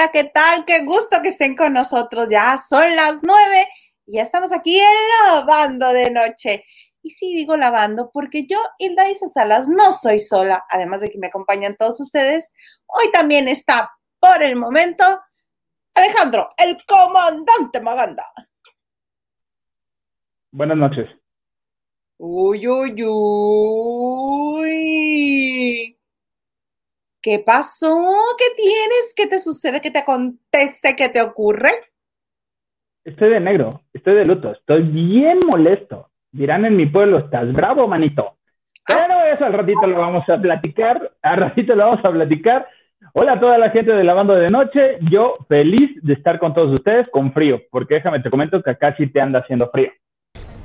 Hola, ¿qué tal? Qué gusto que estén con nosotros. Ya son las nueve y ya estamos aquí en lavando de noche. Y sí digo lavando porque yo, Hilda Isa Salas, no soy sola, además de que me acompañan todos ustedes. Hoy también está, por el momento, Alejandro, el comandante Maganda. Buenas noches. Uy, uy, uy. ¿Qué pasó? ¿Qué tienes? ¿Qué te sucede? ¿Qué te acontece? ¿Qué te ocurre? Estoy de negro, estoy de luto, estoy bien molesto. Dirán en mi pueblo, estás bravo, manito. Pero eso al ratito lo vamos a platicar, al ratito lo vamos a platicar. Hola a toda la gente de la banda de noche, yo feliz de estar con todos ustedes con frío, porque déjame te comento que acá sí te anda haciendo frío.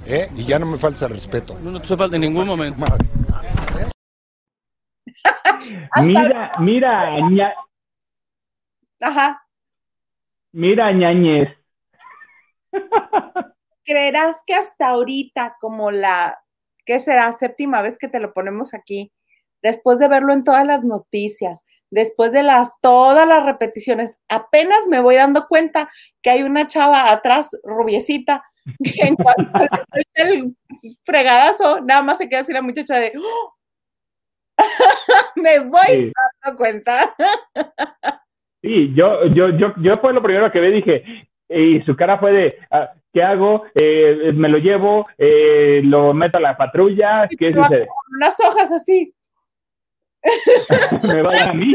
¿Eh? Y ya no me falta respeto. No, no te falta en ningún momento. Mira, mira, ña... Ajá. Mira, ñañez. ¿Creerás que hasta ahorita, como la, ¿qué será? Séptima vez que te lo ponemos aquí, después de verlo en todas las noticias, después de las, todas las repeticiones, apenas me voy dando cuenta que hay una chava atrás, rubiecita, que en cuanto el fregadazo, nada más se queda así la muchacha de, ¡Oh! me voy Sí. dando cuenta. Sí, yo, yo, yo, yo fue lo primero que vi, dije, y su cara fue de, ah, ¿qué hago? Eh, ¿Me lo llevo? Eh, ¿Lo meto a la patrulla? ¿Qué sucede? Unas hojas así. ¿Me va a dar a mí?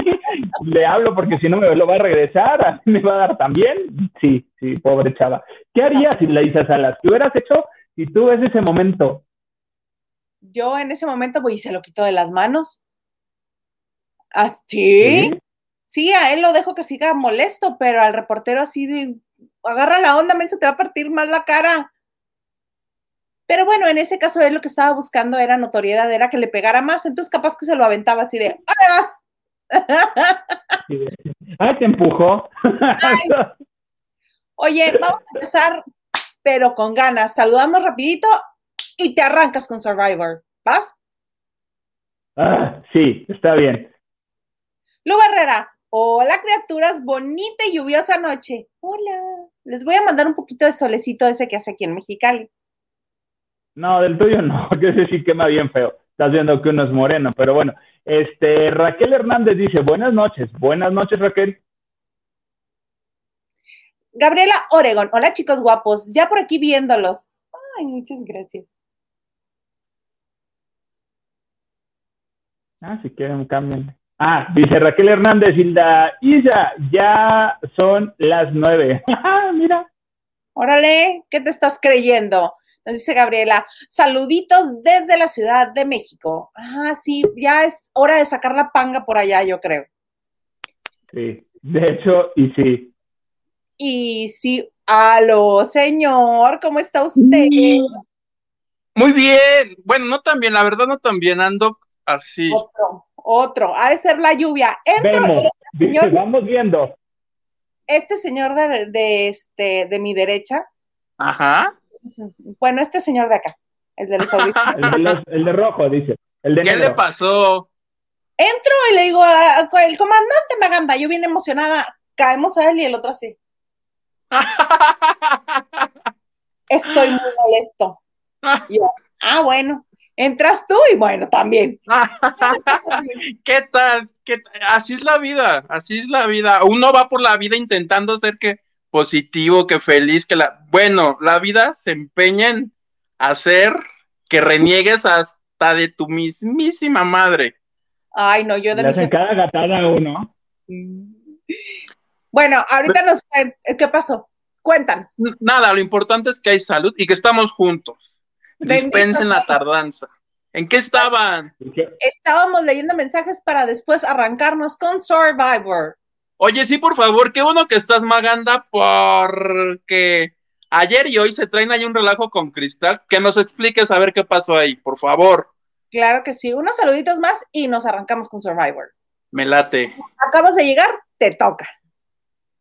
Le hablo porque si no me lo va a regresar, ¿a mí me va a dar también? Sí, sí, pobre chava. ¿Qué harías si le dices a las ¿Qué hubieras hecho si tú ves ese momento? Yo en ese momento voy y se lo quito de las manos. ¿Así? Sí, a él lo dejo que siga molesto, pero al reportero así de, agarra la onda, menso, te va a partir más la cara. Pero bueno, en ese caso él lo que estaba buscando era notoriedad, era que le pegara más, entonces capaz que se lo aventaba así de, ¡ahora vas! ¡Ay, te empujó! Oye, vamos a empezar, pero con ganas. Saludamos rapidito y te arrancas con Survivor. ¿Vas? Ah, sí, está bien. Lu Herrera, hola criaturas, bonita y lluviosa noche. Hola, les voy a mandar un poquito de solecito ese que hace aquí en Mexicali. No, del tuyo no, que ese sí quema bien feo. Estás viendo que uno es moreno, pero bueno. Este, Raquel Hernández dice, buenas noches. Buenas noches, Raquel. Gabriela Oregon, hola chicos guapos, ya por aquí viéndolos. Ay, muchas gracias. Ah, si quieren, cambien. Ah, dice Raquel Hernández, Hilda Isa, ya son las nueve. Ah, Mira. Órale, ¿qué te estás creyendo? Nos dice Gabriela, saluditos desde la Ciudad de México. Ah, sí, ya es hora de sacar la panga por allá, yo creo. Sí, de hecho, y sí. Y sí, aló, señor, ¿cómo está usted? Muy bien. Bueno, no tan bien, la verdad no tan bien. Ando así. Otro, otro, ha de ser la lluvia. Entro, Vemos, este dice, señor, vamos viendo. este señor de, de, este, de mi derecha, Ajá. bueno, este señor de acá, el de los. El de, los- el de rojo, dice. El de ¿Qué negro. le pasó? Entro y le digo, "Ah, el comandante Maganda, yo bien emocionada, caemos a él y el otro así. Estoy muy molesto. Yo, ah, bueno, entras tú y bueno, también. ¿Qué tal? ¿Qué? Así es la vida, así es la vida. Uno va por la vida intentando ser que positivo, que feliz, que la... Bueno, la vida se empeña en hacer que reniegues hasta de tu mismísima madre. Ay, no, yo de Le hacen cada gatada a uno. Bueno, ahorita nos ¿qué pasó? Cuéntanos. Nada, lo importante es que hay salud y que estamos juntos. Dispensen la tardanza. ¿En qué estaban? Estábamos leyendo mensajes para después arrancarnos con Survivor. Oye, sí, por favor, qué bueno que estás Maganda, porque ayer y hoy se traen ahí un relajo con Cristal. Que nos expliques a ver qué pasó ahí, por favor. Claro que sí. Unos saluditos más y nos arrancamos con Survivor. Me late. Acabas de llegar, te toca.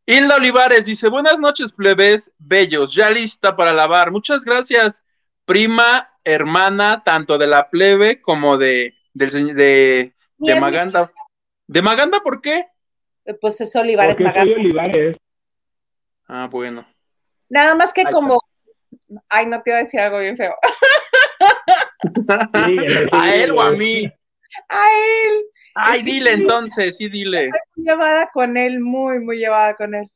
Hilda Olivares dice: Buenas noches, plebes bellos, ya lista para lavar. Muchas gracias, prima, hermana, tanto de la plebe como de, del señor- de, de Maganda. ¿De Maganda por qué? Pues es Olivares Porque soy Maganda. Olivares. Ah, bueno. Nada más que Ay, como. Ay, no te iba a decir algo bien feo. Sí, ¿A él o a mí? A él. Ay, dile entonces, sí, dile. Muy llevada con él, muy, muy llevada con él.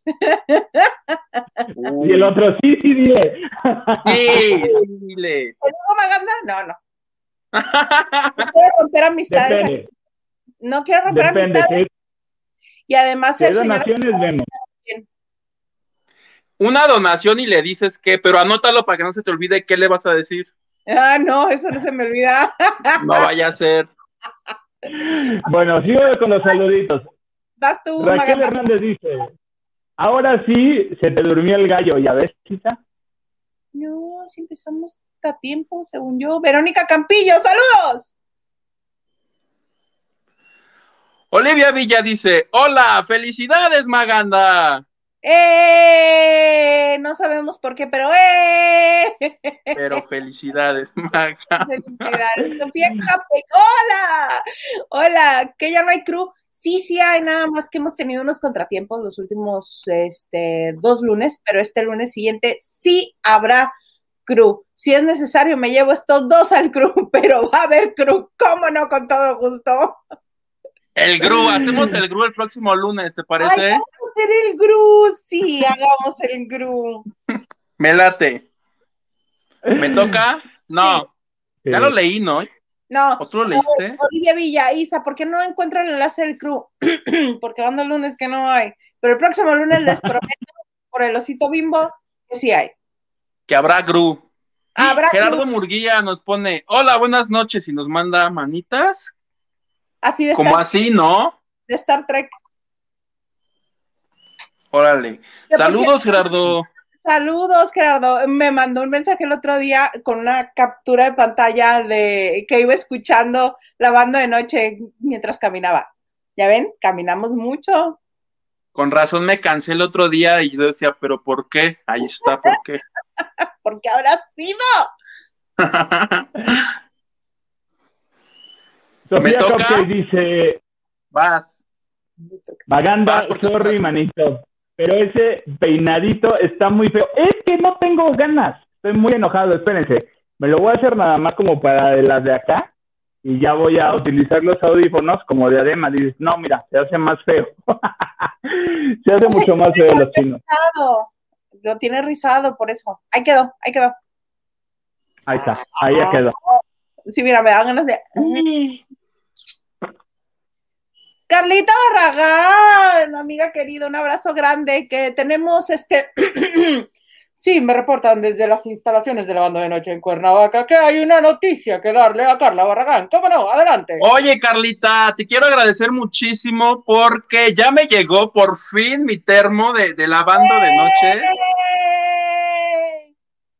Y el otro, sí, sí, dile. Sí, sí, dile. ¿Te digo Maganda? No, no. No quiero romper amistades. Depende, No quiero romper depende. amistades. ¿Qué, Y además qué el señor. donaciones vemos? Una donación y le dices que, pero anótalo para que no se te olvide qué le vas a decir. Ah, no, eso no se me olvida. No vaya a ser. Bueno, sigo con los saluditos. Vas tú, Raquel. Hernández dice, ahora sí se te durmió el gallo, ¿ya ves, Chita? No, si empezamos a tiempo, según yo. Verónica Campillo, saludos. Olivia Villa dice, hola, felicidades, Maganda. ¡Eh! No sabemos por qué, pero ¡eh! Pero felicidades, Maganda. Felicidades. Sofía Cape, hola. Hola, que ya no hay crew. Sí, sí hay, nada más que hemos tenido unos contratiempos los últimos este, dos lunes, pero este lunes siguiente sí habrá crew. Si es necesario, me llevo estos dos al crew, pero va a haber crew, cómo no, con todo gusto. El GRU, hacemos el GRU el próximo lunes, ¿te Ay, parece? vamos a hacer el GRU, sí, hagamos el GRU. Me late. ¿Me toca? No, ya lo leí, ¿no? No, ¿Otro lo leíste? Olivia Villa, Isa, ¿por qué no encuentro el enlace del crew? Porque van el lunes que no hay. Pero el próximo lunes les prometo, por el osito bimbo, que sí hay. Que habrá GRU. Habrá Gerardo crew. Murguía nos pone, hola, buenas noches, y nos manda manitas. Así de Como así, ¿no? de Star Trek. Órale. Saludos, Gerardo. Saludos, Gerardo. Me mandó un mensaje el otro día con una captura de pantalla de que iba escuchando lavando de noche mientras caminaba. ¿Ya ven? Caminamos mucho. Con razón me cansé el otro día y yo decía, pero ¿por qué? Ahí está, ¿por qué? ¿Por qué habrá sido? Sofía? Cupcake dice, Vas. Maganda, Vas, sorry, manito, pero ese peinadito está muy feo. Es que no tengo ganas, estoy muy enojado, espérense. Me lo voy a hacer nada más como para de las de acá y ya voy a utilizar los audífonos como diadema. Dices, no, mira, se hace más feo. se hace mucho más feo los chinos. Rizado. Lo tiene rizado, por eso. Ahí quedó, ahí quedó. Ahí está, ahí ya quedó. Sí, mira, me dan ganas de. Carlita Barragán, amiga querida, un abrazo grande que tenemos este. sí, me reportan desde las instalaciones de la banda de noche en Cuernavaca que hay una noticia que darle a Carla Barragán. ¿Cómo no? Adelante. Oye, Carlita, te quiero agradecer muchísimo porque ya me llegó por fin mi termo de, de lavando de noche.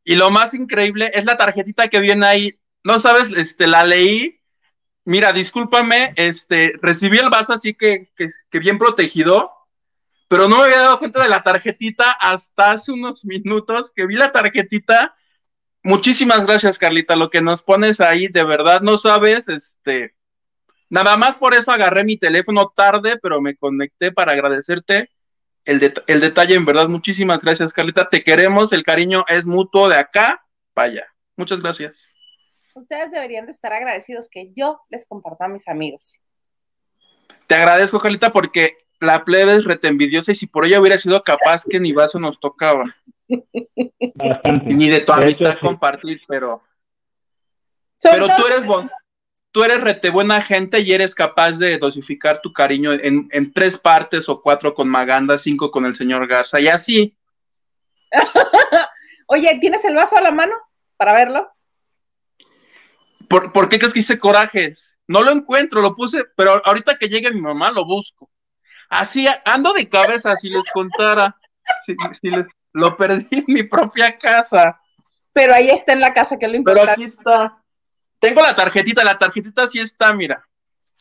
Y lo más increíble es la tarjetita que viene ahí. No sabes, este, la leí. Mira, discúlpame, este, recibí el vaso así que, que, bien protegido, pero no me había dado cuenta de la tarjetita hasta hace unos minutos que vi la tarjetita. Muchísimas gracias, Carlita. Lo que nos pones ahí, de verdad, no sabes, este, nada más por eso agarré mi teléfono tarde, pero me conecté para agradecerte el, el detalle, en verdad. Muchísimas gracias, Carlita. Te queremos, el cariño es mutuo de acá para allá. Muchas gracias. Ustedes deberían de estar agradecidos que yo les comparto a mis amigos. Te agradezco, Carlita, porque la plebe es rete envidiosa y si por ella hubiera sido capaz que ni vaso nos tocaba. Bastante. Ni de tu De hecho, amistad sí. compartir, pero, Sobre pero tú eres bon, tú eres rete buena gente y eres capaz de dosificar tu cariño en, en tres partes o cuatro con Maganda, cinco con el señor Garza y así. Oye, ¿tienes el vaso a la mano para verlo? ¿Por, por qué crees que hice corajes? No lo encuentro, lo puse, pero ahorita que llegue mi mamá lo busco. Así ando de cabeza si les contara. Si, si les, lo perdí en mi propia casa. Pero ahí está en la casa, que es lo Pero importante. aquí está. Tengo la tarjetita, la tarjetita sí está, mira.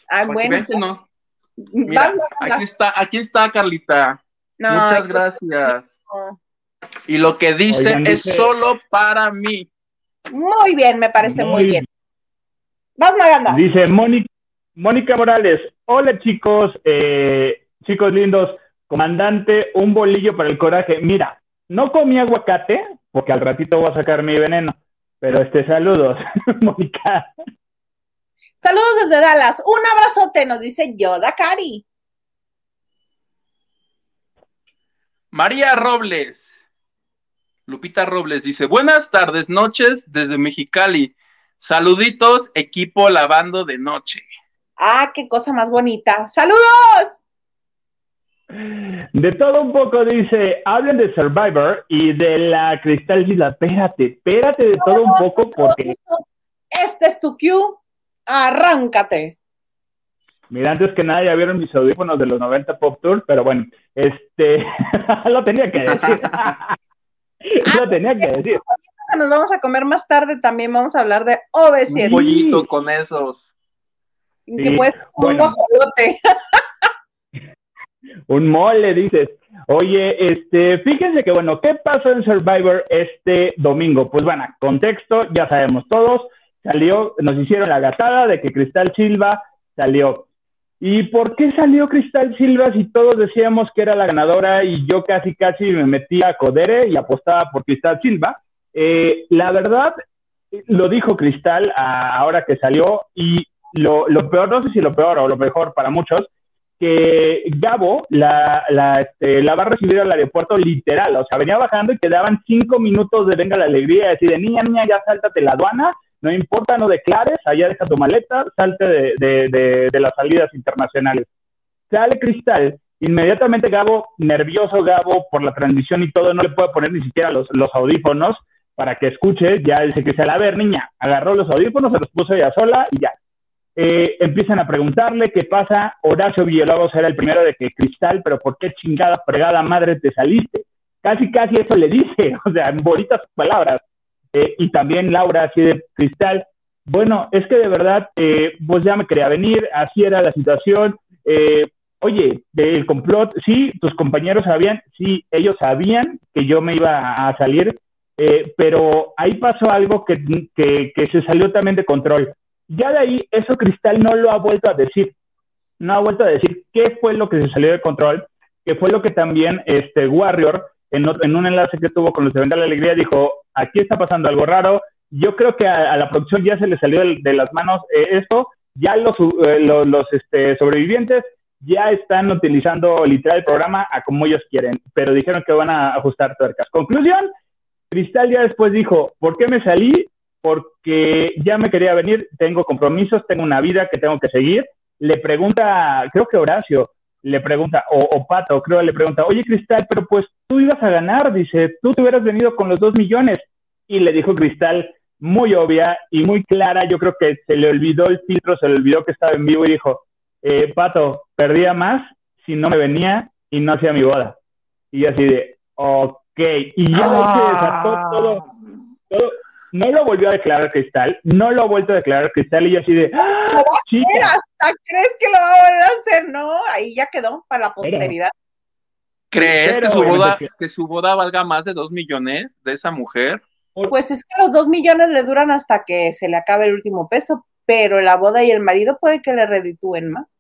Ah, bueno. vean que no. Mira, Vas, Maganda. aquí está, aquí está, Carlita. No, Muchas ay, gracias. no. Y lo que dice Oigan, es dice- solo para mí. Muy bien, me parece muy, Muy bien. Vas, Maganda. Dice Mónica, Mónica Morales, hola chicos, eh, chicos lindos, comandante, un bolillo para el coraje. Mira, no comí aguacate, porque al ratito voy a sacar mi veneno, pero este, saludos, Mónica. Saludos desde Dallas. Un abrazote, nos dice Yoda Cari. María Robles. Lupita Robles dice, buenas tardes, noches desde Mexicali. Saluditos, equipo lavando de noche. Ah, qué cosa más bonita. ¡Saludos! De todo un poco dice, hablen de Survivor y de la Cristal Gila. Espérate, espérate de todo un poco porque... Este es tu cue, arráncate. Mira, antes que nada ya vieron mis audífonos de los 90 Pop Tour, pero bueno, este, lo tenía que decir. lo tenía que decir. Nos vamos a comer más tarde, también vamos a hablar de obesidad. Un pollito con esos. Que puede ser un guajolote. un mole, dices. Oye, este, fíjense que bueno, ¿qué pasó en Survivor este domingo? Pues bueno, contexto, ya sabemos todos, salió, nos hicieron la gatada de que Cristal Silva salió. ¿Y por qué salió Cristal Silva si todos decíamos que era la ganadora y yo casi casi me metía a Codere y apostaba por Cristal Silva? Eh, la verdad, lo dijo Cristal ahora que salió y lo, lo, peor, no sé si lo peor o lo mejor para muchos, que Gabo la, la, este, la va a recibir al aeropuerto literal, o sea, venía bajando y quedaban cinco minutos de venga la alegría, decir, de niña, niña, ya sáltate la aduana, no importa, no declares, allá deja tu maleta, salte de, de, de, las salidas internacionales. Sale Cristal, inmediatamente Gabo, nervioso Gabo por la transmisión y todo, no le puede poner ni siquiera los, los audífonos para que escuche, ya dice que se la ver, niña, agarró los audífonos, se los puso ella sola y ya, eh, empiezan a preguntarle qué pasa. Horacio Villalobos era el primero de que Cristal, pero ¿por qué chingada fregada madre te saliste? Casi, casi eso le dice, o sea, en bonitas palabras. Eh, y también Laura, así de Cristal, bueno, es que de verdad, eh, pues ya me quería venir, así era la situación. Eh, oye, del complot, sí, tus compañeros sabían, sí, ellos sabían que yo me iba a salir, pero ahí pasó algo que, que, que se salió también de control ya de ahí, eso Cristal no lo ha vuelto a decir. No ha vuelto a decir qué fue lo que se salió de control, qué fue lo que también este Warrior, en, en un enlace que tuvo con los de Venda la Alegría, dijo, aquí está pasando algo raro. Yo creo que a, la producción ya se le salió de, las manos eh, esto, ya los, eh, los, este, sobrevivientes ya están utilizando literal el programa a como ellos quieren, pero dijeron que van a ajustar tuercas. Conclusión, Cristal ya después dijo, ¿por qué me salí? porque ya me quería venir, tengo compromisos, tengo una vida que tengo que seguir. Le pregunta, creo que Horacio, le pregunta, o, Pato, creo le pregunta, oye Cristal, pero pues tú ibas a ganar, dice, tú te hubieras venido con los dos millones. Y le dijo Cristal, muy obvia y muy clara, yo creo que se le olvidó el filtro, se le olvidó que estaba en vivo y dijo, eh, Pato, perdía más si no me venía y no hacía mi boda. Y así de, ok, y ya se desató todo, todo, no lo volvió a declarar Cristal, no lo ha vuelto a declarar Cristal y yo así de... ¡Ah, ¿Hasta crees que lo va a volver a hacer? No, ahí ya quedó para la posteridad. ¿Crees que su, boda, que su boda valga más de dos millones de esa mujer? Pues es que los dos millones le duran hasta que se le acabe el último peso, pero la boda y el marido puede que le reditúen más.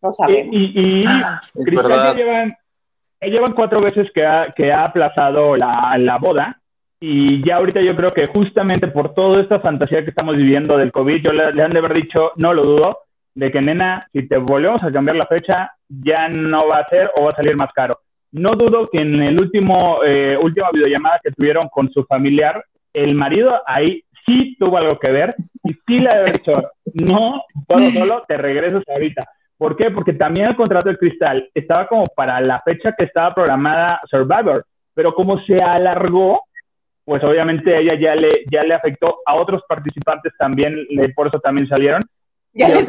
No sabemos. Y, y, ah, Cristal ya llevan, llevan, cuatro veces que ha, que ha aplazado la, la boda y ya ahorita yo creo que justamente por toda esta fantasía que estamos viviendo del COVID, yo le, han de haber dicho, no lo dudo, de que nena, si te volvemos a cambiar la fecha, ya no va a ser o va a salir más caro. No dudo que en el último, eh, última videollamada que tuvieron con su familiar, el marido ahí sí tuvo algo que ver y sí le ha dicho, no puedo solo, te regresas ahorita. ¿Por qué? Porque también el contrato del cristal estaba como para la fecha que estaba programada Survivor, pero como se alargó, pues obviamente ella ya le, ya le afectó a otros participantes también, por eso también salieron. Ya, les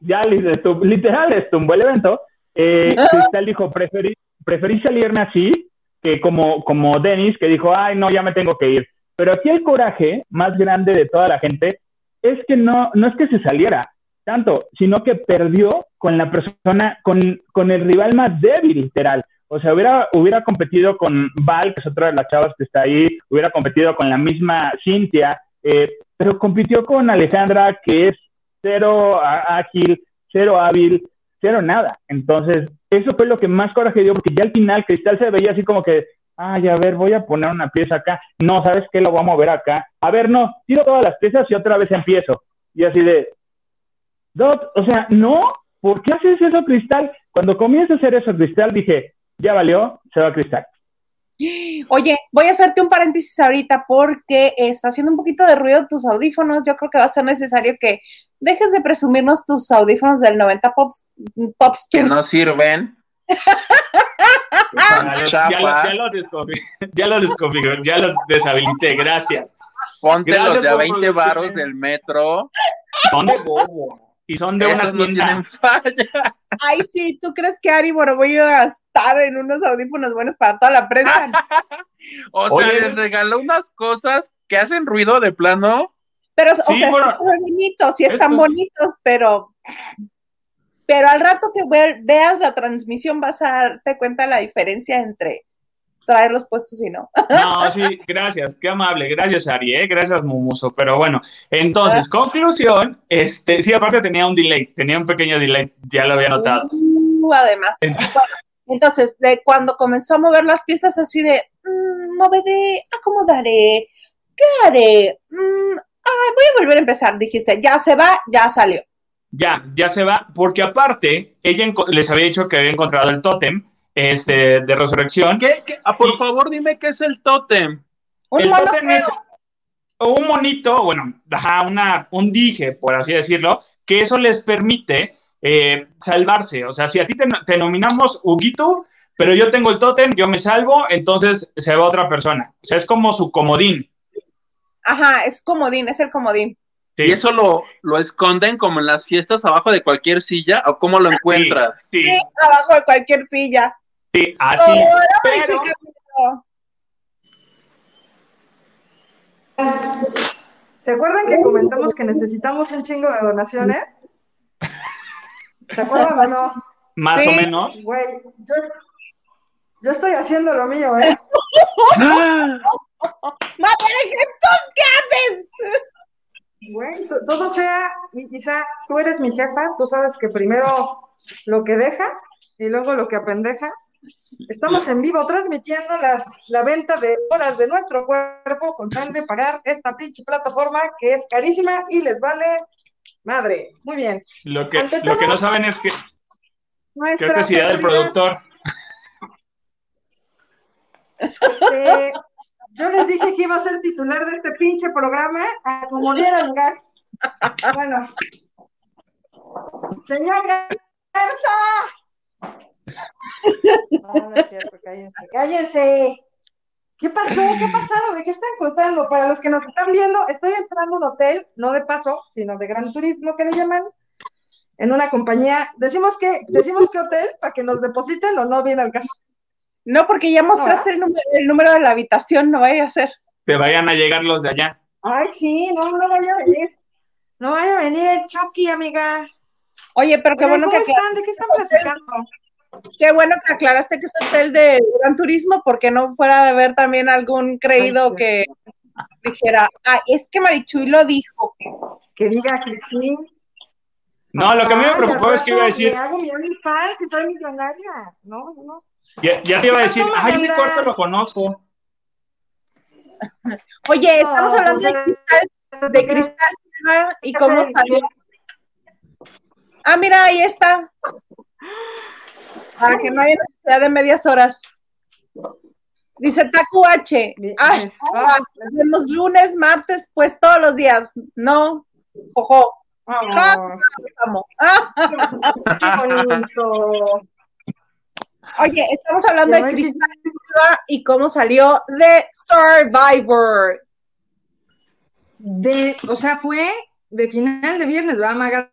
ya literal, estuvo el evento. Eh, Cristal dijo, preferí, preferí salirme así que como, como Dennis, que dijo, ay, no, ya me tengo que ir. Pero aquí el coraje más grande de toda la gente es que no, no es que se saliera tanto, sino que perdió con la persona, con, con el rival más débil, literal. O sea, hubiera, hubiera competido con Val, que es otra de las chavas que está ahí, hubiera competido con la misma Cintia, eh, pero compitió con Alejandra, que es cero ágil, cero hábil, hicieron nada. Entonces, eso fue lo que más coraje dio, porque ya al final Cristal se veía así como que, ay, a ver, voy a poner una pieza acá. No, ¿sabes qué? Lo voy a mover acá. A ver, no, tiro todas las piezas y otra vez empiezo. Y así de, Dot, o sea, no, ¿por qué haces eso, Cristal? Cuando comienza a hacer eso, Cristal, dije, ya valió, se va Cristal. Oye, voy a hacerte un paréntesis ahorita porque está haciendo un poquito de ruido tus audífonos. Yo creo que va a ser necesario que dejes de presumirnos tus audífonos del 90 Pops, Pops Que no sirven. ya, los ya, los ya los deshabilité, gracias. Ponte los de a 20 varos del metro. Son de bobo. Y son de Esos no tienen falla. Ay, sí, ¿tú crees que Ari bueno, voy a gastar en unos audífonos buenos para toda la prensa? o sea, les regaló unas cosas que hacen ruido de plano. Pero, o sea, sí están bonitos, sí están bonitos, pero pero al rato que veas la transmisión vas a darte cuenta de la diferencia entre traerlos puestos y no. No, sí, gracias, qué amable, gracias Ari, ¿eh? gracias Mumuso, pero bueno, entonces, conclusión, este, sí, aparte tenía un delay, tenía un pequeño delay, ya lo había notado. Uh, además, entonces, de cuando comenzó a mover las piezas así de, mmm, moveré, acomodaré, ¿qué haré? Mm, voy a volver a empezar, dijiste, ya se va, ya salió. Ya, ya se va, porque aparte, ella les había dicho que había encontrado el tótem, este, de resurrección. ¿Qué, Ah, por favor, dime qué es el tótem. Un el tótem es un monito, bueno, una, un dije, por así decirlo, que eso les permite eh, salvarse. O sea, si a ti te, nominamos Huguito, pero yo tengo el tótem, yo me salvo, entonces se va otra persona. O sea, es como su comodín. Ajá, es comodín, es el comodín. ¿Y eso lo, lo, esconden como en las fiestas abajo de cualquier silla o cómo lo encuentras? sí abajo de cualquier silla. Sí, así. ¿Se acuerdan que comentamos que necesitamos un chingo de donaciones? ¿Se acuerdan o no? Más o menos. Güey, yo, yo, estoy haciendo lo mío, ¿eh? ¡Madre Jesús, qué haces! Güey, todo sea, quizá tú eres mi jefa, tú sabes que primero lo que deja y luego lo que apendeja Estamos en vivo transmitiendo las, la venta de horas de nuestro cuerpo con tal de pagar esta pinche plataforma que es carísima y les vale madre. Muy bien. Lo que, lo que no saben es que, es idea del productor. Este, yo les dije que iba a ser titular de este pinche programa a como dieran lugar. Bueno. Señor Garza. No, no es cierto, cállense. ¡Cállense! ¿Qué pasó? ¿Qué ha pasado? ¿De qué están contando? Para los que nos están viendo, estoy entrando a un hotel, no de paso, sino de gran turismo que le llaman, en una compañía. Decimos que, decimos que hotel para que nos depositen o no viene al caso. No, porque ya mostraste el, número, de la habitación, no vaya a ser. Que vayan a llegar los de allá. Ay, sí, no, no vaya a venir. No vaya a venir el Chucky, amiga. Oye, pero qué bueno ¿cómo que. están? ¿De qué están platicando? Qué bueno que aclaraste que es hotel de gran turismo, porque no fuera de haber también algún creído que dijera, ah, es que Marichuy lo dijo. Que diga que sí. No, lo que a mí me preocupó es que iba a decir. Me hago mi OnlyFans, que soy millonaria. No, no. Ya, ya te iba a decir, ay, ese cuarto lo conozco. Oye, estamos hablando de cristal, de cristal y cómo salió. Ah, mira, ahí está para que no haya necesidad de medias horas. Dice Taku H. Ah, vemos lunes, martes, pues todos los días. No, ojo. Oye, estamos hablando de Cristal y cómo salió de Survivor. De, o sea, fue de final de viernes, ¿verdad,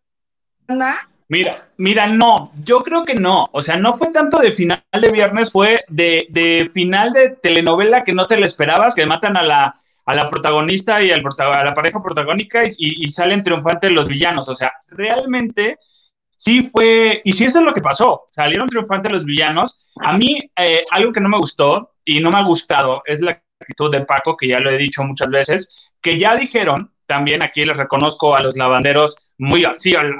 Maganda? Mira, mira, no, yo creo que no. O sea, no fue tanto de final de viernes, fue de, final de telenovela que no te lo esperabas, que matan a la, a la protagonista y al, a la pareja protagónica y, salen triunfantes los villanos. O sea, realmente sí fue, y sí eso es lo que pasó, salieron triunfantes los villanos. A mí, eh, algo que no me gustó y no me ha gustado es la actitud de Paco, que ya lo he dicho muchas veces, que ya dijeron también aquí les reconozco a los lavanderos muy así al,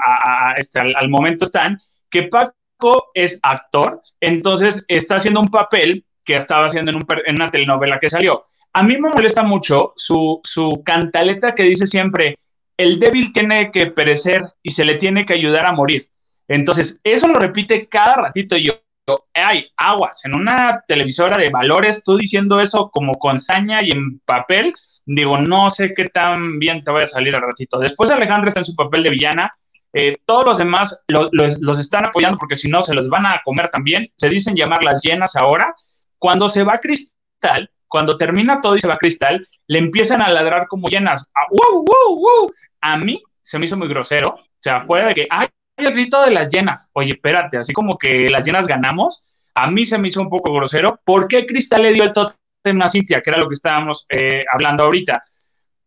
este, al, momento están, que Paco es actor, entonces está haciendo un papel que estaba haciendo en, en una telenovela que salió. A mí me molesta mucho su, su cantaleta que dice siempre, el débil tiene que perecer y se le tiene que ayudar a morir. Entonces, eso lo repite cada ratito y yo, hay aguas, en una televisora de valores, tú diciendo eso como con saña y en papel, digo, no sé qué tan bien te vaya a salir al ratito. Después Alejandra está en su papel de villana, eh, todos los demás los están apoyando porque si no se los van a comer también, se dicen llamar las llenas ahora. Cuando se va Cristal, cuando termina todo y se va Cristal, le empiezan a ladrar como llenas. Ah, a mí se me hizo muy grosero, o sea, fuera de que, ay, el grito de las llenas. Oye, espérate, así como que las llenas ganamos, a mí se me hizo un poco grosero. ¿Por qué Cristal le dio el tótem a Cintia? Que era lo que estábamos eh, hablando ahorita.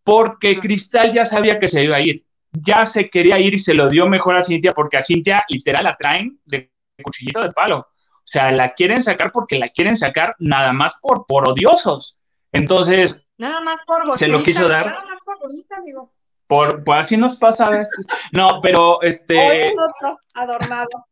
Porque Cristal ya sabía que se iba a ir. Ya se quería ir y se lo dio mejor a Cintia porque a Cintia literal la traen de cuchillito de palo. O sea, la quieren sacar porque la quieren sacar nada más por, por odiosos. Entonces, nada más por se lo quiso dar. Nada más por bonita, amigo. Por, pues así nos pasa a veces. No, pero este. otro adornado.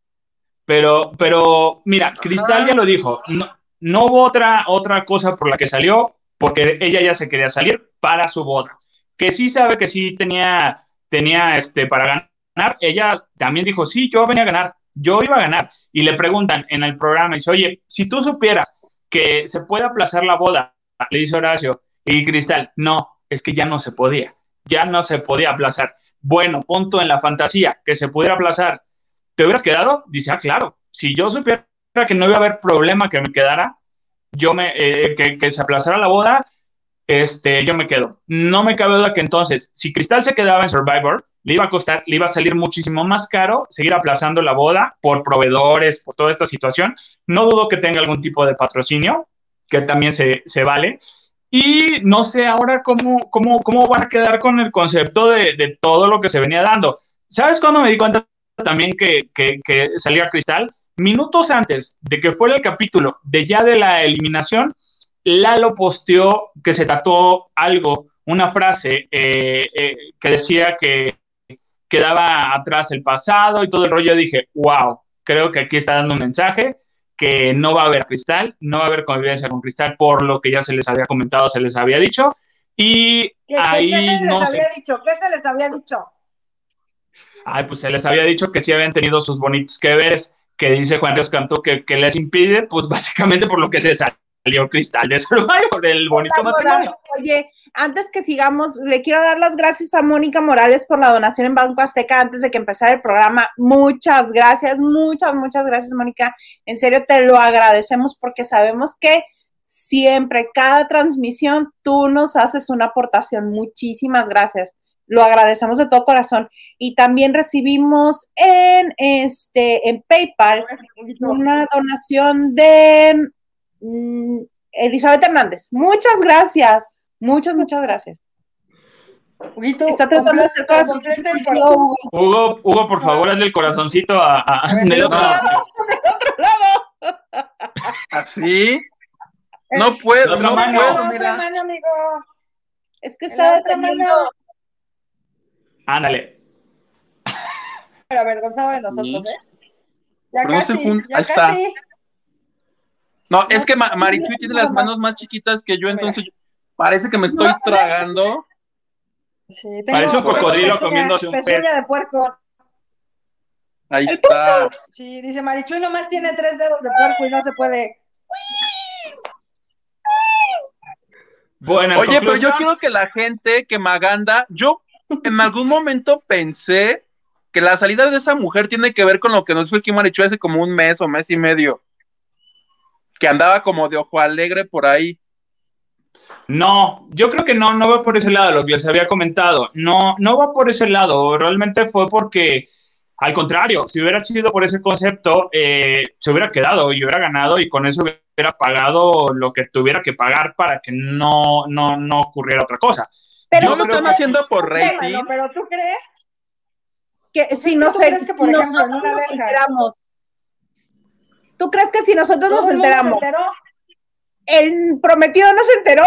Pero, pero, mira, Cristal ya lo dijo. No, no hubo otra, otra cosa por la que salió, porque ella ya se quería salir para su boda. Que sí sabe que sí tenía, tenía este para ganar. Ella también dijo, sí, yo venía a ganar yo iba a ganar. Y le preguntan en el programa, dice, oye, si tú supieras que se puede aplazar la boda, le dice Horacio, y Cristal, no, es que ya no se podía, ya no se podía aplazar. Bueno, punto en la fantasía, que se pudiera aplazar. ¿Te hubieras quedado? Dice, ah, claro, si yo supiera que no iba a haber problema que me quedara, yo me, eh, que, que se aplazara la boda, este, yo me quedo. No me cabe duda que entonces, si Cristal se quedaba en Survivor, le iba a costar, le iba a salir muchísimo más caro seguir aplazando la boda por proveedores, por toda esta situación. No dudo que tenga algún tipo de patrocinio, que también se, vale. Y no sé ahora cómo, cómo, cómo van a quedar con el concepto de, todo lo que se venía dando. ¿Sabes cuándo me di cuenta también que, que, que salía Cristal? Minutos antes de que fuera el capítulo de ya de la eliminación, Lalo posteó que se tatuó algo, una frase eh, eh, que decía que quedaba atrás el pasado y todo el rollo. Dije, wow, creo que aquí está dando un mensaje que no va a haber cristal, no va a haber convivencia con cristal por lo que ya se les había comentado, se les había dicho. Y ahí ¿qué, se les había dicho? ¿Qué se les había dicho? Ay, pues se les había dicho que sí habían tenido sus bonitos que veres, que dice Juan Ríos Cantú que, que les impide, pues básicamente por lo que se salió Cristal de Survivor, el bonito matrimonio. Oye, antes que sigamos, le quiero dar las gracias a Mónica Morales por la donación en Banco Azteca antes de que empezara el programa. Muchas gracias, muchas, muchas gracias, Mónica. En serio, te lo agradecemos porque sabemos que siempre, cada transmisión, tú nos haces una aportación. Muchísimas gracias. Lo agradecemos de todo corazón. Y también recibimos en este en PayPal una donación de Mm, Elizabeth Hernández. Muchas gracias. Muchas, muchas gracias. Está tratando de hacer Hugo. Hugo, Hugo, por favor, hazle el corazoncito a, a del otro lado. Del otro lado. ¿Así? No puedo, no mano. puedo, mira. Mano, amigo. Es que está deteniendo. Ándale. Pero avergonzado de nosotros, ¿eh? Ya casi, no se ya casi. No, es que Marichuy tiene las manos más chiquitas que yo, entonces parece que me estoy tragando. Sí, Parece un cocodrilo comiéndose un pez. de puerco. Ahí está. Sí, dice Marichuy nomás tiene tres dedos de puerco y no se puede. Bueno, Oye, pero yo quiero que la gente que Maganda, yo en algún momento pensé que la salida de esa mujer tiene que ver con lo que nos fue aquí Marichuy hace como un mes o mes y medio que andaba como de ojo alegre por ahí. No, yo creo que no, no va por ese lado, lo que les había comentado. No, no va por ese lado. Realmente fue porque, al contrario, si hubiera sido por ese concepto, eh, se hubiera quedado y hubiera ganado y con eso hubiera pagado lo que tuviera que pagar para que no, no, no ocurriera otra cosa. Pero no lo están haciendo por rating. pero tú crees que si no sé, que por ejemplo, nos enteramos ¿Tú crees que si nosotros nos enteramos, el prometido no se enteró?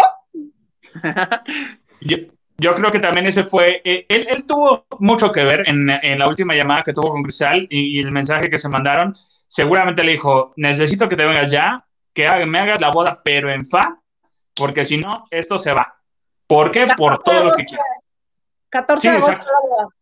yo creo que también ese fue, eh, él, él, tuvo mucho que ver en, en, la última llamada que tuvo con Cristal y, y, el mensaje que se mandaron. Seguramente le dijo, necesito que te vengas ya, que me hagas la boda, pero en fa, porque si no, esto se va. ¿Por qué? Por todo lo que quieras. 14 Sí, de agosto. exacto.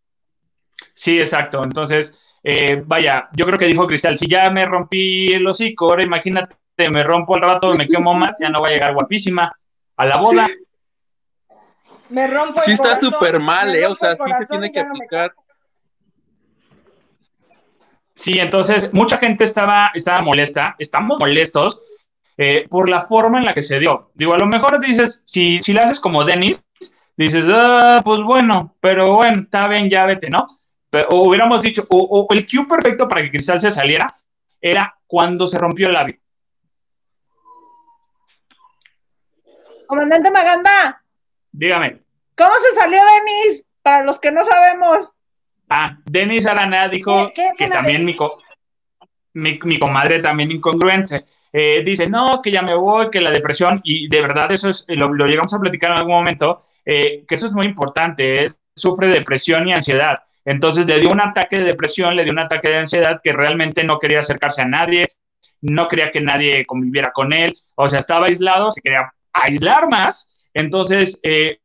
Sí, exacto. Entonces, eh, vaya, yo creo que dijo Cristal, si ya me rompí el hocico, ahora imagínate, me rompo el rato, me quemo más, ya no va a llegar guapísima a la boda. Me rompo el Sí está súper mal, ¿eh? O sea, sí se tiene que ya no me aplicar. Sí, entonces mucha gente estaba, estaba molesta, estamos molestos eh, por la forma en la que se dio. Digo, a lo mejor dices, si, si la haces como Dennis, dices, ah, pues bueno, pero bueno, está bien, ya vete, ¿no? Pero, o hubiéramos dicho, o, o el cue perfecto para que Cristal se saliera era cuando se rompió el labio. Comandante Maganda, Dígame. ¿cómo se salió Denis? Para los que no sabemos. Ah, Denis Arana dijo ¿Qué- qué- qué que también mi, co- mi, mi comadre también incongruente. Eh, dice, no, que ya me voy, que la depresión, y de verdad eso es, lo, lo llegamos a platicar en algún momento, eh, que eso es muy importante, eh, sufre depresión y ansiedad. Entonces le dio un ataque de depresión, le dio un ataque de ansiedad que realmente no quería acercarse a nadie, no quería que nadie conviviera con él, o sea, estaba aislado, se quería aislar más, entonces eh,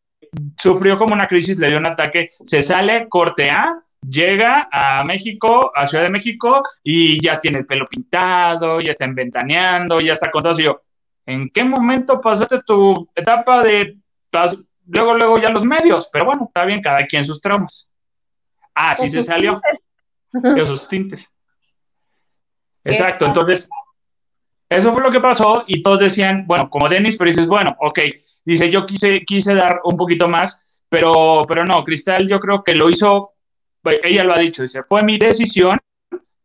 sufrió como una crisis, le dio un ataque, se sale, corte A, llega a México, a Ciudad de México, y ya tiene el pelo pintado, ya está inventaneando, ya está con todo. Y yo, ¿en qué momento pasaste tu etapa de pas- luego, luego ya los medios? Pero bueno, está bien, cada quien sus traumas. Ah, sí se salió, tintes. de sus tintes. Exacto, entonces, eso fue lo que pasó y todos decían, bueno, como Denis, pero dices, bueno, ok, dice, yo quise, quise dar un poquito más, pero, pero no, Cristal yo creo que lo hizo, ella lo ha dicho, dice, fue mi decisión,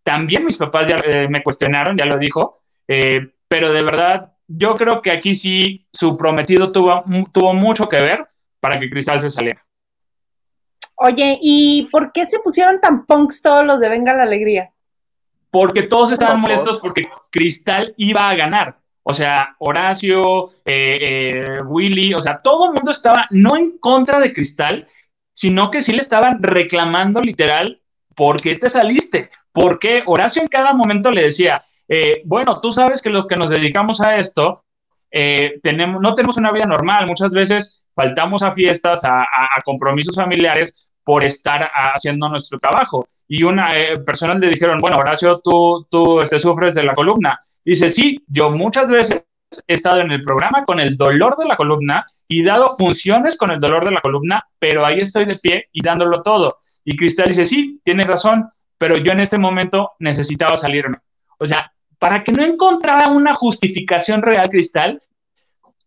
también mis papás ya eh, me cuestionaron, ya lo dijo, eh, pero de verdad, yo creo que aquí sí su prometido tuvo, tuvo mucho que ver para que Cristal se saliera. Oye, ¿y por qué se pusieron tan punks todos los de Venga la Alegría? porque todos estaban Locos. molestos porque Cristal iba a ganar. O sea, Horacio, eh, eh, Willy, o sea, todo el mundo estaba no en contra de Cristal, sino que sí le estaban reclamando literal, ¿por qué te saliste? Porque Horacio en cada momento le decía, eh, bueno, tú sabes que los que nos dedicamos a esto, eh, tenemos, no tenemos una vida normal, muchas veces faltamos a fiestas, a, compromisos familiares por estar haciendo nuestro trabajo. Y una eh, personas le dijeron, bueno, Horacio, tú, tú este, sufres de la columna. Dice, sí, yo muchas veces he estado en el programa con el dolor de la columna y dado funciones con el dolor de la columna, pero ahí estoy de pie y dándolo todo. Y Cristal dice, sí, tienes razón, pero yo en este momento necesitaba salirme. O sea, para que no encontrara una justificación real, Cristal,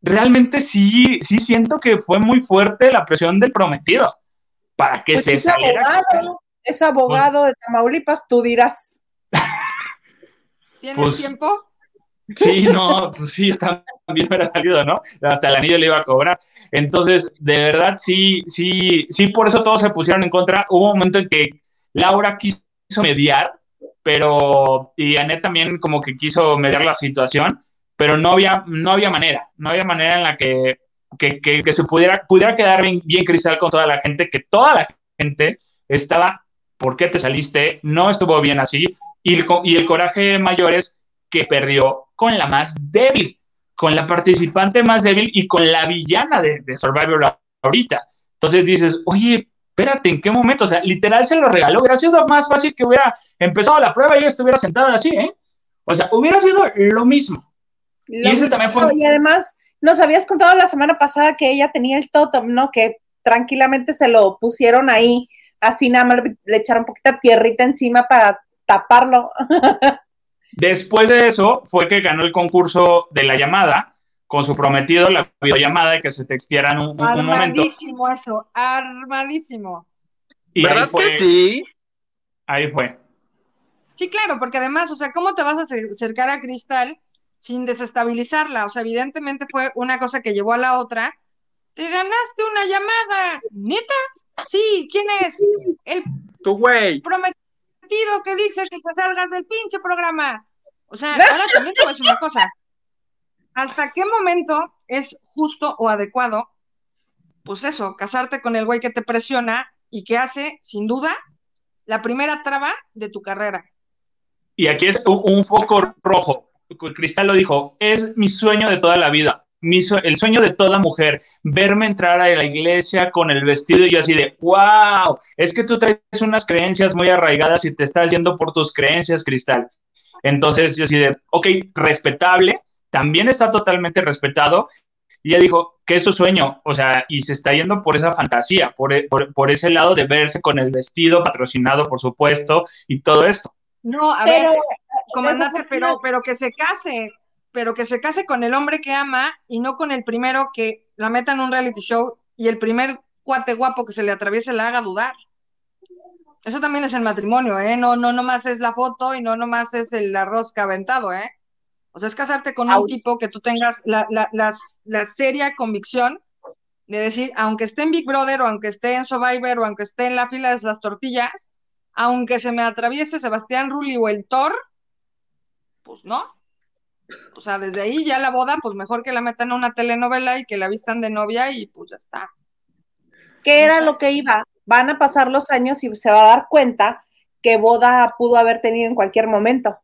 realmente sí, sí siento que fue muy fuerte la presión del prometido para que Pues se es saliera. abogado, es abogado de Tamaulipas, tú dirás. ¿Tienes Pues- tiempo? Sí, no, pues sí, yo también hubiera salido, ¿no? Hasta el anillo le iba a cobrar. Entonces, de verdad, sí, sí, sí, por eso todos se pusieron en contra. Hubo un momento en que Laura quiso mediar, pero, y Anet también como que quiso mediar la situación, pero no había, no había manera, no había manera en la que, que, que- se pudiera, pudiera quedar bien, cristal con toda la gente, que toda la gente estaba, ¿por qué te saliste? No estuvo bien así. Y y el coraje mayor es que perdió con la más débil, con la participante más débil y con la villana de, de Survivor ahorita. Entonces dices, oye, espérate, ¿en qué momento? O sea, literal se lo regaló. Hubiera sido más fácil que hubiera empezado la prueba y ella estuviera sentada así, ¿eh? O sea, hubiera sido lo mismo. Lo Y ese mismo, también fue- y además, nos habías contado la semana pasada que ella tenía el totem, ¿no? Que tranquilamente se lo pusieron ahí, así nada más le, echaron poquita tierrita encima para taparlo. Después de eso fue que ganó el concurso de la llamada con su prometido, la videollamada y que se textearan un, un- momento. Armadísimo eso, armadísimo. Y ahí ¿Verdad fue, que sí? ahí fue. Sí, claro, porque además, o sea, ¿cómo te vas a acer- acercar a Cristal sin desestabilizarla? O sea, evidentemente fue una cosa que llevó a la otra. Te ganaste una llamada, ¿neta? Sí, ¿quién es? El Tu güey. prometido que dice que te salgas del pinche programa. O sea, ahora también te voy a decir una cosa. ¿Hasta qué momento es justo o adecuado pues eso, casarte con el güey que te presiona y que hace, sin duda, la primera traba de tu carrera. Y aquí es un, foco rojo. Cristal lo dijo, es mi sueño de toda la vida, el sueño de toda mujer, verme entrar a la iglesia con el vestido y yo así de, wow, es que tú traes unas creencias muy arraigadas y te estás yendo por tus creencias, Cristal. Entonces yo así de, ok, respetable, también está totalmente respetado. Y ella dijo que es su sueño, o sea, y se está yendo por esa fantasía, por, por, ese lado de verse con el vestido patrocinado, por supuesto, y todo esto. No, a ver, comandante, pero, pero que se case, pero que se case con el hombre que ama y no con el primero que la meta en un reality show y el primer cuate guapo que se le atraviese la haga dudar. Eso también es el matrimonio, ¿eh? No, no nomás es la foto y no nomás es el arroz que aventado, ¿eh? O sea, es casarte con un tipo que tú tengas la, la, la, seria convicción de decir, aunque esté en Big Brother o aunque esté en Survivor o aunque esté en la fila de las tortillas, aunque se me atraviese Sebastián Rulli o el Thor, pues no. O sea, desde ahí ya la boda, pues mejor que la metan en una telenovela y que la vistan de novia y pues ya está. ¿Qué era lo que iba? Van a pasar los años y se va a dar cuenta que boda pudo haber tenido en cualquier momento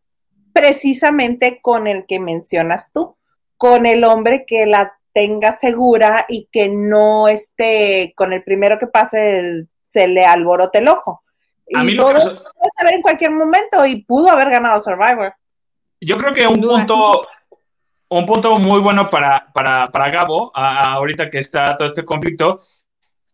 precisamente con el que mencionas tú, con el hombre que la tenga segura y que no esté con el primero que pase se le alborote el ojo. A mí lo que puede saber en cualquier momento y pudo haber ganado Survivor. Yo creo que un punto, un punto muy bueno para, para, para Gabo, ahorita que está todo este conflicto,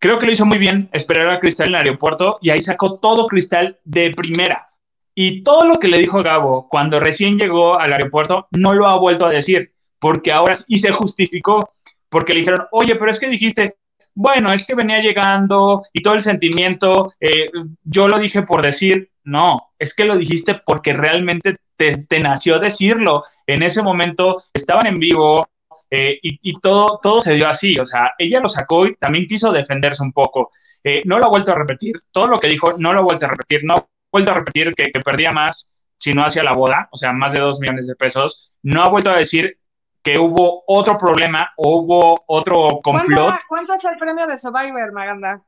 creo que lo hizo muy bien esperar a Cristal en el aeropuerto y ahí sacó todo Cristal de primera. Y todo lo que le dijo Gabo cuando recién llegó al aeropuerto no lo ha vuelto a decir, porque ahora y se justificó, porque le dijeron, oye, pero es que dijiste, bueno, es que venía llegando y todo el sentimiento, eh, yo lo dije por decir, no, es que lo dijiste porque realmente te, nació decirlo. En ese momento estaban en vivo, eh, y, todo, todo se dio así, o sea, ella lo sacó y también quiso defenderse un poco. Eh, no lo ha vuelto a repetir, todo lo que dijo no lo ha vuelto a repetir, no vuelto a repetir que, perdía más si no hacía la boda, o sea, más de dos millones de pesos. No ha vuelto a decir que hubo otro problema o hubo otro complot. ¿Cuánto, es el premio de Survivor, Maganda?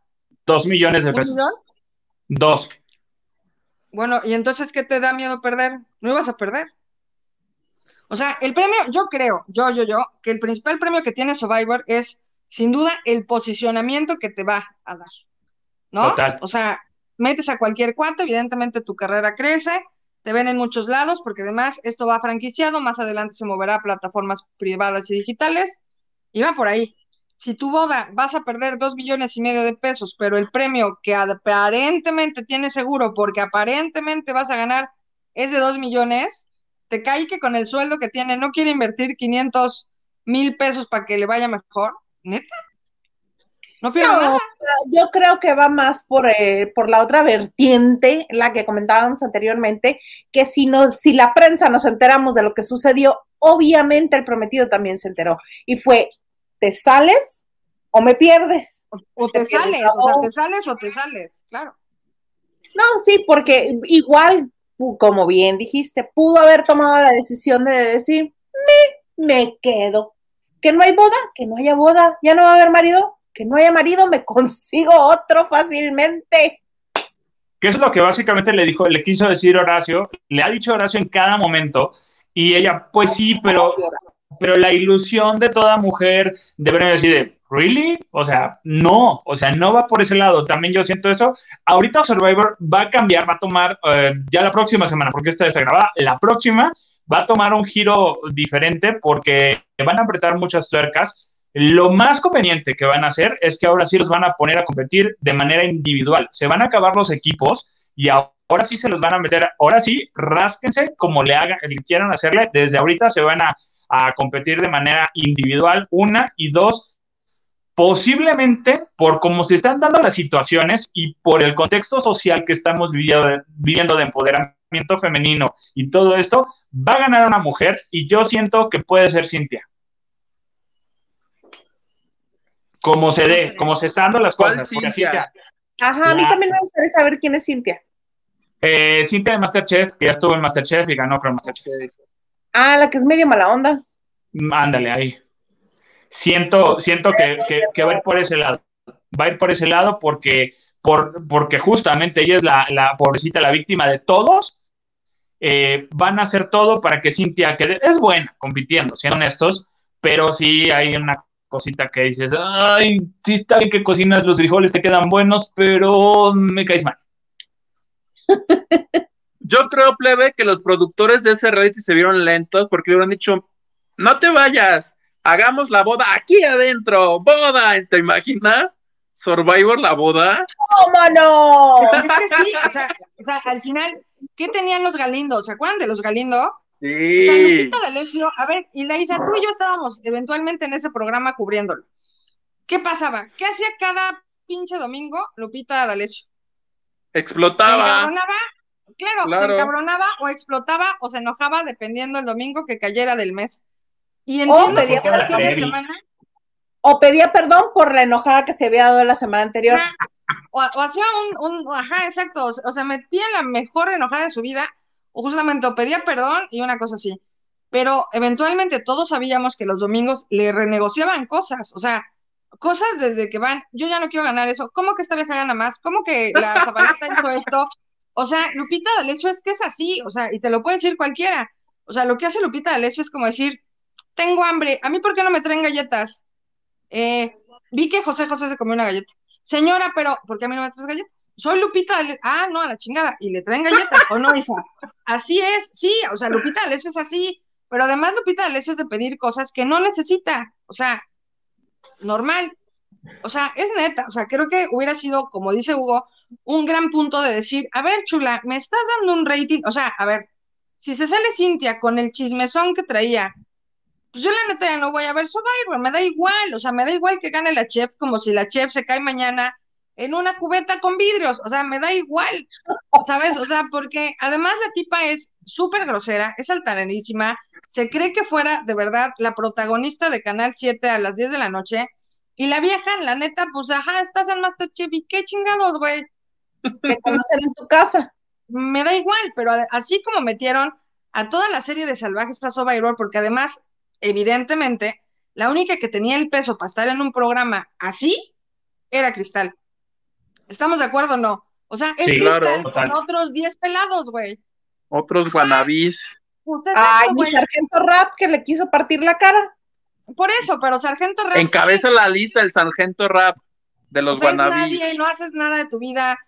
Dos millones de pesos. Dos. Bueno, ¿y entonces qué te da miedo perder? No ibas a perder. O sea, el premio, yo creo, yo, yo, yo, que el principal premio que tiene Survivor es, sin duda, el posicionamiento que te va a dar. ¿No? Total. O sea, metes a cualquier cuate, evidentemente tu carrera crece, te ven en muchos lados, porque además esto va franquiciado, más adelante se moverá a plataformas privadas y digitales, y va por ahí. Si tu boda vas a perder dos millones y medio de pesos, pero el premio que aparentemente tienes seguro, porque aparentemente vas a ganar, es de dos millones, te cae que con el sueldo que tiene no quiere invertir 500 mil pesos para que le vaya mejor, neta. No Yo creo que va más por, eh, por la otra vertiente, la que comentábamos anteriormente, que si, si la prensa nos enteramos de lo que sucedió, obviamente el prometido también se enteró. Y fue, ¿te sales o me pierdes? O, te, sales, o sea, te sales o te sales, claro. No, sí, porque igual, como bien dijiste, pudo haber tomado la decisión de decir, me, me quedo. Que no hay boda, que no haya boda, ya no va a haber marido, que no haya marido, me consigo otro fácilmente. Que es lo que básicamente le dijo, le quiso decir Horacio, le ha dicho Horacio en cada momento, y ella, pues sí, pero, pero la ilusión de toda mujer debe decir, ¿really? O sea, no, o sea, no va por ese lado. También yo siento eso. Ahorita Survivor va a cambiar, va a tomar eh, ya la próxima semana, porque esta está grabada, la próxima va a tomar un giro diferente porque van a apretar muchas tuercas lo más conveniente que van a hacer es que ahora sí los van a poner a competir de manera individual. Se van a acabar los equipos y ahora sí se los van a meter, ahora sí, rásquense como le hagan, le quieran hacerle. Desde ahorita se van a, competir de manera individual, una y dos, posiblemente por cómo se están dando las situaciones y por el contexto social que estamos viviendo, de empoderamiento femenino y todo esto, va a ganar una mujer y yo siento que puede ser Cintia. como se dé, como se están dando las cosas. Cintia? Ajá, a mí también me gustaría saber quién es Cintia. Eh, Cintia de Masterchef, que ya estuvo en Masterchef y ganó con Masterchef. Ah, la que es medio mala onda. Mm, ándale, ahí. Siento, siento que, que, va a ir por ese lado. va a ir por ese lado porque, por, porque justamente ella es la, la pobrecita, la víctima de todos. Eh, van a hacer todo para que Cintia quede. Es buena compitiendo, siendo honestos, pero sí hay una cosita que dices, ay, sí está bien que cocinas los frijoles, te quedan buenos, pero me caes mal. Yo creo, plebe, que los productores de ese reality se vieron lentos porque le hubieran dicho, no te vayas, hagamos la boda aquí adentro, boda, ¿te imaginas? Survivor la boda. ¿Cómo no? sí, o sea, o sea, al final, ¿qué tenían los Galindos? ¿Se acuerdan de los Galindo? Sí. O sea, Lupita D'Alessio, a ver, y Laisa, tú y yo estábamos eventualmente en ese programa cubriéndolo. ¿Qué pasaba? ¿Qué hacía cada pinche domingo Lupita D'Alessio? ¿Se Explotaba. encabronaba? Claro, Claro. se encabronaba o explotaba o se enojaba dependiendo el domingo que cayera del mes. Y entiendo pedía que fin de semana, O pedía perdón por la enojada que se había dado la semana anterior. o, o hacía un, un, ajá, exacto, o, se- o se metía en la mejor enojada de su vida, o justamente o pedía perdón y una cosa así. Pero eventualmente todos sabíamos que los domingos le renegociaban cosas, o sea, cosas desde que van, yo ya no quiero ganar eso, ¿cómo que esta vieja gana más? ¿Cómo que la Zabaleta hizo esto? O sea, Lupita D'Alessio es que es así, o sea, y te lo puede decir cualquiera. O sea, lo que hace Lupita D'Alessio es como decir, tengo hambre, ¿a mí por qué no me traen galletas? Eh, vi que José José se comió una galleta. Señora, pero ¿por qué a mí no me traes galletas? Soy Lupita. Ah, no, a la chingada. Y le traen galletas, ¿o no, Isa? Así es, sí, o sea, Lupita D'Alessio es así, pero además Lupita D'Alessio es de pedir cosas que no necesita, o sea, normal. O sea, es neta, o sea, creo que hubiera sido, como dice Hugo, un gran punto de decir, a ver, chula, me estás dando un rating, o sea, a ver, si se sale Cintia con el chismezón que traía, pues yo la neta ya no voy a ver Survivor, me da igual, o sea, me da igual que gane la chef como si la chef se cae mañana en una cubeta con vidrios, o sea, me da igual, ¿sabes? O sea, porque además la tipa es súper grosera, es altanerísima, se cree que fuera de verdad la protagonista de Canal 7 a las 10 de la noche, y la vieja, la neta, pues, ajá, estás en Masterchef, y qué chingados, güey, Te conocen en tu casa. me da igual, pero así como metieron a toda la serie de Salvajes a Survivor, porque además, evidentemente, la única que tenía el peso para estar en un programa así era Cristal. ¿Estamos de acuerdo o no? O sea, es Sí, Cristal claro, con otros 10 pelados, güey. Otros guanabís. Pues Ay, mi sargento rap que le quiso partir la cara. Por eso, pero Sargento Rap, Encabeza la lista el sargento rap de los o sea, es guanabís. nadie, no haces nada de tu vida.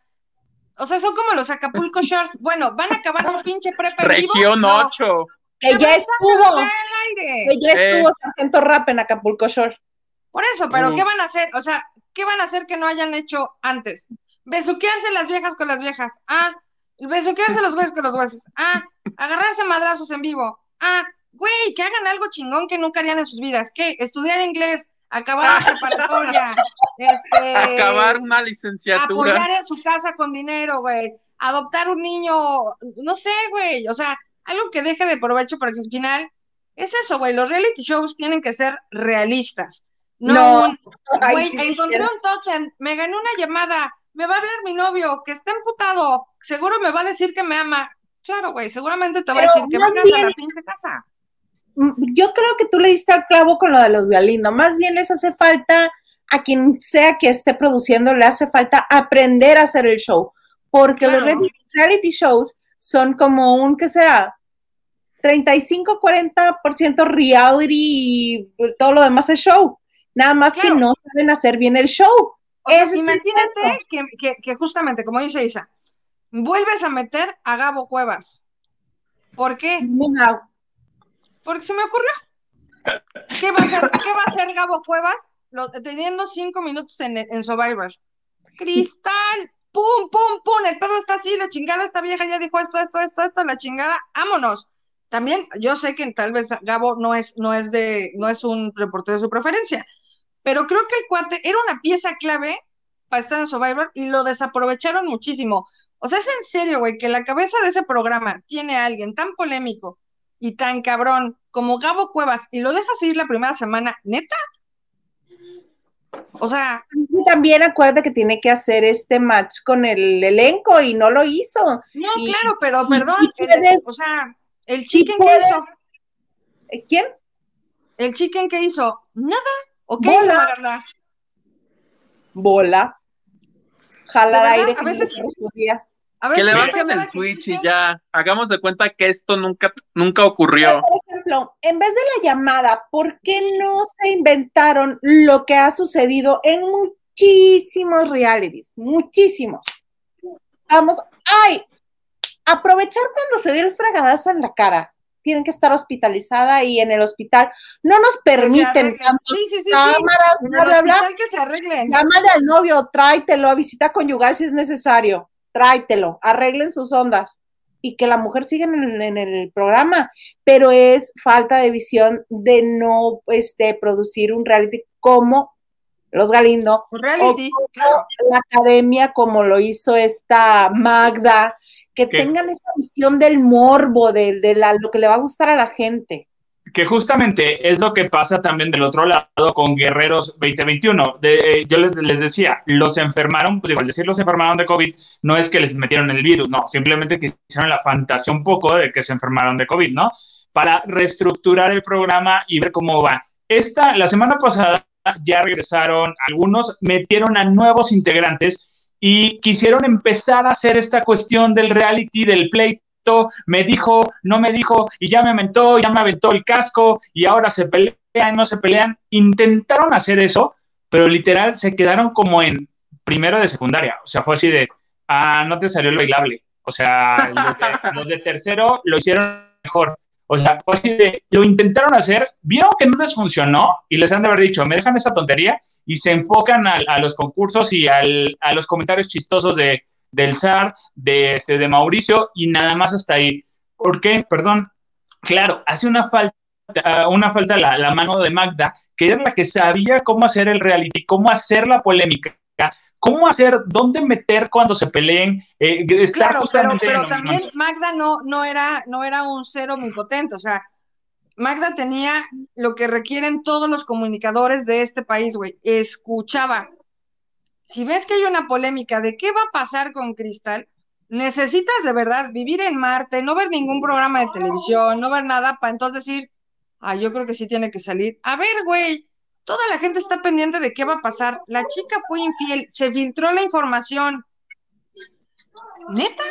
O sea, son como los Acapulco Shorts. Bueno, ¿van a acabar su pinche prepa vivo? Región No. 8. Que ya estuvo. Que ya estuvo sargento rap en Acapulco Shore. Por eso, pero Mm. ¿qué van a hacer? O sea, ¿qué van a hacer que no hayan hecho antes? Besuquearse las viejas con las viejas. Ah, besuquearse los güeyes con los güeyes. Ah, agarrarse madrazos en vivo. Ah, güey, que hagan algo chingón que nunca harían en sus vidas. ¿Qué? Estudiar inglés, acabar la preparatoria, este, Acabar una licenciatura. apoyar en su casa con dinero, güey. Adoptar un niño, no sé, güey. O sea, algo que deje de provecho porque al final es eso, güey. Los reality shows tienen que ser realistas. No, No. güey, sí, encontré sí, un tótem, me gané una llamada, me va a hablar mi novio, que está emputado, seguro me va a decir que me ama. Claro, güey, seguramente te va a decir que vengas a la bien- pinche casa. Mm, Yo creo que tú le diste al clavo con lo de los Galindo. Más bien les hace falta a quien sea que esté produciendo, le hace falta aprender a hacer el show. Porque los Claro. reality shows son como un, ¿qué será? 35-40% reality y todo lo demás es show. Nada más Claro. que no saben hacer bien el show. O sea, imagínate que, que, que justamente, como dice Isa, vuelves a meter a Gabo Cuevas. ¿Por qué? Mira, Porque se me ocurrió. ¿Qué va a hacer, qué va a hacer Gabo Cuevas lo- teniendo cinco minutos en, en Survivor? Cristal, pum, pum, pum, el pedo está así, la chingada, esta vieja ya dijo esto, esto, esto, esto, la chingada, vámonos. También, yo sé que tal vez Gabo no es, no es de, no es un reportero de su preferencia, pero creo que el cuate era una pieza clave para estar en Survivor y lo desaprovecharon muchísimo. O sea, es en serio, güey, que la cabeza de ese programa tiene a alguien tan polémico y tan cabrón como Gabo Cuevas y lo dejas ir la primera semana, neta. O sea, y también acuérdate que tiene que hacer este match con el elenco y no lo hizo. no, Y- claro, pero perdón, o sea, el chicken que puedes- hizo, Eh, ¿Quién? el chicken que hizo, nada, ¿o qué Bola. hizo Magarla? bola, jalar aire. A veces, que le bajen el switch y ya hagamos de cuenta que esto nunca, nunca ocurrió. Ejemplo, en vez de la llamada, ¿por qué no se inventaron lo que ha sucedido en muchísimos realities? Muchísimos. Vamos, ay, aprovechar cuando se dio el fregadazo en la cara. Tienen que estar hospitalizada y en el hospital no nos permiten sí, sí, sí, cámaras, bla, bla, que se arreglen. Llámale al novio, tráetelo a visita conyugal si es necesario tráetelo, arreglen sus ondas y que la mujer siga en el, programa, pero es falta de visión de no este, producir un reality como los Galindo, reality, la academia como lo hizo esta Magda, que tengan esa visión del morbo, de, de la, lo que le va a gustar a la gente que justamente es lo que pasa también del otro lado con Guerreros 2021. De, eh, yo les, decía, los enfermaron, pues igual decir los enfermaron de COVID, no es que les metieron el virus, no, simplemente que hicieron la fantasía un poco de que se enfermaron de COVID, ¿no? Para reestructurar el programa y ver cómo va. Esta, la semana pasada ya regresaron algunos, metieron a nuevos integrantes y quisieron empezar a hacer esta cuestión del reality, del play me dijo, no me dijo, y ya me mentó, ya me aventó el casco, y ahora se pelean, no se pelean. Intentaron hacer eso, pero literal se quedaron como en primero de secundaria. O sea, fue así de, ah, no te salió el bailable. O sea, los de, tercero lo hicieron mejor. O sea, de, lo intentaron hacer, vieron que no les funcionó y les han de haber dicho, me dejan esa tontería y se enfocan a, los concursos y a los comentarios chistosos de, del zar, de, este, de Mauricio y nada más hasta ahí. ¿Por qué? Perdón. Claro, hace una falta una falta la, mano de Magda, que era la que sabía cómo hacer el reality, cómo hacer la polémica, cómo hacer, dónde meter cuando se peleen. Eh, claro, pero, también Magda no, no, era, no era un cero muy potente, o sea, Magda tenía lo que requieren todos los comunicadores de este país, güey, escuchaba, si ves que hay una polémica de qué va a pasar con Cristal, necesitas de verdad vivir en Marte, no ver ningún programa de televisión, no ver nada para entonces decir, ah, yo creo que sí tiene que salir. A ver, güey, toda la gente está pendiente de qué va a pasar. La chica fue infiel, se filtró la información. ¿Neta?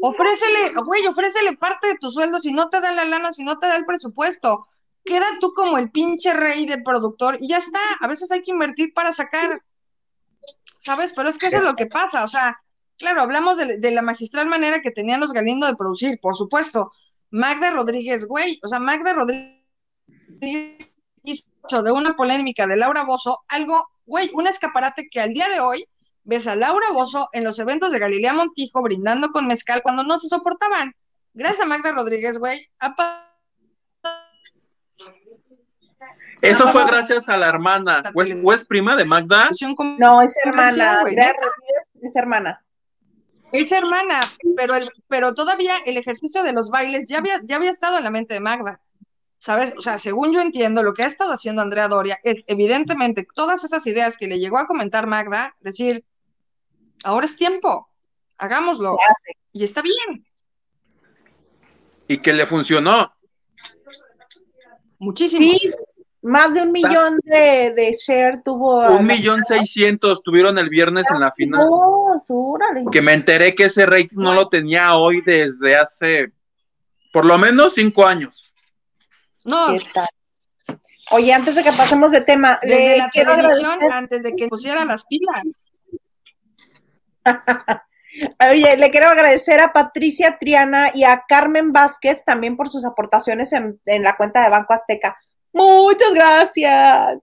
Ofrécele, güey, ofrécele parte de tu sueldo si no te da la lana, si no te da el presupuesto. Queda tú como el pinche rey de productor y ya está. A veces hay que invertir para sacar. ¿sabes? Pero es que eso es lo que pasa, o sea, claro, hablamos de, la magistral manera que tenían los Galindo de producir, por supuesto. Magda Rodríguez, güey, o sea, Magda Rodríguez hizo de una polémica de Laura Bozo algo, güey, un escaparate que al día de hoy ves a Laura Bozo en los eventos de Galilea Montijo brindando con mezcal cuando no se soportaban. Gracias a Magda Rodríguez, güey, eso fue gracias a la hermana. ¿O es, prima de Magda? No, es hermana. Es hermana. Es hermana, pero, el, pero todavía el ejercicio de los bailes ya había, ya había estado en la mente de Magda. ¿Sabes? O sea, según yo entiendo, lo que ha estado haciendo Andrea Doria, evidentemente, todas esas ideas que le llegó a comentar Magda, decir, ahora es tiempo, hagámoslo. Y está bien. Y que le funcionó. Muchísimo. Sí, más de un millón de, de share tuvo. Un millón seiscientos tuvieron el viernes en la final. Que me enteré que ese rey no lo tenía hoy desde hace por lo menos cinco años. No. Oye, antes de que pasemos de tema, desde la quiero antes de que pusieran las pilas. Oye, le quiero agradecer a Patricia Triana y a Carmen Vázquez también por sus aportaciones en, en la cuenta de Banco Azteca. Muchas gracias.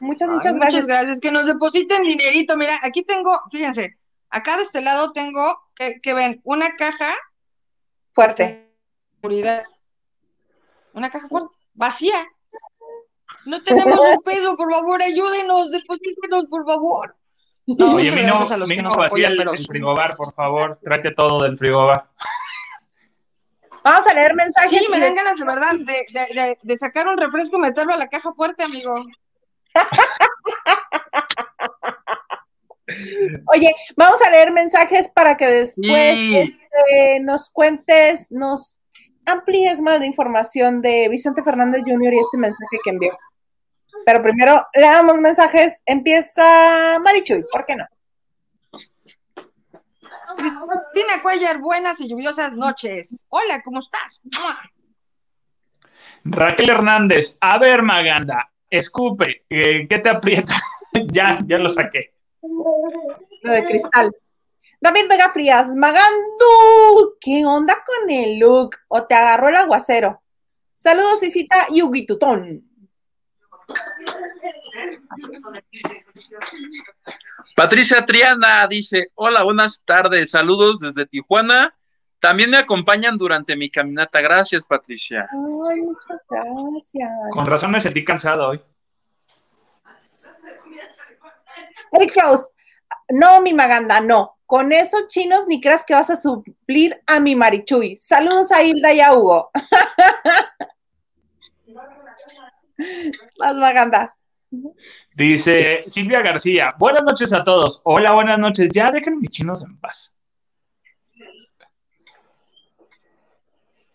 Muchas, muchas gracias. Muchas gracias. Que nos depositen dinerito. Mira, aquí tengo, fíjense, acá de este lado tengo, que, ven, una caja fuerte. Seguridad. Una caja fuerte, vacía. No tenemos un peso, por favor, ayúdenos, deposítenos, por favor. No, Oye, muchas gracias a los que nos apoyan, pero el, frigobar, por favor, trate todo del frigobar. Vamos a leer mensajes. Sí, me dan ganas de verdad de, sacar un refresco y meterlo a la caja fuerte, amigo. Oye, vamos a leer mensajes para que después este, nos cuentes, nos amplíes más la información de Vicente Fernández Jr. y este mensaje que envió. Pero primero le damos mensajes. Empieza Marichuy, ¿por qué no? Tina Cuellar, buenas y lluviosas noches. Hola, ¿cómo estás? Raquel Hernández, a ver, Maganda, escupe, eh, ¿qué te aprieta? ya, ya lo saqué. Lo de cristal. David Vega Frías, Magandu, ¿qué onda con el look? ¿O te agarró el aguacero? Saludos, Isita y Huguitutón. Patricia Triana dice, hola, buenas tardes, saludos desde Tijuana. También me acompañan durante mi caminata. Gracias, Patricia. Ay, muchas gracias. Con razón me sentí cansado hoy. Eric Faust, no, mi Maganda, no. Con esos chinos ni creas que vas a suplir a mi Marichuy. Saludos a Hilda y a Hugo. Más Maganda. Dice Silvia García, buenas noches a todos. Hola, buenas noches. Ya dejen mis chinos en paz.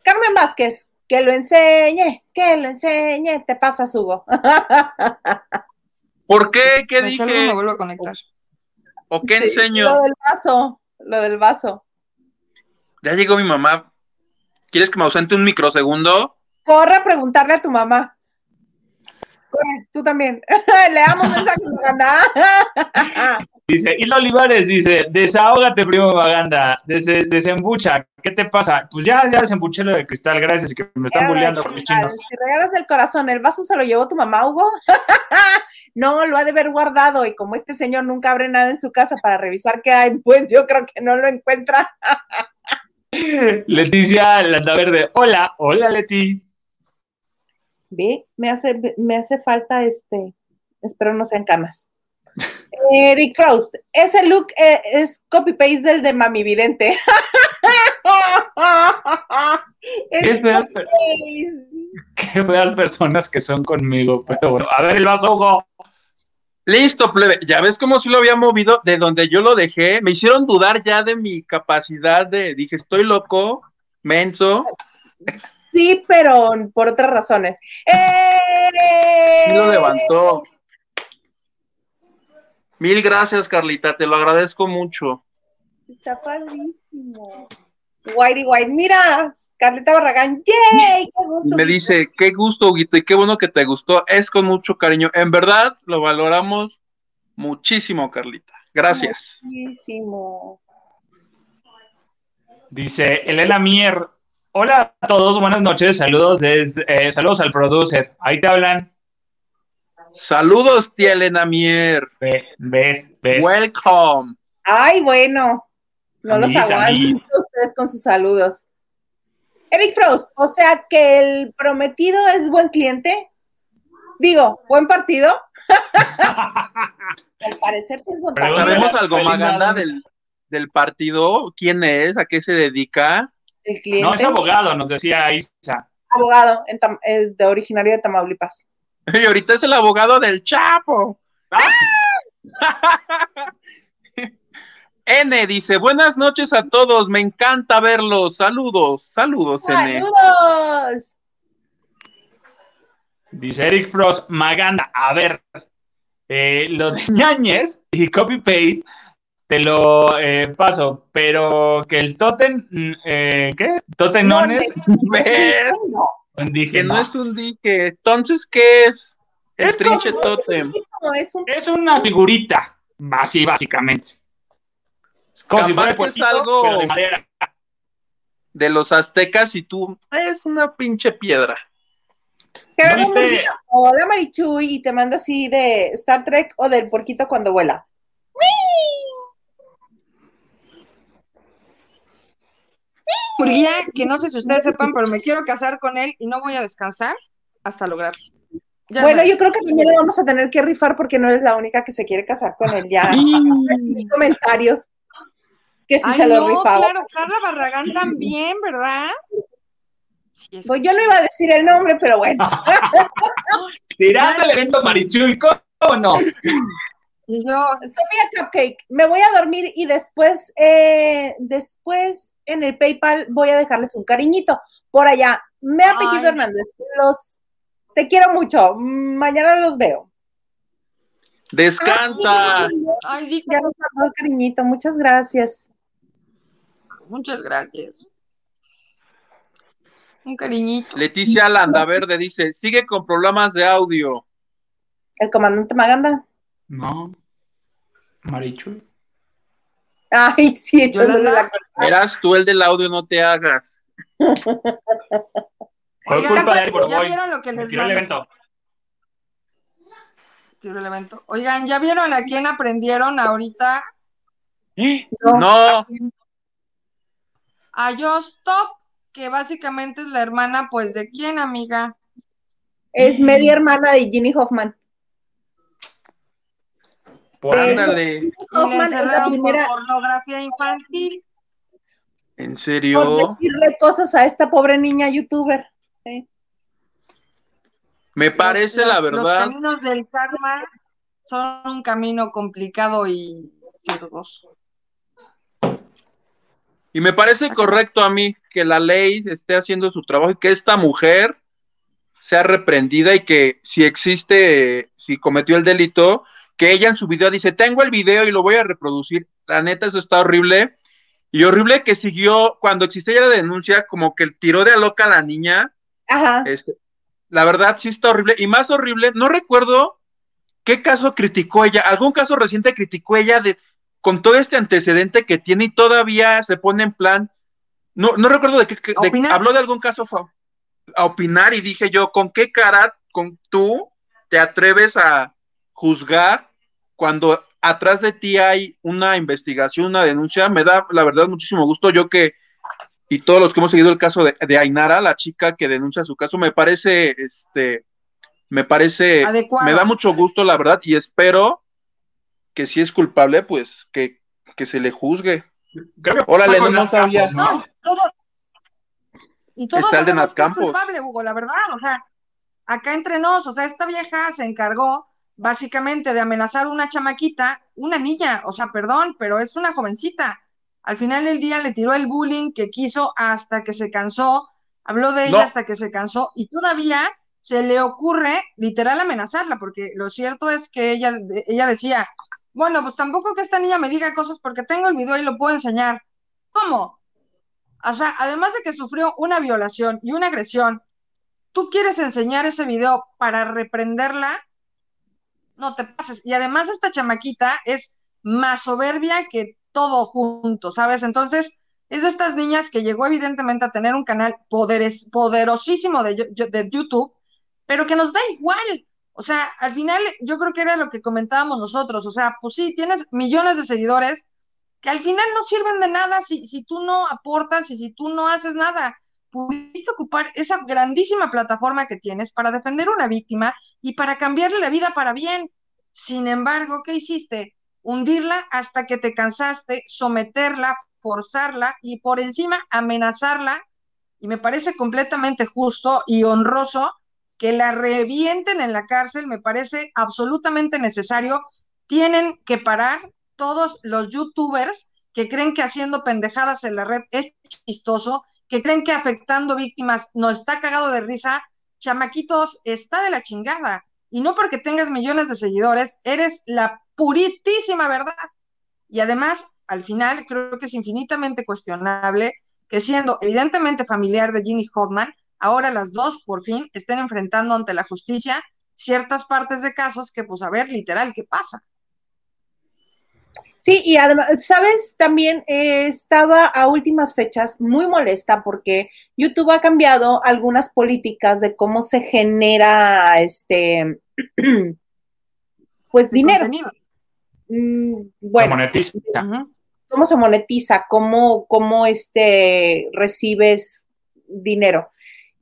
Carmen Vázquez, que lo enseñe, que lo enseñe. Te pasas, Hugo. ¿Por qué? ¿Qué Me dije? salgo, me vuelvo a conectar. ¿O qué Sí, enseño? Lo del vaso, lo del vaso. Ya llegó mi mamá. ¿Quieres que me ausente un microsegundo? Corre a preguntarle a tu mamá. Corre, tú también. Le damos mensajes, Maganda. Dice, Hilo Olivares dice, desahógate, primo Maganda, Des- desembucha, ¿qué te pasa? Pues ya, ya desembuché lo de cristal, gracias, que me están bulleando con mis chinos. Si regalas del corazón, ¿el vaso se lo llevó tu mamá, Hugo? no, lo ha de haber guardado y como este señor nunca abre nada en su casa para revisar qué hay, pues yo creo que no lo encuentra. Leticia Landaverde, hola, hola Leti. Ve, me hace, me hace falta este, espero no sean canas. Eric Frost, ese look eh, es copy-paste del de Mami Vidente. es Qué feas, copy-paste. qué feas personas que son conmigo, pero bueno, a ver el vaso, Hugo. Listo, plebe. Ya ves cómo sí lo había movido de donde yo lo dejé. Me hicieron dudar ya de mi capacidad de. Dije, estoy loco, menso. Sí, pero por otras razones. ¡Eh! Sí lo levantó. Mil gracias, Carlita. Te lo agradezco mucho. Está padrísimo. Whitey White, mira, Carlita Barragán, ¡yay! ¡Qué gusto! Me dice, qué gusto, Huguito, y qué bueno que te gustó. Es con mucho cariño. En verdad, lo valoramos muchísimo, Carlita. Gracias. Muchísimo. Dice Elena Mier, hola a todos, buenas noches, saludos desde, eh, saludos al producer, ahí te hablan. Saludos, tía Elena Mier. Ve- ¿Ves? ¿Ves? Welcome. Ay, bueno, no los aguanto ustedes con sus saludos. Eric Frost, o sea que el prometido es buen cliente. Digo, buen partido. Al parecer sí es buen partido. ¿Sabemos algo. Maganda, del, del partido? ¿Quién es? ¿A qué se dedica? El cliente, No, es abogado, nos decía Isa. abogado, en de originario de Tamaulipas. Y ahorita es el abogado del Chapo. N dice, buenas noches a todos, me encanta verlos. Saludos, saludos, N. ¡Saludos! Dice Eric Frost, Maganda, a ver, eh, lo de ñañez y copy paste te lo eh, paso, pero que el totem, mm, eh, ¿qué? Totem no. No, dije, Que no es un dique. Entonces, ¿qué es? El Es trinche como- totem. es un es una figurita, así básicamente. Es como si fuera es algo- pero de madera. De los aztecas y tú, es una pinche piedra. Que ¿No haga un viste? día, o la Marichuy y te manda así de Star Trek o del porquito cuando vuela. Julia, que no sé si ustedes sepan, pero me quiero casar con él y no voy a descansar hasta lograrlo. Ya bueno, yo creo que también le vamos a tener que rifar porque no eres la única que se quiere casar con él. Ya comentarios que sí Ay, se lo no, rifaba. claro, Carla Barragán también, ¿verdad? Sí, es- Pues yo no iba a decir el nombre, pero bueno. Tirando el evento Marichuy, ¿cómo no? Y yo, Sofía Cupcake, me voy a dormir y después, eh, después en el PayPal voy a dejarles un cariñito por allá. Me apellido Ay. Hernández. Los Te quiero mucho. Mañana los veo. Descansa. Ay, sí, ya nos mandó el cariñito. Muchas gracias. Muchas gracias. Un cariñito. Leticia Landaverde dice, sigue con problemas de audio. ¿El comandante Maganda? No. Marichu. Ay, sí, echándole la Eras tú el del audio, no te hagas. ¿Cuál culpa de ¿Ya vieron lo que les Tiró el evento. Tiró el evento. Oigan, ¿ya vieron a quién aprendieron ahorita? No. no. A Top que básicamente es la hermana, pues, ¿de quién, amiga? Es media hermana de Ginny Hoffman. Por ándale. Hoffman es la primera... pornografía infantil. ¿En serio? Por decirle cosas a esta pobre niña youtuber. Me parece la verdad. Los caminos del karma son un camino complicado y riesgoso. Y me parece correcto a mí que la ley esté haciendo su trabajo y que esta mujer sea reprendida y que si existe, si cometió el delito, que ella en su video dice, tengo el video y lo voy a reproducir. La neta, eso está horrible. Y horrible que siguió, cuando existía la denuncia, como que tiró de a loca a la niña. Ajá. Este, la verdad, sí está horrible. Y más horrible, no recuerdo qué caso criticó ella. Algún caso reciente criticó ella de, con todo este antecedente que tiene y todavía se pone en plan, no, no recuerdo de qué, habló de algún caso a opinar y dije yo, ¿con qué cara con tú te atreves a juzgar cuando atrás de ti hay una investigación, una denuncia? Me da la verdad muchísimo gusto yo que y todos los que hemos seguido el caso de, de Ainara, la chica que denuncia su caso, me parece, este, me parece, me da mucho gusto la verdad y espero que si es culpable, pues que, se le juzgue. Órale, no, no sabía. No, todo, y todo Está el de Es culpable, Hugo, la verdad, o sea, acá entre nos, o sea, esta vieja se encargó básicamente de amenazar a una chamaquita, una niña, o sea, perdón, pero es una jovencita. Al final del día le tiró el bullying que quiso hasta que se cansó, habló de ella hasta que se cansó y todavía se le ocurre literal amenazarla, porque lo cierto es que ella, ella decía, bueno, pues tampoco que esta niña me diga cosas porque tengo el video y lo puedo enseñar. ¿Cómo? O sea, además de que sufrió una violación y una agresión, ¿tú quieres enseñar ese video para reprenderla? No te pases. Y además esta chamaquita es más soberbia que todo junto, ¿sabes? Entonces, es de estas niñas que llegó evidentemente a tener un canal poderes, poderosísimo de, de YouTube, pero que nos da igual. O sea, al final yo creo que era lo que comentábamos nosotros. O sea, pues sí, tienes millones de seguidores que al final no sirven de nada si, si tú no aportas y si tú no haces nada. Pudiste ocupar esa grandísima plataforma que tienes para defender una víctima y para cambiarle la vida para bien. Sin embargo, ¿qué hiciste? Hundirla hasta que te cansaste, someterla, forzarla y por encima amenazarla. Y me parece completamente justo y honroso que la revienten en la cárcel me parece absolutamente necesario. Tienen que parar todos los youtubers que creen que haciendo pendejadas en la red es chistoso, que creen que afectando víctimas no está cagado de risa. Chamaquitos, está de la chingada. Y no porque tengas millones de seguidores, eres la puritísima verdad. Y además, al final, creo que es infinitamente cuestionable que siendo evidentemente familiar de Ginny Hoffman, ahora las dos por fin estén enfrentando ante la justicia ciertas partes de casos que, pues, a ver, literal, ¿qué pasa? Sí, y además, ¿sabes? También eh, estaba a últimas fechas muy molesta porque YouTube ha cambiado algunas políticas de cómo se genera este, pues dinero. Mm, bueno, monetiza. ¿Cómo se monetiza? ¿Cómo, cómo este, recibes dinero?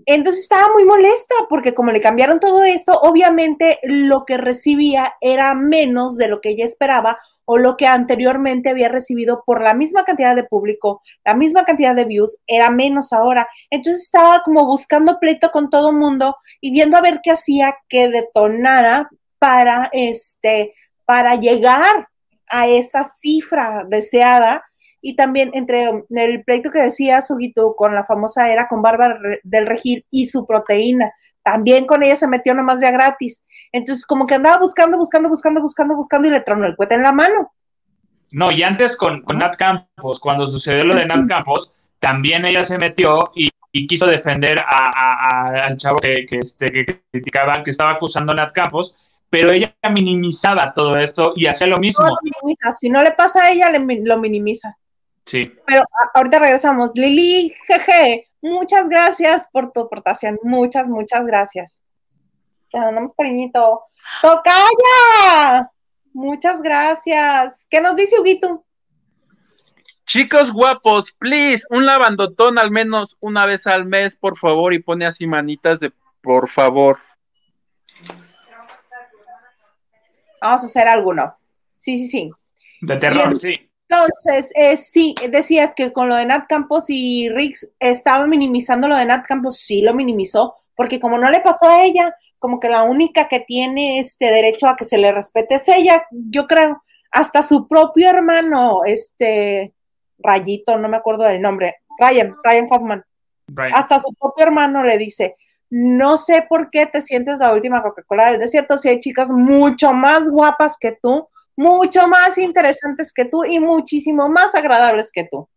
Entonces estaba muy molesta porque como le cambiaron todo esto, obviamente lo que recibía era menos de lo que ella esperaba o lo que anteriormente había recibido por la misma cantidad de público, la misma cantidad de views, era menos ahora. Entonces estaba como buscando pleito con todo el mundo y viendo a ver qué hacía que detonara para este para llegar a esa cifra deseada y también entre el proyecto que decía Sugito con la famosa era con Bárbara del Regil y su proteína. También con ella se metió nomás de a gratis. Entonces, como que andaba buscando, buscando, buscando, buscando, buscando y le tronó el cohete en la mano. No, y antes con, con Nat Campos, cuando sucedió lo de Nat Campos, también ella se metió y, quiso defender a, al chavo que, que, este, que criticaba, que estaba acusando a Nat Campos, pero ella minimizaba todo esto y hacía lo mismo. No lo Si no le pasa a ella, lo minimiza. Sí. Pero ahorita regresamos. Lili, jeje, muchas gracias por tu aportación. Muchas, muchas gracias. Te mandamos cariñito. ¡Tocaya! Muchas gracias. ¿Qué nos dice Huguito? Chicos guapos, please, un lavandotón al menos una vez al mes, por favor, y pone así manitas de por favor. Vamos a hacer alguno. Sí, sí, sí. De terror, sí. Entonces, eh, sí, decías que con lo de Nat Campos y Riggs estaba minimizando lo de Nat Campos, sí lo minimizó, porque como no le pasó a ella, como que la única que tiene este derecho a que se le respete es ella, yo creo, hasta su propio hermano, este Rayito, no me acuerdo del nombre, Ryan, Ryan Hoffman, hasta su propio hermano le dice, no sé por qué te sientes la última Coca-Cola del desierto si hay chicas mucho más guapas que tú, mucho más interesantes que tú y muchísimo más agradables que tú.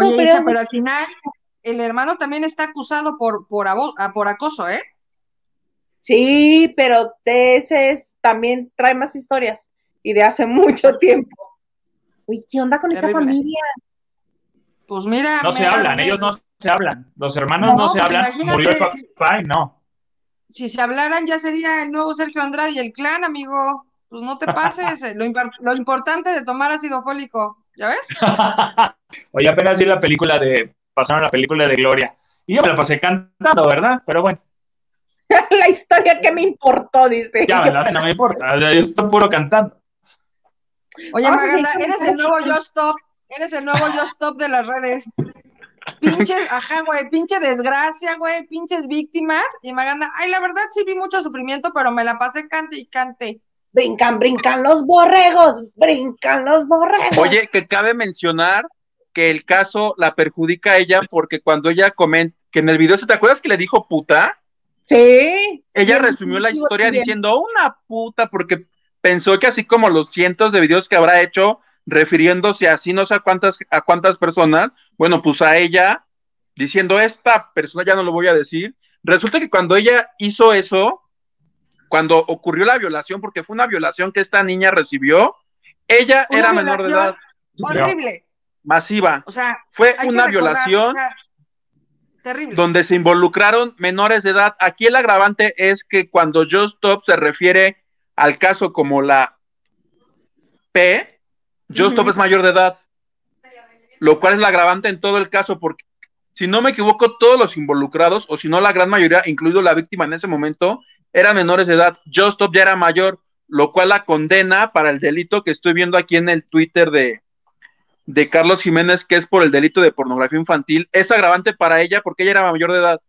Oye, pero al final el hermano también está acusado por, por, ah, por acoso, ¿eh? Sí, pero ese es, también trae más historias y de hace mucho tiempo. Uy, ¿qué onda con esa familia? Pues mira. No se hablan, ellos no se hablan. Los hermanos no, se pues hablan. Murió el papá y no. Si se hablaran, ya sería el nuevo Sergio Andrade y el clan, amigo. Pues no te pases. lo, lo, importante de tomar ácido fólico, ¿ya ves? Oye, apenas vi la película de. Pasaron la película de Gloria. Y yo me la pasé cantando, ¿verdad? Pero bueno. la historia que me importó, dice. Ya, ¿verdad? No me importa. Yo estoy puro cantando. Oye, Maganda, eres el nuevo Yo Stop. Eres el nuevo Yo Stop de las redes. Pinches, ajá, güey, pinche desgracia, güey, pinches víctimas. Y Maganda, ay, la verdad sí vi mucho sufrimiento, pero me la pasé cante y cante. Brincan, brincan los borregos, brincan los borregos. Oye, que cabe mencionar que el caso la perjudica a ella porque cuando ella comenta, que en el video, ¿te acuerdas que le dijo puta? Sí. Ella resumió la historia diciendo una puta porque pensó que así como los cientos de videos que habrá hecho refiriéndose así no sé a cuántas a cuántas personas, bueno, pues a ella diciendo esta persona ya no lo voy a decir. Resulta que cuando ella hizo eso, cuando ocurrió la violación, porque fue una violación que esta niña recibió, ella era menor de edad. Horrible. Masiva. O sea, fue una violación terrible. donde se involucraron menores de edad. Aquí el agravante es que cuando Just Stop se refiere al caso como la P, Just Stop es mayor de edad. Lo cual es el agravante en todo el caso, porque si no me equivoco, todos los involucrados, o si no la gran mayoría, incluido la víctima en ese momento, eran menores de edad. Just Stop ya era mayor, lo cual la condena para el delito que estoy viendo aquí en el Twitter de, de Carlos Jiménez, que es por el delito de pornografía infantil. Es agravante para ella porque ella era mayor de edad.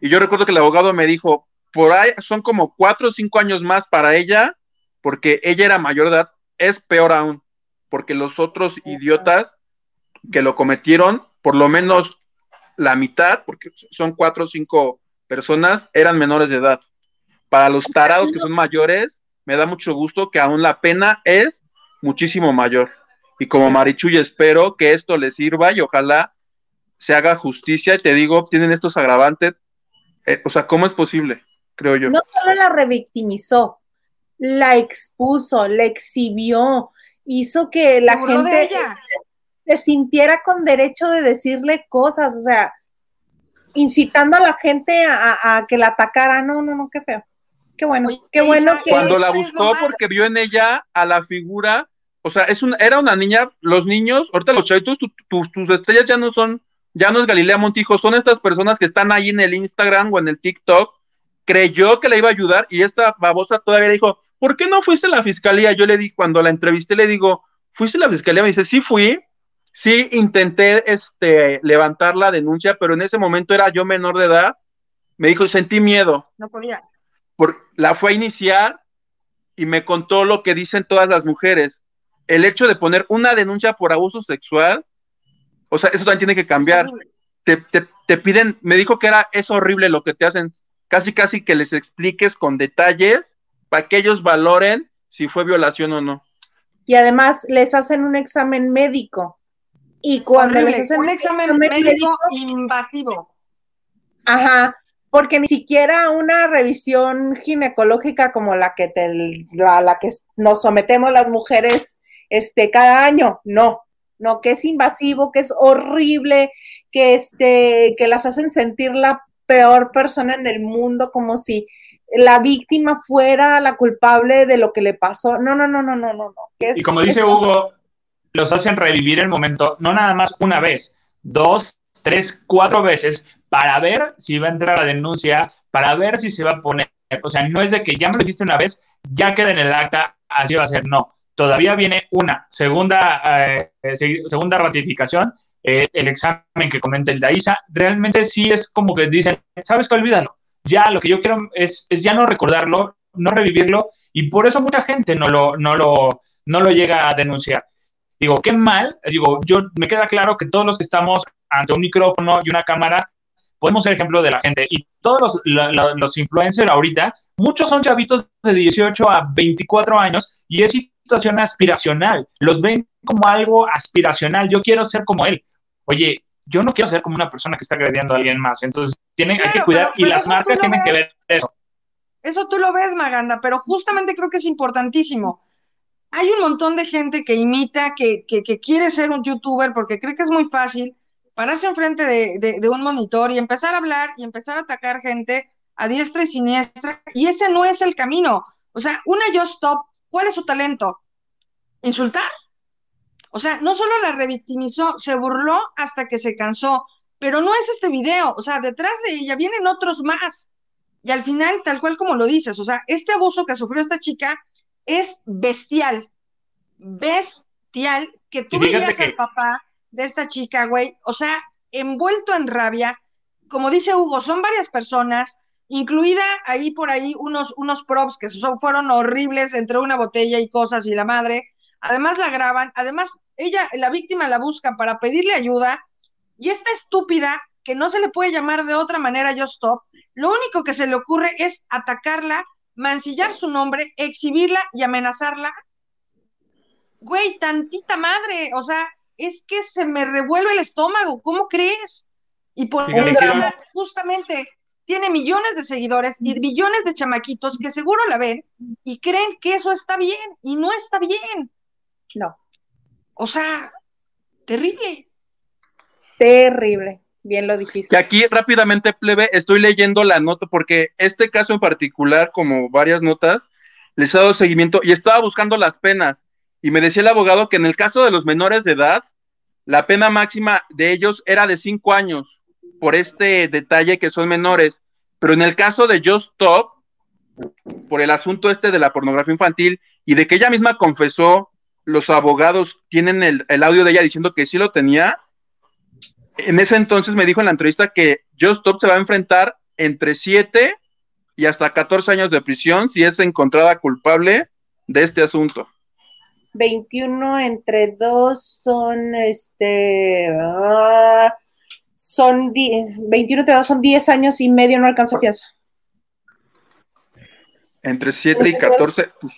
Y yo recuerdo que el abogado me dijo, por ahí son como cuatro o cinco años más para ella, porque ella era mayor de edad. Es peor aún, porque los otros idiotas que lo cometieron, por lo menos la mitad, porque son cuatro o cinco personas, eran menores de edad. Para los tarados que son mayores, me da mucho gusto que aún la pena es muchísimo mayor. Y como Marichuy espero que esto le sirva y ojalá se haga justicia. Y te digo, tienen estos agravantes. Eh, o sea, ¿cómo es posible? Creo yo. No solo la revictimizó, la expuso, la exhibió, hizo que la gente se sintiera con derecho de decirle cosas, o sea, incitando a la gente a, a que la atacara. No, no, no, qué feo. Qué bueno, qué bueno que. Cuando la buscó porque vio en ella a la figura, o sea, es una, era una niña, los niños, ahorita los chavitos, tus estrellas ya no son, ya no es Galilea Montijo, son estas personas que están ahí en el Instagram o en el TikTok, creyó que le iba a ayudar y esta babosa todavía dijo, ¿por qué no fuiste a la fiscalía? Yo le di, cuando la entrevisté, le digo, ¿fuiste a la fiscalía? Me dice, sí fui, sí intenté este, levantar la denuncia, pero en ese momento era yo menor de edad. Me dijo, sentí miedo. No podía la fue a iniciar y me contó lo que dicen todas las mujeres. El hecho de poner una denuncia por abuso sexual, o sea, eso también tiene que cambiar. Te, te, piden, me dijo que era, es horrible lo que te hacen. casi casi que les expliques con detalles para que ellos valoren si fue violación o no. Y además les hacen un examen médico. Y cuando les hacen un examen, médico, invasivo. Ajá, porque ni siquiera una revisión ginecológica como la que te, la, la, que nos sometemos las mujeres este cada año, no, no, que es invasivo, que es horrible, que este, que las hacen sentir la peor persona en el mundo, como si la víctima fuera la culpable de lo que le pasó. No, no, no, no, no, no. y como dice Hugo, los hacen revivir el momento, no nada más una vez, dos, tres, cuatro veces, para ver si va a entrar la denuncia, para ver si se va a poner. O sea, no es de que ya me lo dijiste una vez, ya queda en el acta, así va a ser. No, todavía viene una segunda, eh, segunda ratificación, eh, el examen que comenta el DAISA. Realmente sí es como que dicen, ¿sabes qué? Olvídalo. Ya lo que yo quiero es, ya no recordarlo, no revivirlo, y por eso mucha gente no lo, no lo, no lo llega a denunciar. Digo, qué mal, digo, yo me queda claro que todos los que estamos ante un micrófono y una cámara podemos ser ejemplo de la gente. Y todos los, los influencers ahorita, muchos son chavitos de 18 a 24 años y es situación aspiracional. Los ven como algo aspiracional. Yo quiero ser como él. Oye, yo no quiero ser como una persona que está agrediendo a alguien más. Entonces, tienen, hay que cuidar y las marcas tienen que ver eso. Eso tú lo ves, Maganda, pero justamente creo que es importantísimo. Hay un montón de gente que imita, que, que, que quiere ser un youtuber porque cree que es muy fácil pararse enfrente de, de, un monitor y empezar a hablar y empezar a atacar gente a diestra y siniestra, y ese no es el camino. O sea, una Yo Stop, ¿cuál es su talento? Insultar. O sea, no solo la revictimizó, se burló hasta que se cansó, pero no es este video, o sea, detrás de ella vienen otros más. Y al final, tal cual como lo dices, o sea, este abuso que sufrió esta chica es bestial, bestial, que tú veías al papá de esta chica, güey, o sea, envuelto en rabia, como dice Hugo, son varias personas, incluida ahí por ahí unos, unos props que son, fueron horribles entre una botella y cosas y la madre, además la graban, además ella, la víctima la busca para pedirle ayuda, y esta estúpida, que no se le puede llamar de otra manera yo stop, lo único que se le ocurre es atacarla, mancillar su nombre, exhibirla y amenazarla. Güey, tantita madre, o sea, es que se me revuelve el estómago, ¿cómo crees? Y por eso justamente tiene millones de seguidores y millones de chamaquitos que seguro la ven y creen que eso está bien y no está bien. No. O sea, terrible. Terrible. Bien lo dijiste. Que aquí rápidamente, plebe, estoy leyendo la nota porque este caso en particular, como varias notas, les ha dado seguimiento y estaba buscando las penas y me decía el abogado que en el caso de los menores de edad, la pena máxima de ellos era de cinco años por este detalle que son menores, pero en el caso de Just Stop, por el asunto este de la pornografía infantil y de que ella misma confesó, los abogados tienen el, el audio de ella diciendo que sí lo tenía. En ese entonces me dijo en la entrevista que Just Stop se va a enfrentar entre siete y hasta 14 años de prisión si es encontrada culpable de este asunto. 21 entre 2 son, este, ah, son 21 entre 2 son 10 años y medio, no alcanza fianza. Entre 7 y 14. Pues,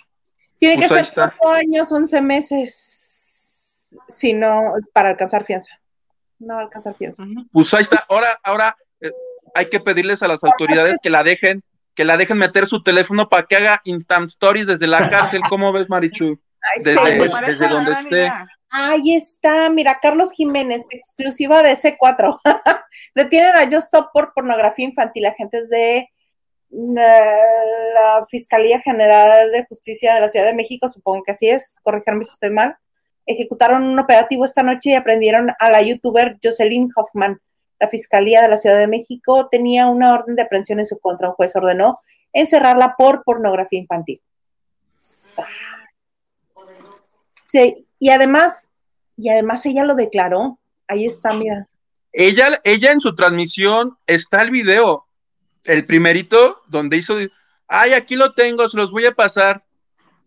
tiene que pues ser 4 años, 11 meses, si no, para alcanzar fianza. No alcanzar fianza. Pues ahí está. Ahora, ahora eh, hay que pedirles a las autoridades que la dejen, que la dejen meter su teléfono para que haga instant stories desde la cárcel. ¿Cómo ves, Marichu? Desde, donde esté. Ahí está, mira, Carlos Jiménez, exclusiva de C4. Detienen a Just Stop por pornografía infantil, agentes de mm, la Fiscalía General de Justicia de la Ciudad de México, supongo que así es, corríjanme si estoy mal, ejecutaron un operativo esta noche y aprendieron a la youtuber Jocelyn Hoffman. La Fiscalía de la Ciudad de México tenía una orden de aprehensión en su contra. Un juez ordenó encerrarla por pornografía infantil y además, y además ella lo declaró. Ahí está, mira. Ella, ella en su transmisión está el video, el primerito, donde hizo, ay, aquí lo tengo, se los voy a pasar.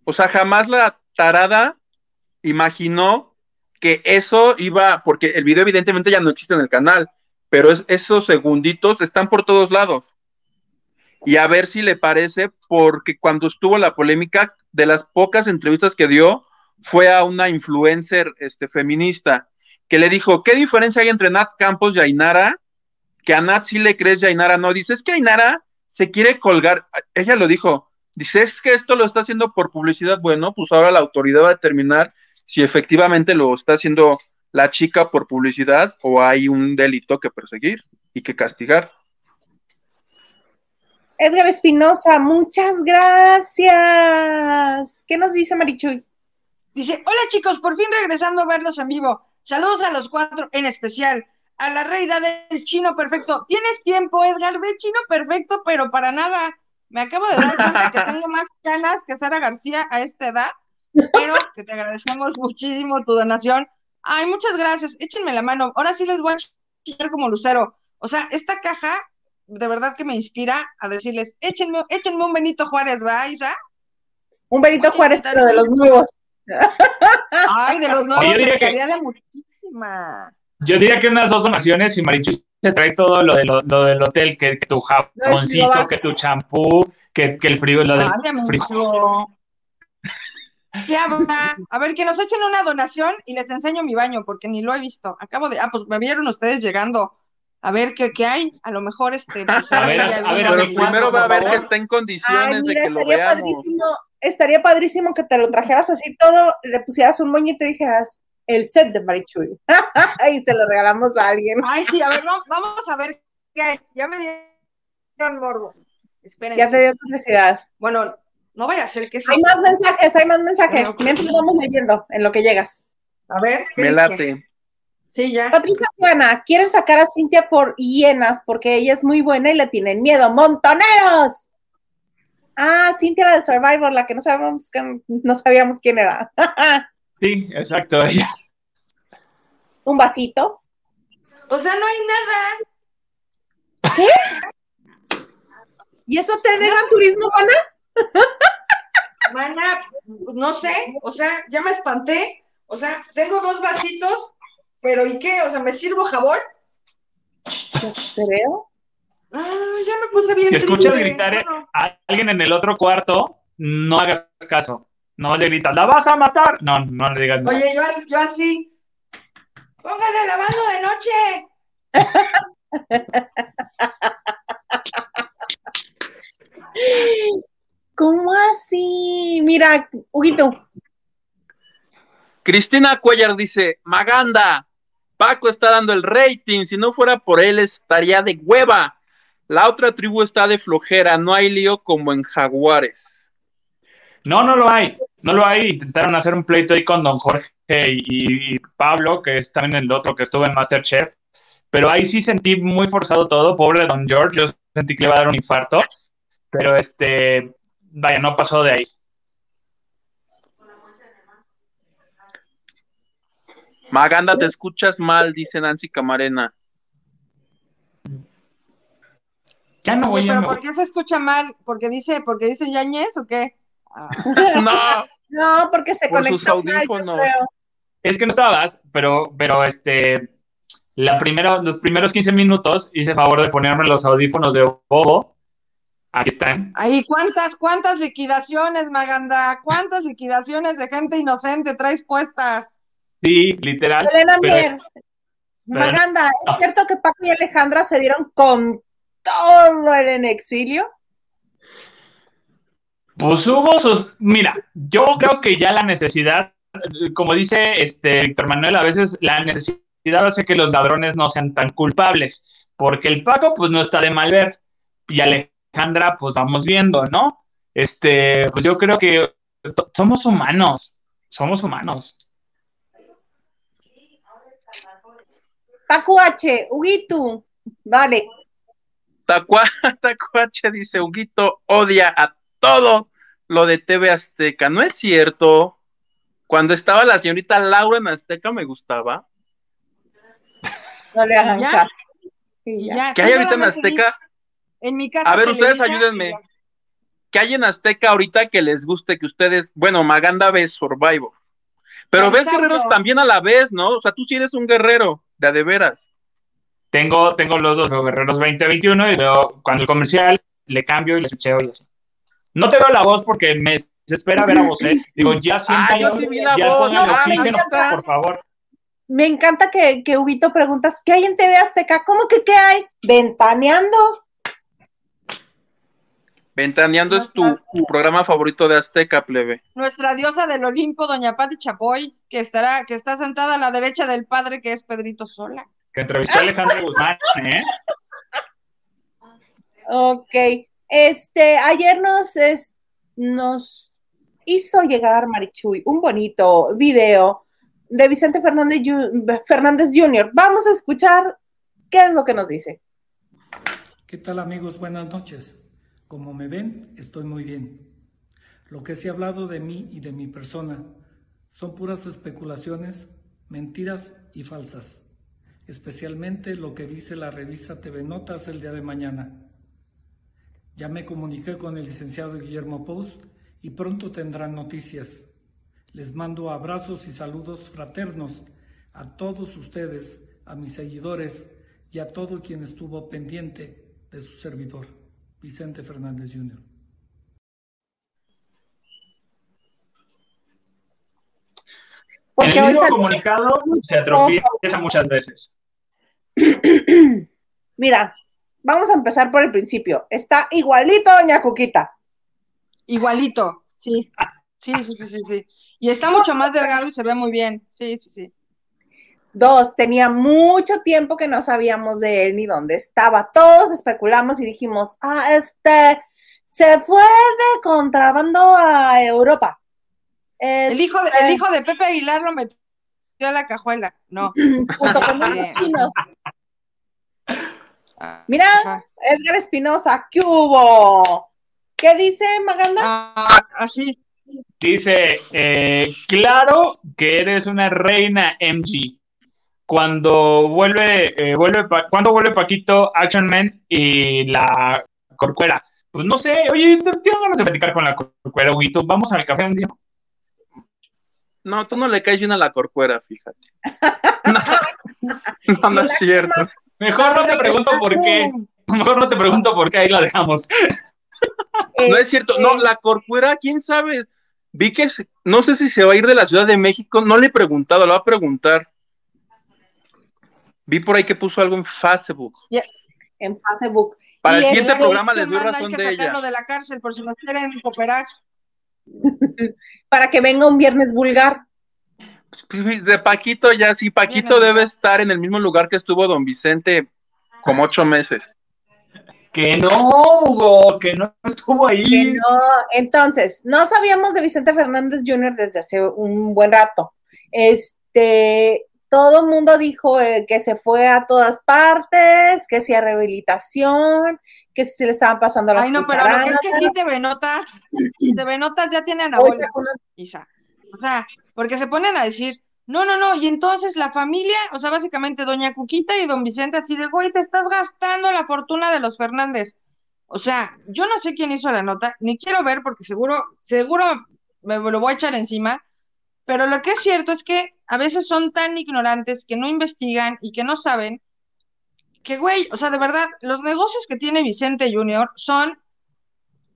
O sea, jamás la tarada imaginó que eso iba, porque el video evidentemente ya no existe en el canal, pero esos segunditos están por todos lados. y a ver si le parece, porque cuando estuvo la polémica, de las pocas entrevistas que dio, fue a una influencer este, feminista que le dijo, ¿qué diferencia hay entre Nat Campos y Ainara? Que a Nat sí le crees y a Ainara no. Dice, es que Ainara se quiere colgar. Ella lo dijo, dice, es que esto lo está haciendo por publicidad. Bueno, pues ahora la autoridad va a determinar si efectivamente lo está haciendo la chica por publicidad o hay un delito que perseguir y que castigar. Edgar Espinosa, muchas gracias. ¿Qué nos dice Marichuy? Dice, hola chicos, por fin regresando a verlos en vivo. Saludos a los cuatro, en especial a la reina del chino perfecto. ¿Tienes tiempo, Edgar? Ve chino perfecto, pero para nada. Me acabo de dar cuenta que tengo más ganas que Sara García a esta edad, pero que te agradecemos muchísimo tu donación. Ay, muchas gracias. Échenme la mano. Ahora sí les voy a chillar como lucero. O sea, esta caja de verdad que me inspira a decirles, échenme, échenme un Benito Juárez, ¿va, Isa? Un Benito Juárez, pero de los nuevos. Ay, de los nuevos, yo diría de muchísima. Yo diría que unas dos donaciones y Marichu se trae todo lo, de lo, del hotel, que, tu jaboncito, que tu champú, que, que, el frío, lo del frío. Ya, a ver, que nos echen una donación y les enseño mi baño, porque ni lo he visto. Acabo de, ah, pues me vieron ustedes llegando a ver qué, qué hay, a lo mejor este, pues, a ver, pero primero va a ver que está en condiciones de que lo veamos. Padrísimo, estaría padrísimo que te lo trajeras así todo, le pusieras un moñito y dijeras, el set de Marichuy. y se lo regalamos a alguien. Ay, sí, a ver, vamos a ver qué hay. Ya me dieron morbo. Espérense. Ya te dio curiosidad. Bueno, no voy a hacer que Hay más mensajes, hay más mensajes. Mientras vamos leyendo en lo que llegas. A ver. Me late. Sí, ya. Patricia Juana, quieren sacar a Cintia por hienas porque ella es muy buena y le tienen miedo. ¡Montoneros! Ah, Cintia la de Survivor, la que no sabíamos, que no sabíamos quién era. sí, exacto, ella. Un vasito. O sea, no hay nada. ¿Qué? ¿Y eso te gran turismo, Juana? Mana, no sé, o sea, ya me espanté. O sea, tengo dos vasitos pero ¿y qué? O sea, ¿me sirvo jabón? creo. Ah, ya me puse bien si escuchas gritar a alguien en el otro cuarto, no hagas caso. No le gritas, ¿la vas a matar? No, no le digas Oye, yo, yo así, póngale lavando de noche. ¿Cómo así? Mira, Huguito. Cristina Cuellar dice, Maganda, Paco está dando el rating, si no fuera por él estaría de hueva. La otra tribu está de flojera, no hay lío como en Jaguares. No, no lo hay, no lo hay. Intentaron hacer un pleito ahí con don Jorge y, Pablo, que es también el otro que estuvo en Masterchef, pero ahí sí sentí muy forzado todo, pobre don George, yo sentí que le iba a dar un infarto, pero este, vaya, no pasó de ahí. Maganda, te escuchas mal, dice Nancy Camarena. Ya no voy a. ¿Pero por qué se escucha mal? ¿Porque dice, porque dice Yañez o qué? no. No, porque se por sus audífonos. es que no estabas, pero, pero este, la primera, los primeros 15 minutos hice favor de ponerme los audífonos de Bobo. Aquí están. Ahí, ¿cuántas, cuántas liquidaciones, Maganda? ¿Cuántas liquidaciones de gente inocente traes puestas? Sí, literal. Elena Mier. Maganda, ¿es cierto que Paco y Alejandra se dieron con todo en exilio? Pues hubo sus. Mira, yo creo que ya la necesidad, como dice este Víctor Manuel, a veces la necesidad hace que los ladrones no sean tan culpables, porque el Paco, pues no está de mal ver, y Alejandra, pues vamos viendo, ¿no? Este, pues yo creo que somos humanos, somos humanos. Tacuache, Huguito, dale. Tacuache dice, Huguito odia a todo lo de TV Azteca. No es cierto. Cuando estaba la señorita Laura en Azteca me gustaba. No le hagan caso. ¿Qué hay ahorita en Azteca? En mi casa. A ver, ustedes ayúdenme. ¿Qué hay en Azteca ahorita que les guste que ustedes, bueno, Maganda ve Survivor? Pero ves guerreros también a la vez, ¿no? O sea, tú sí eres un guerrero, de de veras. Tengo, tengo los dos, los guerreros 2021 y luego cuando el comercial le cambio y le switcheo y así. No te veo la voz porque me desespera ver a vos, ¿eh? Digo, ya siento, Ah, yo sí vi la ya voz. No, oxígeno, me encanta. por favor. Me encanta que, que Huguito preguntas, ¿qué hay en TV Azteca? ¿Cómo que qué hay? Ventaneando. Ventaneando es tu, tu programa favorito de Azteca, plebe. Nuestra diosa del Olimpo, doña Pati Chapoy, que estará, que está sentada a la derecha del padre, que es Pedrito Sola. Que entrevisté a Alejandro Guzmán, ¿eh? Ok. Este, ayer nos, es- nos hizo llegar Marichuy un bonito video de Vicente Fernández, Fernández Jr. Vamos a escuchar qué es lo que nos dice. ¿Qué tal amigos? Buenas noches. Como me ven, estoy muy bien. Lo que se ha hablado de mí y de mi persona son puras especulaciones, mentiras y falsas. Especialmente lo que dice la revista TV Notas el día de mañana. Ya me comuniqué con el licenciado Guillermo Pous y pronto tendrán noticias. Les mando abrazos y saludos fraternos a todos ustedes, a mis seguidores y a todo quien estuvo pendiente de su servidor, Vicente Fernández Jr. En Porque el hoy mismo comunicado se atropieza muchas veces. Mira, vamos a empezar por el principio. Está igualito, doña Cuquita. Igualito, sí. Sí, sí, sí, sí, sí. Y está mucho más delgado y se ve muy bien. Sí, sí, sí. Dos, tenía mucho tiempo que no sabíamos de él ni dónde estaba. Todos especulamos y dijimos, ah, este, se fue de contrabando a Europa. El hijo, de, Este, el hijo de Pepe Aguilar lo metió a la cajuela. No. junto con unos chinos. Mira, Ajá. Edgar Espinosa, ¿qué hubo? ¿Qué dice Maganda? Ah, así. Dice, eh, claro que eres una reina MG. Cuando vuelve, eh, vuelve Pa- cuando vuelve Paquito, Action Man y la Corcuera. Pues no sé, oye, te- tengo ganas de platicar con la Corcuera, Huguito. Vamos al café un día. No, tú no le caes bien a la corcuera, fíjate. No, no, no es cierto. Mejor no te pregunto por qué. Mejor no te pregunto por qué, ahí la dejamos. No es cierto. No, la corcuera, quién sabe. Vi que se- no sé si se va a ir de la Ciudad de México. No le he preguntado, lo va a preguntar. Vi por ahí que puso algo en Facebook. En Facebook. Para el siguiente es- programa Este les doy razón Hay que de ella. sacarlo de la cárcel por si nos quieren cooperar. Para que venga un viernes vulgar. Pues, De Paquito ya, sí, Paquito Bien, debe estar en el mismo lugar que estuvo Don Vicente como ocho meses. Que no, Hugo, que no estuvo Que ahí. no, entonces, no sabíamos de Vicente Fernández Jr. desde hace un buen rato. Este, todo el mundo dijo eh, que se fue a todas partes, que hacía rehabilitación, que se le estaban pasando las Ay, no, pero lo que es que sí. TV Notas, TV Notas ya tiene Hoy anabólicos, sacó una- Isa. O sea, porque se ponen a decir, no, no, no, y entonces la familia, o sea, básicamente Doña Cuquita y Don Vicente así de, güey, te estás gastando la fortuna de los Fernández. O sea, yo no sé quién hizo la nota, ni quiero ver porque seguro, seguro me lo voy a echar encima, pero lo que es cierto es que a veces son tan ignorantes que no investigan y que no saben que, güey, o sea, de verdad, los negocios que tiene Vicente Junior son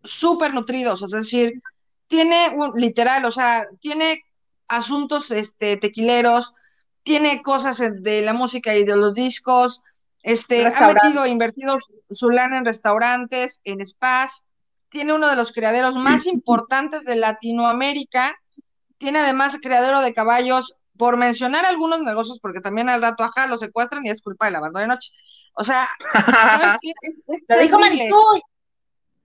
súper nutridos, es decir, tiene un, literal, o sea, tiene asuntos este, tequileros, tiene cosas en- de la música y de los discos, este, ha metido, invertido su lana en restaurantes, en spas, tiene uno de los criaderos más importantes de Latinoamérica, tiene además criadero de caballos, por mencionar algunos negocios, porque también al rato, ajá, lo secuestran y es culpa del abandono de noche. O sea, ¿sabes qué? Es- es Lo dijo. Marichuy.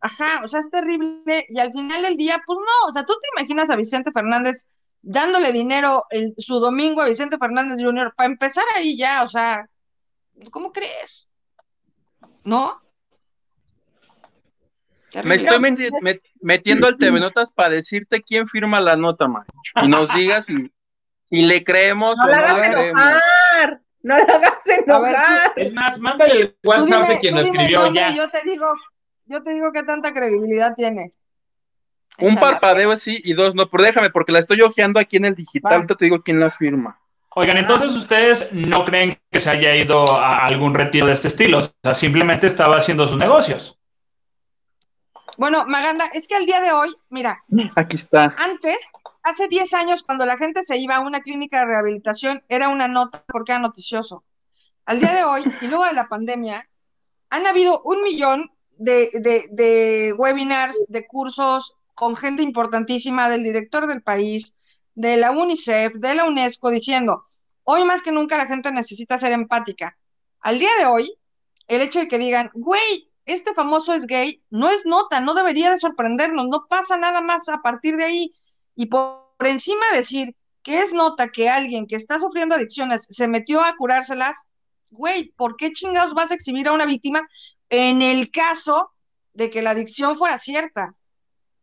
Ajá, o sea, es terrible. Y al final del día, pues no, o sea, tú te imaginas a Vicente Fernández dándole dinero el, su domingo a Vicente Fernández Jr. para empezar ahí ya, o sea, ¿cómo crees? ¿No? Me estoy meti- met- metiendo al TV Notas para decirte quién firma la nota, man. Y nos digas si, si le creemos No o la no hagas le creemos. enojar. No la hagas A ver, enojar. Es más, mándale el WhatsApp dime- de quien lo el escribió nombre ya. Yo te digo, yo te digo qué tanta credibilidad tiene. Un Échala. parpadeo sí y dos no, pero déjame porque la estoy hojeando aquí en el digital, ahorita te digo quién la firma. Oigan, entonces ustedes no creen que se haya ido a algún retiro de este estilo, o sea, simplemente estaba haciendo sus negocios. Bueno, Maganda, es que al día de hoy, mira, Aquí está. antes, hace 10 años, cuando la gente se iba a una clínica de rehabilitación, era una nota porque era noticioso. Al día de hoy, y luego de la pandemia, han habido un millón de, webinars, de cursos con gente importantísima del director del país, de la UNICEF, de la UNESCO, diciendo, hoy más que nunca la gente necesita ser empática. Al día de hoy, el hecho de que digan, güey, este famoso es gay, no es nota, no debería de sorprendernos, no pasa nada más a partir de ahí. Y por, encima de decir que es nota que alguien que está sufriendo adicciones se metió a curárselas, güey, ¿por qué chingados vas a exhibir a una víctima en el caso de que la adicción fuera cierta?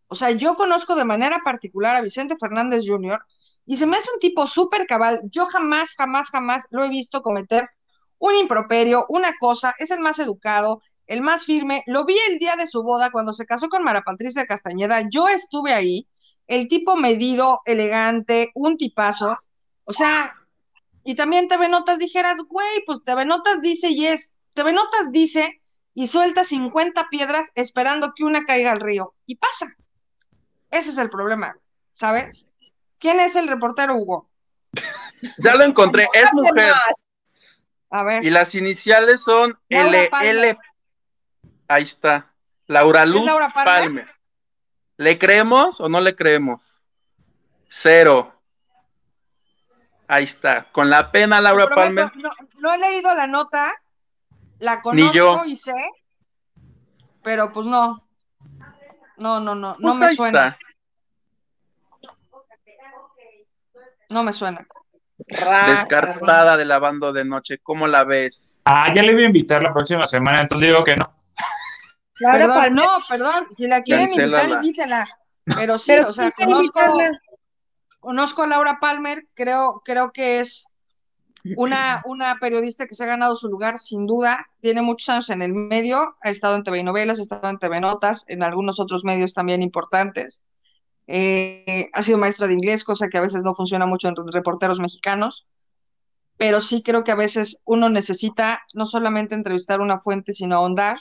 O sea, yo conozco de manera particular a Vicente Fernández Jr. y se me hace un tipo súper cabal. Yo jamás, jamás, jamás lo he visto cometer un improperio, una cosa, es el más educado, el más firme. Lo vi el día de su boda cuando se casó con Mara Patricia Castañeda. Yo estuve ahí. El tipo medido, elegante, un tipazo. O sea, y también TV Notas dijeras, güey, pues TV Notas dice y es. TV Notas dice y suelta 50 piedras esperando que una caiga al río. Y pasa. Ese es el problema, ¿sabes? ¿Quién es el reportero, Hugo? Ya lo encontré, es mujer. A ver. Y las iniciales son Laura L, Palmer. L. Ahí está. Laura Luz Laura Palmer? Palmer. ¿Le creemos o no le creemos? Cero. Ahí está. Con la pena, Laura Palmer. No, no he leído la nota, la Ni conozco yo. y sé, pero pues no. No, no, no, no Pues me ahí suena, está. no me suena. Descartada de la banda de noche. ¿Cómo la ves? Ah, ya le voy a invitar la próxima semana, entonces digo que no. Laura Perdón, Palmer. no, perdón, si la quieren Cancélala. invitar, invítenla. Pero sí, Pero o sea, ¿quién quiere conozco, conozco a Laura Palmer, creo, creo que es una, una periodista que se ha ganado su lugar, sin duda, tiene muchos años en el medio, ha estado en TV novelas, ha estado en TV Notas, en algunos otros medios también importantes. Eh, ha sido maestra de inglés, cosa que a veces no funciona mucho en reporteros mexicanos, pero sí creo que a veces uno necesita no solamente entrevistar una fuente, sino ahondar.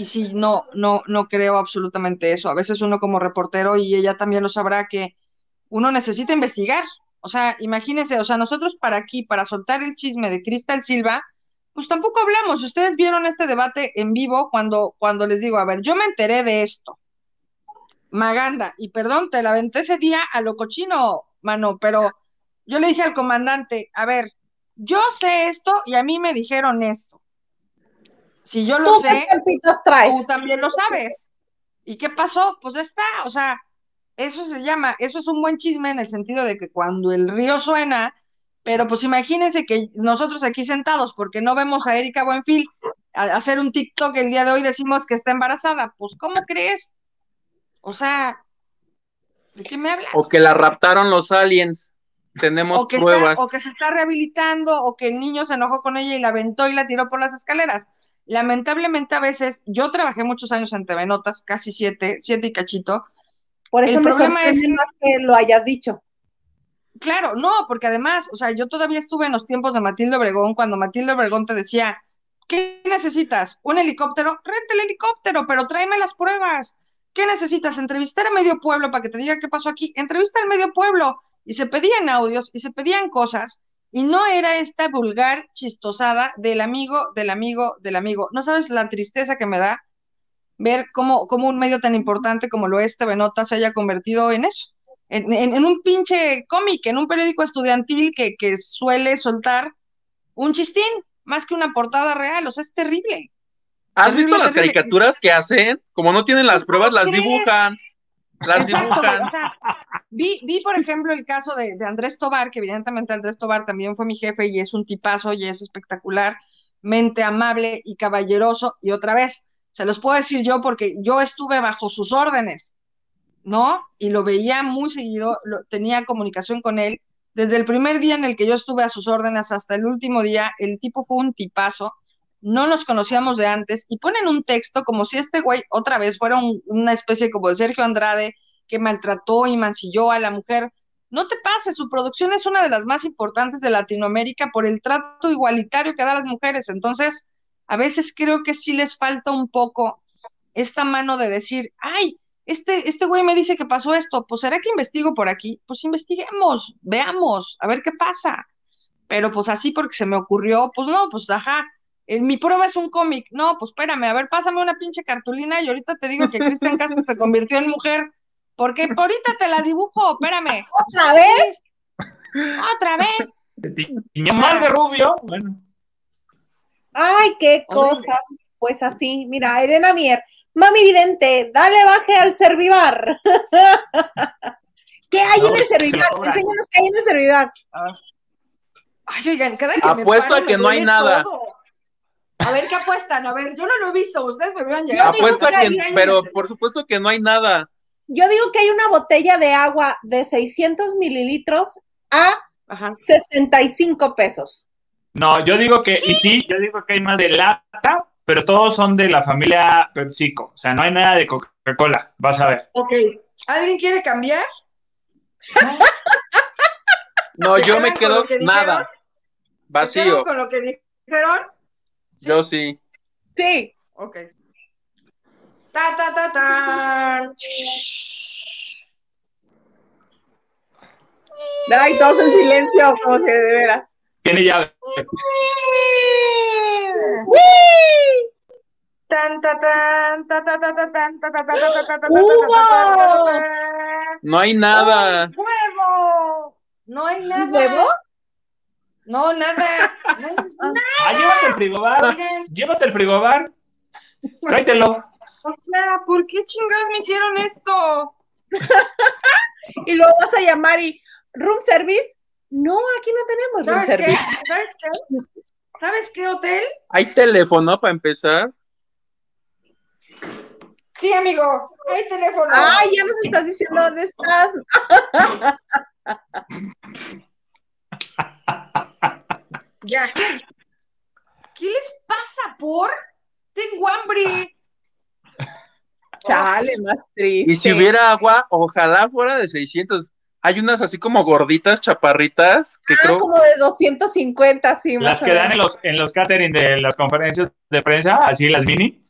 Y sí, no, no, no creo absolutamente eso. A veces uno como reportero, y ella también lo sabrá, que uno necesita investigar. O sea, imagínense, o sea, nosotros para aquí, para soltar el chisme de Cristal Silva, pues tampoco hablamos. Ustedes vieron este debate en vivo cuando, cuando les digo, a ver, yo me enteré de esto. Maganda, y perdón, te la aventé ese día a lo cochino, mano, pero yo le dije al comandante, a ver, yo sé esto y a mí me dijeron esto. Si yo lo ¿Tú qué sé, traes? tú también lo sabes. ¿Y qué pasó? Pues está, o sea, eso se llama, eso es un buen chisme en el sentido de que cuando el río suena, pero pues imagínense que nosotros aquí sentados, porque no vemos a Erika Buenfil a- hacer un TikTok el día de hoy, decimos que está embarazada. Pues, ¿cómo crees? O sea, ¿de qué me hablas? O que la raptaron los aliens. Tenemos o que, está- pruebas. o que se está rehabilitando, o que el niño se enojó con ella y la aventó y la tiró por las escaleras. Lamentablemente a veces, yo trabajé muchos años en TV Notas, casi siete, siete y cachito. Por eso el me problema es- más que lo hayas dicho. Claro, no, porque además, o sea, yo todavía estuve en los tiempos de Matilde Obregón, cuando Matilde Obregón te decía, ¿qué necesitas? ¿Un helicóptero? Renta el helicóptero, pero tráeme las pruebas. ¿Qué necesitas? Entrevistar a medio pueblo para que te diga qué pasó aquí. Entrevista al medio pueblo. Y se pedían audios y se pedían cosas. Y no era esta vulgar chistosada del amigo, del amigo, del amigo. No sabes la tristeza que me da ver cómo, cómo un medio tan importante como lo es TV Nota se haya convertido en eso. En, en- en un pinche cómic, en un periódico estudiantil que, que suele soltar un chistín más que una portada real. O sea, es terrible. ¿Has terrible, visto las terrible. caricaturas que hacen? Como no tienen las Pues, ¿cómo pruebas, las dibujan. Las Exacto, dibujan. o sea, vi, vi, por ejemplo, el caso de, de Andrés Tobar, que evidentemente Andrés Tobar también fue mi jefe y es un tipazo y es espectacularmente amable y caballeroso. Y otra vez, se los puedo decir yo porque yo estuve bajo sus órdenes, ¿no? Y lo veía muy seguido, lo- tenía comunicación con él. Desde el primer día en el que yo estuve a sus órdenes hasta el último día, el tipo fue un tipazo. No nos conocíamos de antes y ponen un texto como si este güey otra vez fuera un- una especie como de Sergio Andrade que maltrató y mancilló a la mujer. No te pases, su producción es una de las más importantes de Latinoamérica por el trato igualitario que da a las mujeres. Entonces, a veces creo que sí les falta un poco esta mano de decir, ay, este, este güey me dice que pasó esto, pues será que investigo por aquí, pues investiguemos, veamos, a ver qué pasa. Pero pues así porque se me ocurrió, pues no, pues ajá, mi prueba es un cómic, no, pues espérame, a ver, pásame una pinche cartulina y ahorita te digo que Cristian Castro se convirtió en mujer, porque ahorita te la dibujo, espérame. ¿Otra vez? Otra vez. Más de rubio, bueno. Ay, qué cosas. Pues así, mira, Elena Mier, mami vidente, dale baje al servivar. ¿Qué hay en el servivar? Enséñanos qué hay en el servivar. Ay, oigan, cada que Apuesto me a que no hay nada. A ver, ¿qué apuestan? A ver, yo no lo he visto, ustedes me vieron llegar. Apuesto a que, pero por supuesto que no hay nada. Yo digo que hay una botella de agua de 600 mililitros a Ajá. 65 pesos. No, yo digo que, y sí, yo digo que hay más de lata, pero todos son de la familia PepsiCo. O sea, no hay nada de Coca-Cola. Vas a ver. Ok. ¿Alguien quiere cambiar? No, yo me quedo nada. Vacío. con lo que dijeron? Yo sí. Sí. Ok. Ta, ta, ta, ta. Ay, todos en silencio, como se de veras. Tiene llave. Tan, ta, tan, ta, ta, ta, ta, tan, ta, ta, ta, ta, ta, ta, ¡Huevo! No hay nada. ¡Huevo! No hay nada. ¿Huevo? No, nada. No nada. Ah, llévate el frigobar. Oigan, Llévate el frigobar. Tráetelo. O sea, ¿por qué chingados me hicieron esto? Y luego vas a llamar y, ¿room service? No, aquí no tenemos room ¿Sabes qué? service. ¿Sabes qué? ¿Sabes qué hotel? ¿Hay teléfono para empezar? Sí, amigo, hay teléfono. Ay, ya nos estás diciendo dónde estás. Ya. ¿Qué les pasa, por? Tengo hambre. Chale, más triste. Y si hubiera agua, ojalá fuera de 600. Hay unas así como gorditas, chaparritas, que Ah, creo. como de 250, sí. Las más que dan en los, en los catering de las conferencias de prensa, así las mini.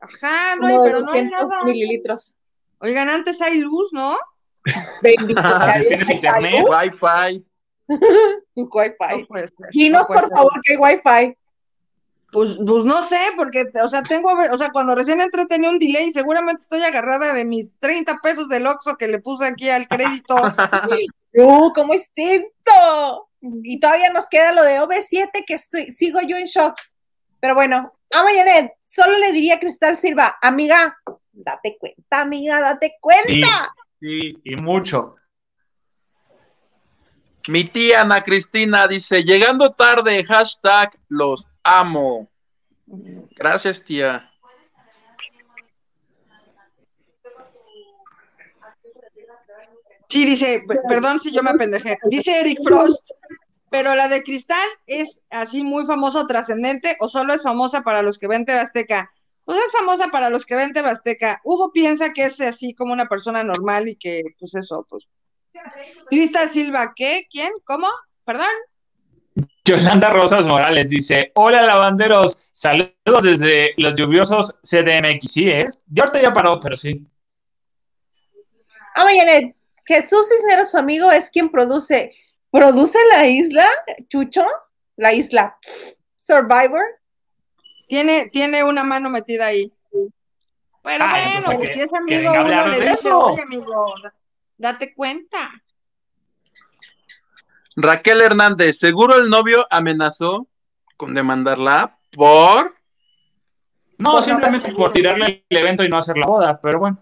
Ajá, no hay, pero no hay 200 nada. mililitros. Oigan, antes hay luz, ¿no? Bendito hay internet. salud, Wi-Fi. Wi-Fi. No puede ser, Dinos, no puede por ser. favor, que hay Wi-Fi. Pues, pues no sé, porque, o sea, tengo, o sea, cuando recién entré tenía un delay, seguramente estoy agarrada de mis 30 pesos del Oxxo que le puse aquí al crédito. No, ¿cómo es esto? Y todavía nos queda lo de OV7, que estoy- sigo yo en shock. Pero bueno, a Mayanet, solo le diría a Cristal Silva, amiga, date cuenta, amiga, date cuenta. Sí, y mucho. Mi tía Ana Cristina dice, llegando tarde, hashtag los amo. Gracias, tía. Sí, dice, perdón si yo me apendejé. Dice Eric Frost, pero la de Cristal es así muy famosa trascendente o solo es famosa para los que ven TV Azteca. Pues es famosa para los que ven TV Azteca. Hugo piensa que es así como una persona normal y que, pues eso, pues. Cristal Silva, ¿qué? ¿Quién? ¿Cómo? ¿Perdón? Yolanda Rosas Morales dice: Hola, lavanderos. Saludos desde los lluviosos CDMX. Sí, es. Ya ahorita ya paró, pero sí. A Mayanet, Jesús Cisneros, su amigo, es quien produce. ¿Produce la isla, Chucho? La isla Survivor. Tiene, tiene una mano metida ahí. Pero Ay, bueno, pues, si es amigo, uno le de dice, eso. oye, amigo, date cuenta. Raquel Hernández, seguro el novio amenazó con demandarla por... No, simplemente no, por tirarle el evento y no hacer la boda, pero bueno.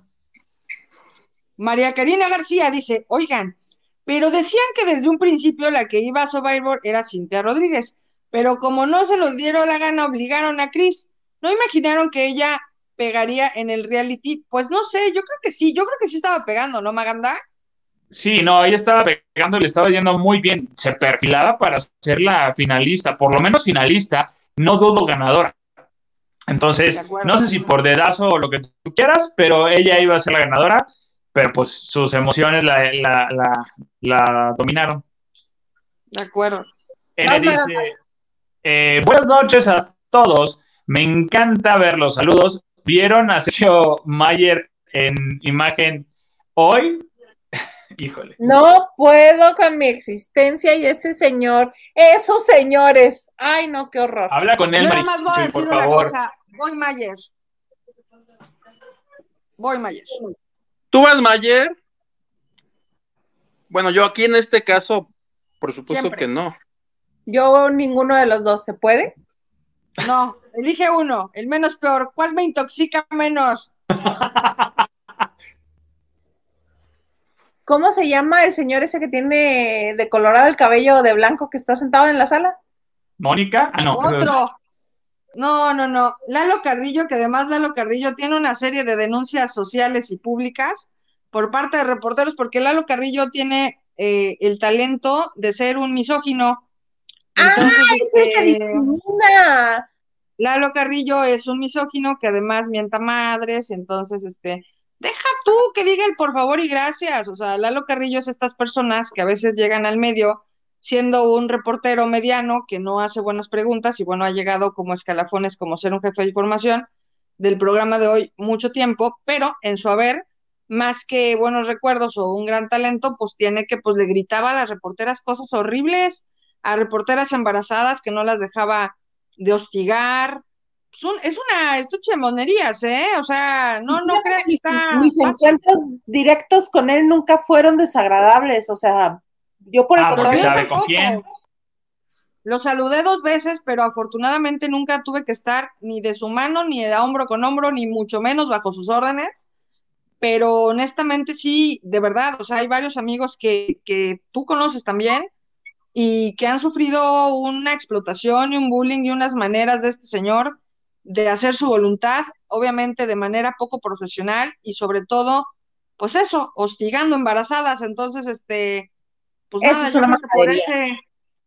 María Karina García dice, oigan, pero decían que desde un principio la que iba a Survivor era Cintia Rodríguez, pero como no se lo dieron la gana, obligaron a Chris. ¿No imaginaron que ella pegaría en el reality? Pues no sé, yo creo que sí, yo creo que sí estaba pegando, ¿no, Maganda? Sí, no, ella estaba pegando, le estaba yendo muy bien. Se perfilaba para ser la finalista, por lo menos finalista, no dudo ganadora. Entonces, no sé si por dedazo o lo que tú quieras, pero ella iba a ser la ganadora, pero pues sus emociones la, la, la, la dominaron. De acuerdo. Ella Vas, dice, eh, buenas noches a todos, me encanta ver los saludos, ¿Vieron a Sergio Mayer en imagen hoy? Híjole. No puedo con mi existencia y ese señor, esos señores. Ay, no, qué horror. Habla con él, Yo más voy a Marichuy, decir por una favor. cosa. Voy Mayer. Voy Mayer. ¿Tú vas, Mayer? Bueno, yo aquí en este caso, por supuesto Siempre. que no. Yo ninguno de los dos, ¿se puede? No, elige uno, el menos peor. ¿Cuál me intoxica menos? ¿Cómo se llama el señor ese que tiene de colorado el cabello de blanco que está sentado en la sala? ¿Mónica? Ah, no. Otro. No, no, no. Lalo Carrillo, que además Lalo Carrillo tiene una serie de denuncias sociales y públicas por parte de reporteros, porque Lalo Carrillo tiene eh, el talento de ser un misógino. Entonces, ¡Ah, es el que discrimina! Lalo Carrillo es un misógino que además mienta madres, entonces, este, deja tú que diga el por favor y gracias. O sea, Lalo Carrillo es estas personas que a veces llegan al medio siendo un reportero mediano que no hace buenas preguntas y bueno, ha llegado como escalafones como ser un jefe de información del programa de hoy mucho tiempo, pero en su haber, más que buenos recuerdos o un gran talento, pues tiene que, pues le gritaba a las reporteras cosas horribles, a reporteras embarazadas que no las dejaba de hostigar. Es, un- es una estuche de monerías, ¿eh? O sea, no, no Fíjate creas que está mis fácil. encuentros directos con él nunca fueron desagradables, o sea, yo por el Ah, porque contrario, sabe con tampoco. quién. Lo saludé dos veces, pero afortunadamente nunca tuve que estar ni de su mano, ni de hombro con hombro, ni mucho menos bajo sus órdenes. Pero honestamente sí, de verdad, o sea, hay varios amigos que, que tú conoces también y que han sufrido una explotación y un bullying y unas maneras de este señor de hacer su voluntad, obviamente de manera poco profesional y sobre todo, pues eso, hostigando embarazadas. Entonces, este, pues nada, es yo una creo que por ese,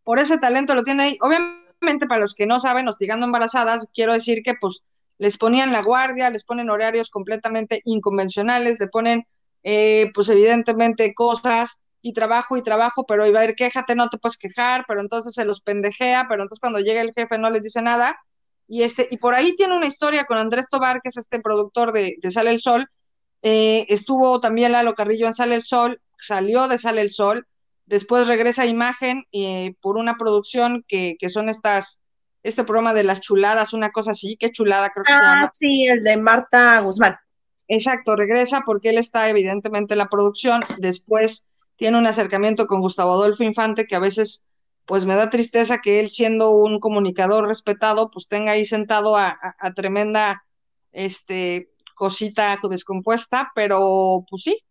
por ese talento lo tiene ahí. Obviamente, para los que no saben, hostigando embarazadas, quiero decir que pues les ponían la guardia, les ponen horarios completamente inconvencionales, le ponen, eh, pues evidentemente cosas y trabajo y trabajo, pero iba a ir, quéjate, no te puedes quejar, pero entonces se los pendejea, pero entonces cuando llega el jefe no les dice nada. Y, este, y por ahí tiene una historia con Andrés Tobar, que es este productor de, de Sale el Sol. Eh, estuvo también Lalo Carrillo en Sale el Sol, salió de Sale el Sol, después regresa a Imagen eh, por una producción que, que son estas, este programa de las chuladas, una cosa así, qué chulada creo que se llama. ah, sí, el de Marta Guzmán. Exacto, regresa porque él está evidentemente en la producción, después tiene un acercamiento con Gustavo Adolfo Infante que a veces pues me da tristeza que él siendo un comunicador respetado pues tenga ahí sentado a, a- a tremenda este cosita descompuesta, pero pues sí,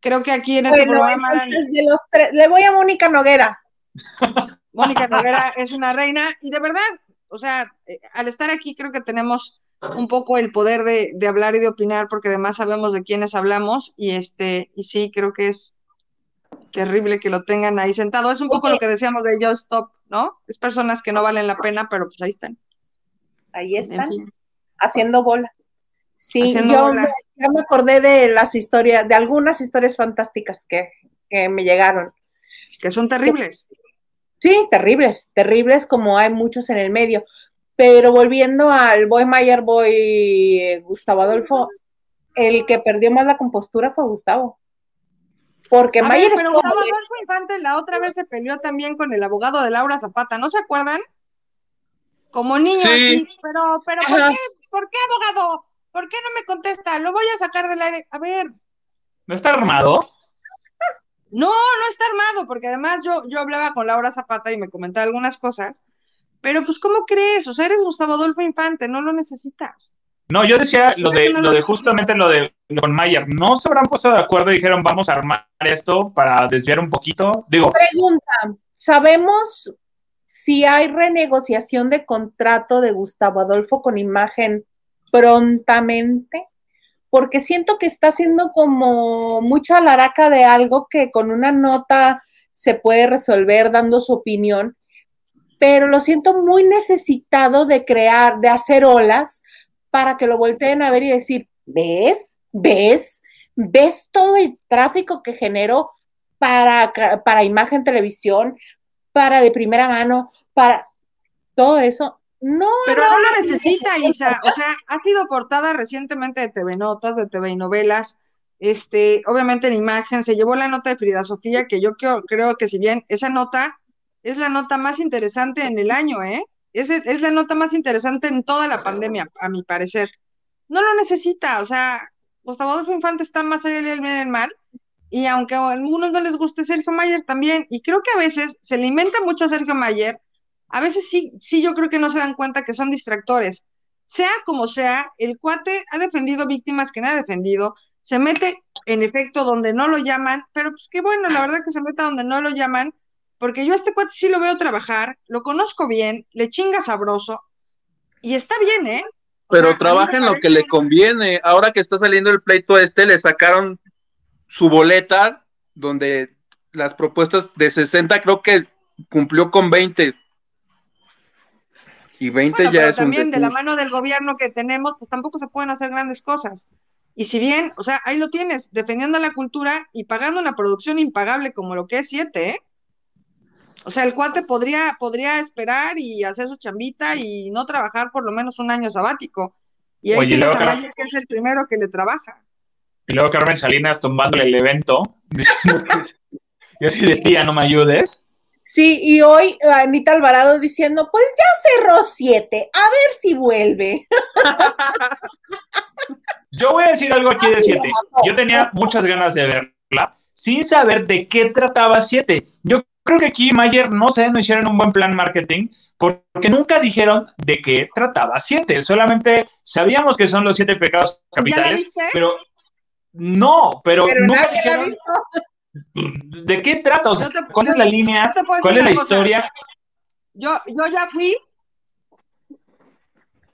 creo que aquí en este Bueno, programa entonces de los tres, le voy a Mónica Noguera. Mónica Rivera es una reina y de verdad, o sea, eh, al estar aquí creo que tenemos un poco el poder de, de hablar y de opinar porque además sabemos de quiénes hablamos y este y sí creo que es terrible que lo tengan ahí sentado. Es un poco lo que decíamos de Just Stop, ¿no? Es personas que no valen la pena, pero pues ahí están. Ahí En están, fin. haciendo bola. Sí, Haciendo yo bola. me, acordé de las historias, de algunas historias fantásticas que, que me llegaron. que son terribles. Sí, terribles, terribles como hay muchos en el medio. Pero volviendo al Boy Mayer, Boy eh, Gustavo Adolfo, el que perdió más la compostura fue Gustavo. Porque A ver, Mayer pero estuvo Gustavo. Adolfo Infante la otra vez se peleó también con el abogado de Laura Zapata, ¿no se acuerdan? Como niño, Sí. así, pero, pero ¿por qué, ¿por qué, abogado? ¿Por qué no me contesta? Lo voy a sacar del aire. A ver, ¿No está armado? no, no está armado, porque además yo, yo hablaba con Laura Zapata y me comentaba algunas cosas, pero pues, ¿cómo crees? O sea, eres Gustavo Adolfo Infante, no lo necesitas. No, yo decía lo de, lo de justamente lo de con Mayer. ¿No se habrán puesto de acuerdo y dijeron vamos a armar esto para desviar un poquito? Digo, Pregunta, ¿sabemos si hay renegociación de contrato de Gustavo Adolfo con imagen prontamente? Porque siento que está haciendo como mucha laraca de algo que con una nota se puede resolver dando su opinión, pero lo siento muy necesitado de crear, de hacer olas para que lo volteen a ver y decir, ¿ves? ¿Ves? ¿Ves todo el tráfico que generó para, para imagen televisión, para de primera mano, para todo eso? No, Pero no, lo necesita, Isa. O sea, ha sido portada recientemente de TV Notas, de TV Novelas. Este, obviamente en imagen, se llevó la nota de Frida Sofía, que yo creo, creo que si bien esa nota es la nota más interesante en el año, ¿eh? Es, es la nota más interesante en toda la pandemia, a mi parecer. No lo necesita, o sea, Gustavo Adolfo Infante está más allá del bien y el mal, y aunque a algunos no les guste Sergio Mayer también, y creo que a veces se le inventa mucho a Sergio Mayer, a veces sí, sí yo creo que no se dan cuenta que son distractores. Sea como sea, el cuate ha defendido víctimas que no ha defendido, se mete en efecto donde no lo llaman, pero pues qué bueno, la verdad que se meta donde no lo llaman, porque yo a este cuate sí lo veo trabajar, lo conozco bien, le chinga sabroso, y está bien, ¿eh? O Pero sea, trabaja en lo que le conviene. Ahora que está saliendo el pleito este, le sacaron su boleta, donde las propuestas de 60 creo que cumplió con 20. Y 20 Bueno, ya pero es un también de la mano del gobierno que tenemos, pues tampoco se pueden hacer grandes cosas. Y si bien, o sea, ahí lo tienes, defendiendo la cultura y pagando una producción impagable como lo que es siete, ¿eh? O sea, el cuate podría, podría esperar y hacer su chambita y no trabajar por lo menos un año sabático. Y ahí Oye, luego, Carmen- que es el primero que le trabaja. Y luego Carmen Salinas tomándole el evento, diciendo que yo así de tía, no me ayudes. Sí, y hoy Anita Alvarado diciendo, pues ya cerró siete, a ver si vuelve. Yo voy a decir algo aquí de 7. Yo tenía muchas ganas de verla sin saber de qué trataba 7. Yo creo que aquí Mayer, no sé, no hicieron un buen plan marketing porque nunca dijeron de qué trataba 7. Solamente sabíamos que son los siete pecados ¿Ya la capitales, pero no, pero, Pero nunca nadie la ha dijeron visto. de qué trata, o sea, No te- cuál es la línea, no cuál es la historia. Yo, yo ya fui,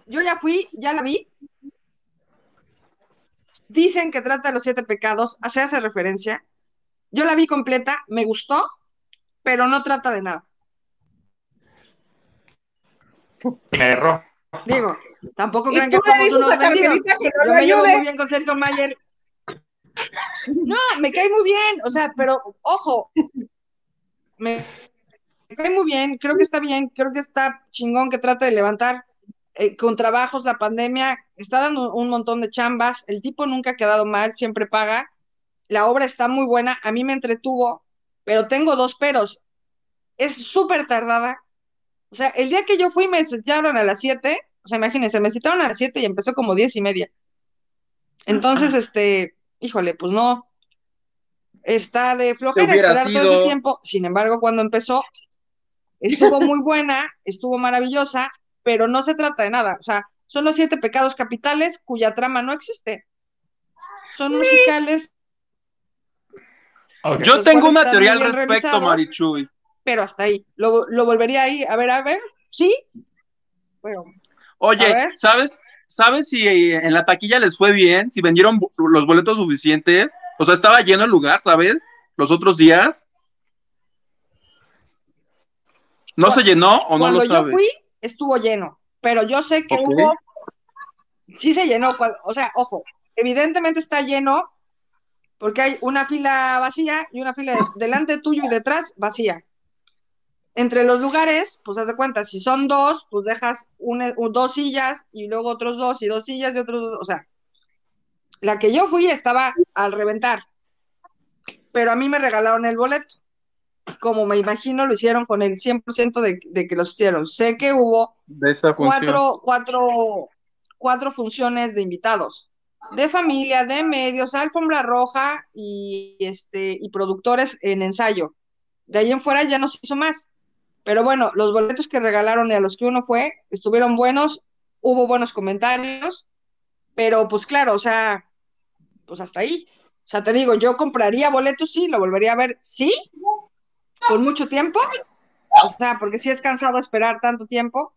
yo ya fui, ya la vi. Dicen que trata de los siete pecados, se hace referencia. Yo la vi completa, me gustó, pero no trata de nada. Me erró. Digo, tampoco crean tú que le somos dices unos a vendidos. Carmelita que no Yo me llevo muy bien con Sergio Mayer. No, me cae muy bien, o sea, pero ojo, me, me cae muy bien, creo que está bien, creo que está chingón que trata de levantar eh, con trabajos la pandemia, está dando un montón de chambas, el tipo nunca ha quedado mal, siempre paga, la obra está muy buena, a mí me entretuvo, pero tengo dos peros, es súper tardada, o sea, el día que yo fui me citaron a las 7, o sea, imagínense, me citaron a las 7 y empezó como 10 y media. Entonces, este, híjole, pues no, está de flojera esperar todo sido- ese tiempo, sin embargo, cuando empezó, estuvo muy buena, estuvo maravillosa, pero no se trata de nada, o sea, son los siete pecados capitales cuya trama no existe. Son musicales, Yo tengo cuales una están teoría al muy bien respecto. Marichuy. pero hasta ahí. Lo, lo volvería ahí, a ver, a ver, ¿sí? Bueno, Oye. ¿sabes? ¿Sabes si eh, en la taquilla les fue bien? Si vendieron los boletos suficientes. O sea, estaba lleno el lugar, ¿sabes? Los otros días. ¿No se llenó o no cuando lo yo sabes? fui, estuvo lleno, pero yo sé que hubo, sí se llenó, o sea, ojo, evidentemente está lleno porque hay una fila vacía y una fila de- delante tuyo y detrás vacía. Entre los lugares, pues haz de cuenta, si son dos, pues dejas una- un- dos sillas y luego otros dos y dos sillas y otros dos, o sea, la que yo fui estaba al reventar, pero a mí me regalaron el boleto, como me imagino lo hicieron con el 100% de, de que los hicieron. Sé que hubo De esa función. cuatro, cuatro, cuatro funciones de invitados, de familia, de medios, alfombra roja y, este, y productores en ensayo. De ahí en fuera ya no se hizo más. Pero bueno, los boletos que regalaron y a los que uno fue estuvieron buenos, hubo buenos comentarios, pero pues claro, o sea, pues hasta ahí. O sea, te digo, yo compraría boletos, sí, lo volvería a ver, sí, con mucho tiempo, o sea, porque sí es cansado esperar tanto tiempo,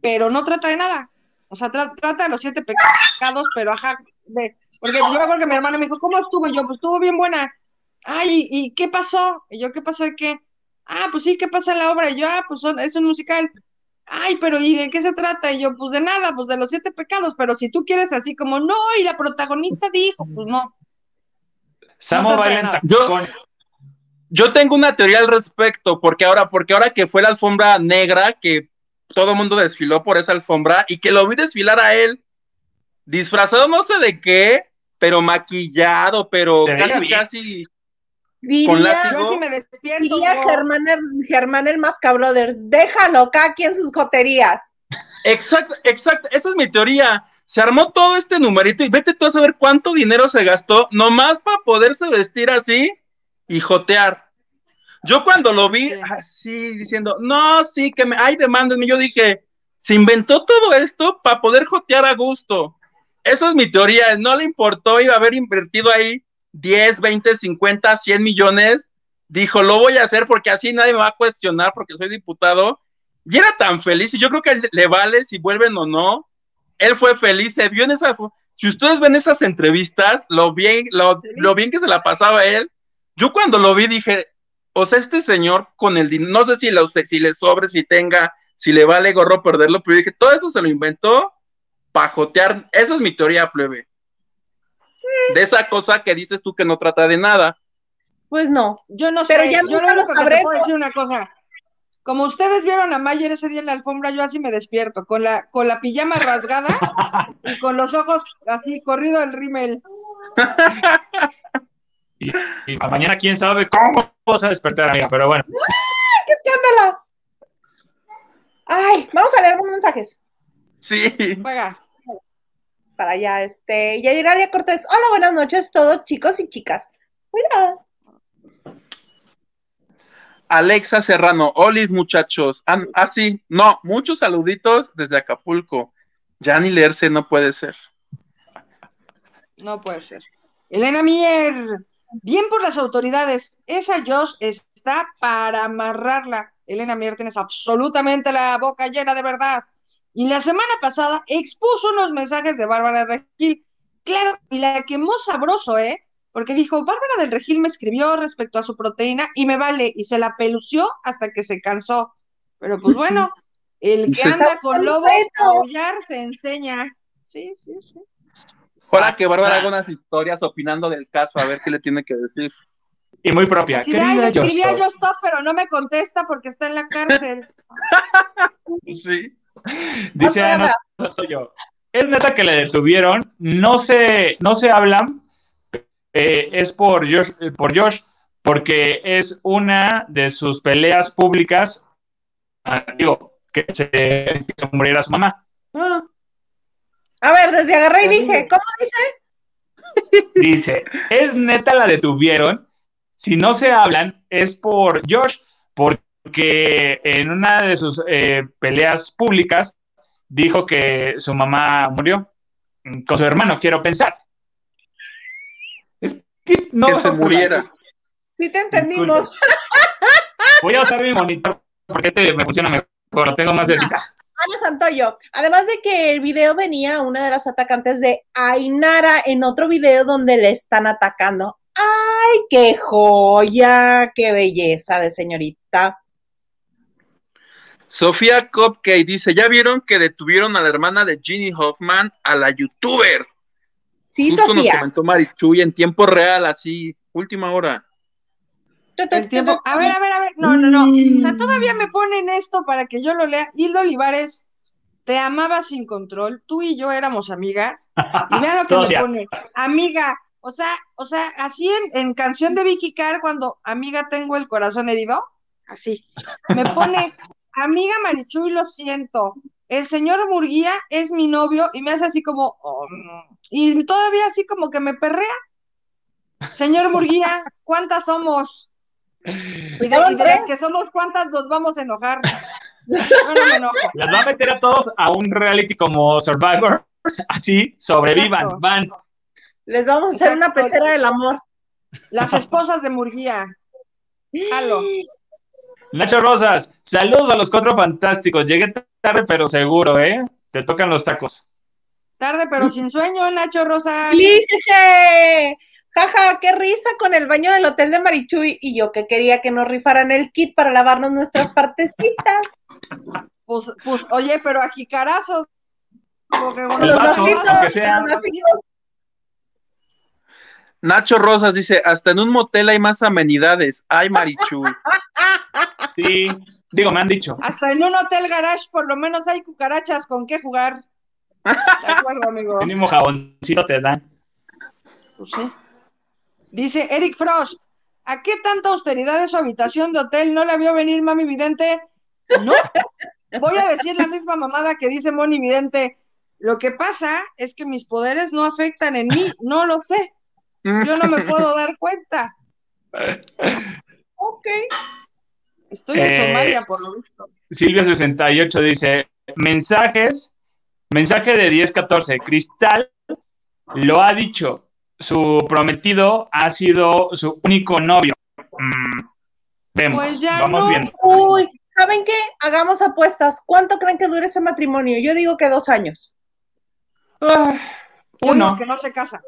pero no trata de nada. O sea, tra- trata de los siete pecados, pero ajá, de, porque yo me acuerdo que mi hermano me dijo, ¿cómo estuvo? Y yo, pues estuvo bien buena. Ay, ¿y, y qué pasó? Y yo, ¿qué pasó de qué? Ah, pues sí, ¿qué pasa en la obra? Y yo, ah, pues son, es un musical. Ay, pero ¿y de qué se trata? Y yo, pues de nada, pues de los siete pecados, pero si tú quieres así como, no, y la protagonista dijo, pues no. Samo No. Yo-. Yo tengo una teoría al respecto, porque ahora, porque ahora que fue la alfombra negra, que todo el mundo desfiló por esa alfombra y que lo vi desfilar a él, disfrazado no sé de qué, pero maquillado, pero casi, casi. Diría, yo sí me despierto. Diría Germán el, Germán el déjalo acá aquí en sus joterías. Exacto, exacto, esa es mi teoría. Se armó todo este numerito y vete tú a saber cuánto dinero se gastó nomás para poderse vestir así y jotear. Yo cuando lo vi así diciendo, no, sí, que me, hay demandas, yo dije, se inventó todo esto para poder jotear a gusto. Esa es mi teoría, no le importó, iba a haber invertido ahí 10, 20, 50, 100 millones. Dijo, lo voy a hacer porque así nadie me va a cuestionar porque soy diputado. Y era tan feliz, y yo creo que le vale si vuelven o no. Él fue feliz, se vio en esa. Si ustedes ven esas entrevistas, lo bien, lo, lo bien que se la pasaba él. Yo cuando lo vi dije, o sea, este señor con el dinero, no sé si, lo, si le sobre, si tenga, si le vale gorro perderlo, pero dije, todo eso se lo inventó para jotear. Esa es mi teoría, plebe. De esa cosa que dices tú que no trata de nada. Pues no. Yo no pero sé, ya yo no lo sabré. Puedo decir una cosa. Como ustedes vieron a Mayer ese día en la alfombra, yo así me despierto, con la, con la pijama rasgada y con los ojos así corrido el rímel. Y, mañana quién sabe cómo vas a despertar, amiga, pero bueno. ¡Qué escándalo! Ay, vamos a leer unos mensajes. Sí. Juega. Para allá, este. Yadiralia Cortés. Hola, buenas noches, todos chicos y chicas. Hola. Alexa Serrano, Olis muchachos. Ah, ah, sí, no, muchos saluditos desde Acapulco. Ya ni leerse no puede ser. No puede ser. Elena Mier, Bien por las autoridades. Esa Josh está para amarrarla. Elena Mier tienes absolutamente la boca llena de verdad. Y la semana pasada expuso unos mensajes de Bárbara del Regil. Claro, y la quemó sabroso, ¿eh? Porque dijo, Bárbara del Regil me escribió respecto a su proteína y me vale, y se la pelució hasta que se cansó. Pero pues bueno, el que anda con lobos a se enseña. Sí, sí, sí. Hola, que Bárbara haga unas historias opinando del caso, a ver qué le tiene que decir. Y muy propia. Sí, escribí a pero no me contesta porque está en la cárcel. sí. Dice Ana yo. Es neta que le detuvieron, no se, no se hablan, eh, es por Josh, por Josh, porque es una de sus peleas públicas, ah, digo, que se, que se muriera su mamá. Ah, a ver, desde agarré y dije, ¿cómo dice? Dice, es neta la detuvieron. Si no se hablan, es por Josh, porque en una de sus eh, peleas públicas dijo que su mamá murió con su hermano, quiero pensar. Es que no se muriera. Sí, te entendimos. Voy a usar mi monitor porque este me funciona mejor, lo tengo más cerca. Ana Santoyo. Además de que el video venía una de las atacantes de Ainara en otro video donde le están atacando. ¡Ay, qué joya! ¡Qué belleza de señorita! Sofía Cupcake dice: ¿Ya vieron que detuvieron a la hermana de Ginny Hoffman, a la youtuber? Sí, Justo Sofía. nos comentó Marichuy en tiempo real, así, última hora. El tiempo. A ver, a ver, a ver. No, no, no. O sea, todavía me ponen esto para que yo lo lea. Hilda Olivares, te amaba sin control. Tú y yo éramos amigas. Y vean lo que me pone. Amiga. O sea, o sea, así en, en canción de Vicky Carr, cuando amiga tengo el corazón herido, así. Me pone, amiga Marichuy, lo siento. El señor Murguía es mi novio y me hace así como, oh, y todavía así como que me perrea. Señor Murguía, ¿cuántas somos? Y de, que somos cuántas nos vamos a enojar. Las va a meter a todos a un reality como Survivor. Así, sobrevivan, van. Les vamos a hacer una pecera del amor. Las esposas de Murguía. Halo. Nacho Rosas, saludos a los cuatro fantásticos. Llegué tarde, pero seguro, ¿eh? Te tocan los tacos. Tarde, pero sin sueño, Nacho Rosas. ¡Lícete! Jaja, qué risa con el baño del hotel de Marichuy. Y yo que quería que nos rifaran el kit para lavarnos nuestras partecitas. Pues, pues, oye, pero a jicarazos. Nacho Rosas dice, hasta en un motel hay más amenidades. Ay, Marichuy. sí. Digo, me han dicho. Hasta en un hotel garage por lo menos hay cucarachas con qué jugar. De acuerdo, amigo. Mínimo jaboncito te dan. Pues sí. Dice Eric Frost, ¿a qué tanta austeridad de su habitación de hotel no la vio venir Mami Vidente? No. Voy a decir la misma mamada que dice Moni Vidente. Lo que pasa es que mis poderes no afectan en mí, no lo sé. Yo no me puedo dar cuenta. Ok. Estoy en Eh, Somalia, por lo visto. Silvia68 dice: mensajes, mensaje de 1014. Cristal lo ha dicho. Su prometido ha sido su único novio. Mm, vemos, Pues ya vamos no. viendo. Uy, ¿saben qué? Hagamos apuestas. ¿Cuánto creen que dure ese matrimonio? Yo digo que dos años. Uno. que no se casa.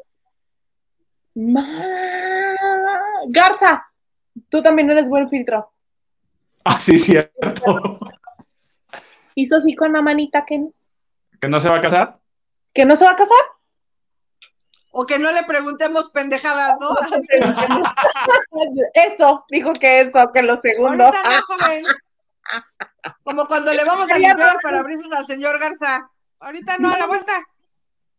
Ma- Garza, tú también eres buen filtro. Ah, sí, cierto. Hizo así con la manita que, ¿Que no se va a casar? que no se va a casar. O que no le preguntemos pendejadas, ¿no? Eso, dijo que eso, que lo segundo. Ahorita no, joven. Como cuando le vamos a limpiar el parabrisas al señor Garza. Ahorita no, a la vuelta.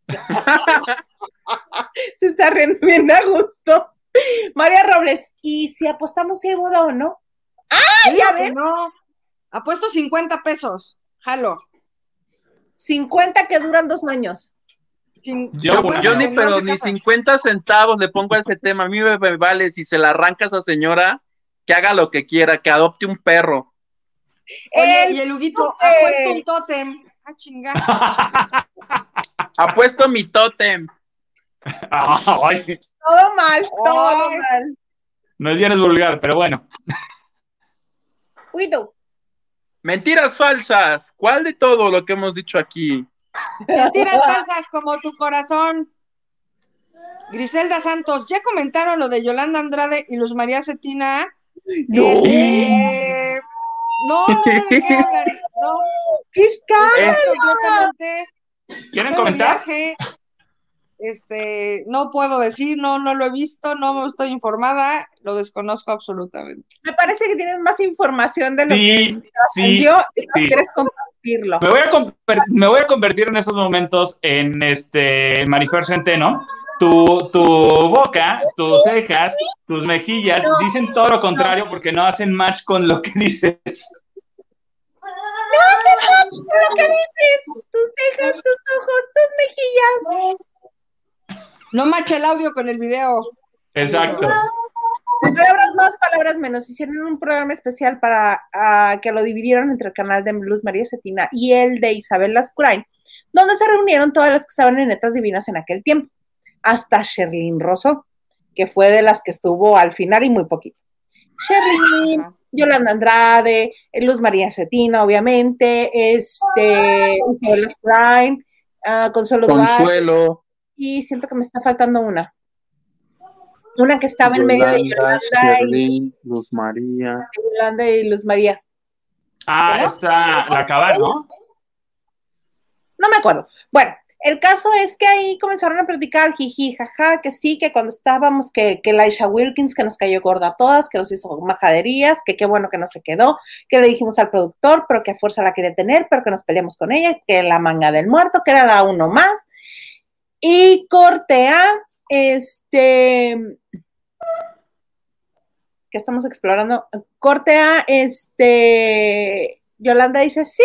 Se está riendo bien a gusto. María Robles, ¿y si apostamos si hay boda o no? Digo ya ven. No. Apuesto 50 pesos. Jalo. 50 que duran dos años. Yo- 50 Yo ni, pero ni casan. 50 centavos le pongo a ese tema. A mí me, me vale si se la arranca a esa señora, que haga lo que quiera, que adopte un perro. Oye, El y el Huguito, totem. apuesto un tótem. Ah, chinga. Apuesto mi tótem. Ay, Todo mal, todo Ay. mal. no es bien es vulgar, pero bueno. Guido, Mentiras falsas. ¿Cuál de todo lo que hemos dicho aquí? Mentiras falsas como tu corazón. Griselda Santos, ¿ya comentaron lo de Yolanda Andrade y Luz María Cetina? No. Este, no, no sé de qué hablan. No, ¿Qué completamente. ¿Quieren comentar? viaje. Este, no puedo decir, no, no lo he visto, no estoy informada, lo desconozco absolutamente. Me parece que tienes más información de lo que Sí, sí. trascendió y no sí. quieres compartirlo. Me voy, a conver- me voy a convertir en esos momentos en este Marifer Centeno. Tu, tu boca, tus cejas, tus mejillas No. dicen todo lo contrario porque no hacen match con lo que dices. No hace match con lo que dices. Tus cejas, tus ojos, tus mejillas. No macha el audio con el video. Exacto. Palabras más, palabras menos. Hicieron un programa especial para ah, que lo dividieron entre el canal de Luz María Cetina y el de Isabel Lascurain, donde se reunieron todas las que estaban en Netas Divinas en aquel tiempo, hasta Sherlyn Rosso, que fue de las que estuvo al final y muy poquito. Sherlyn. Yolanda Andrade, Luz María Cetina, obviamente, este, Isabel Lascurain, ah, Consuelo Duarte, Consuelo. Y siento que me está faltando una. Una que estaba en medio de Yolanda, y, Luz María. Yolanda y Luz María. Ah, ¿No? está la cabal, ¿no? No me acuerdo. Bueno, el caso es que ahí comenzaron a platicar, jiji, jaja, que sí, que cuando estábamos, que, que Laisha Wilkins, que nos cayó gorda a todas, que nos hizo majaderías, que qué bueno que no se quedó, que le dijimos al productor, pero que a fuerza la quería tener, pero que nos peleamos con ella, que la manga del muerto, que era la uno más. Y cortea, este, que estamos explorando, cortea, este, Yolanda dice, sí,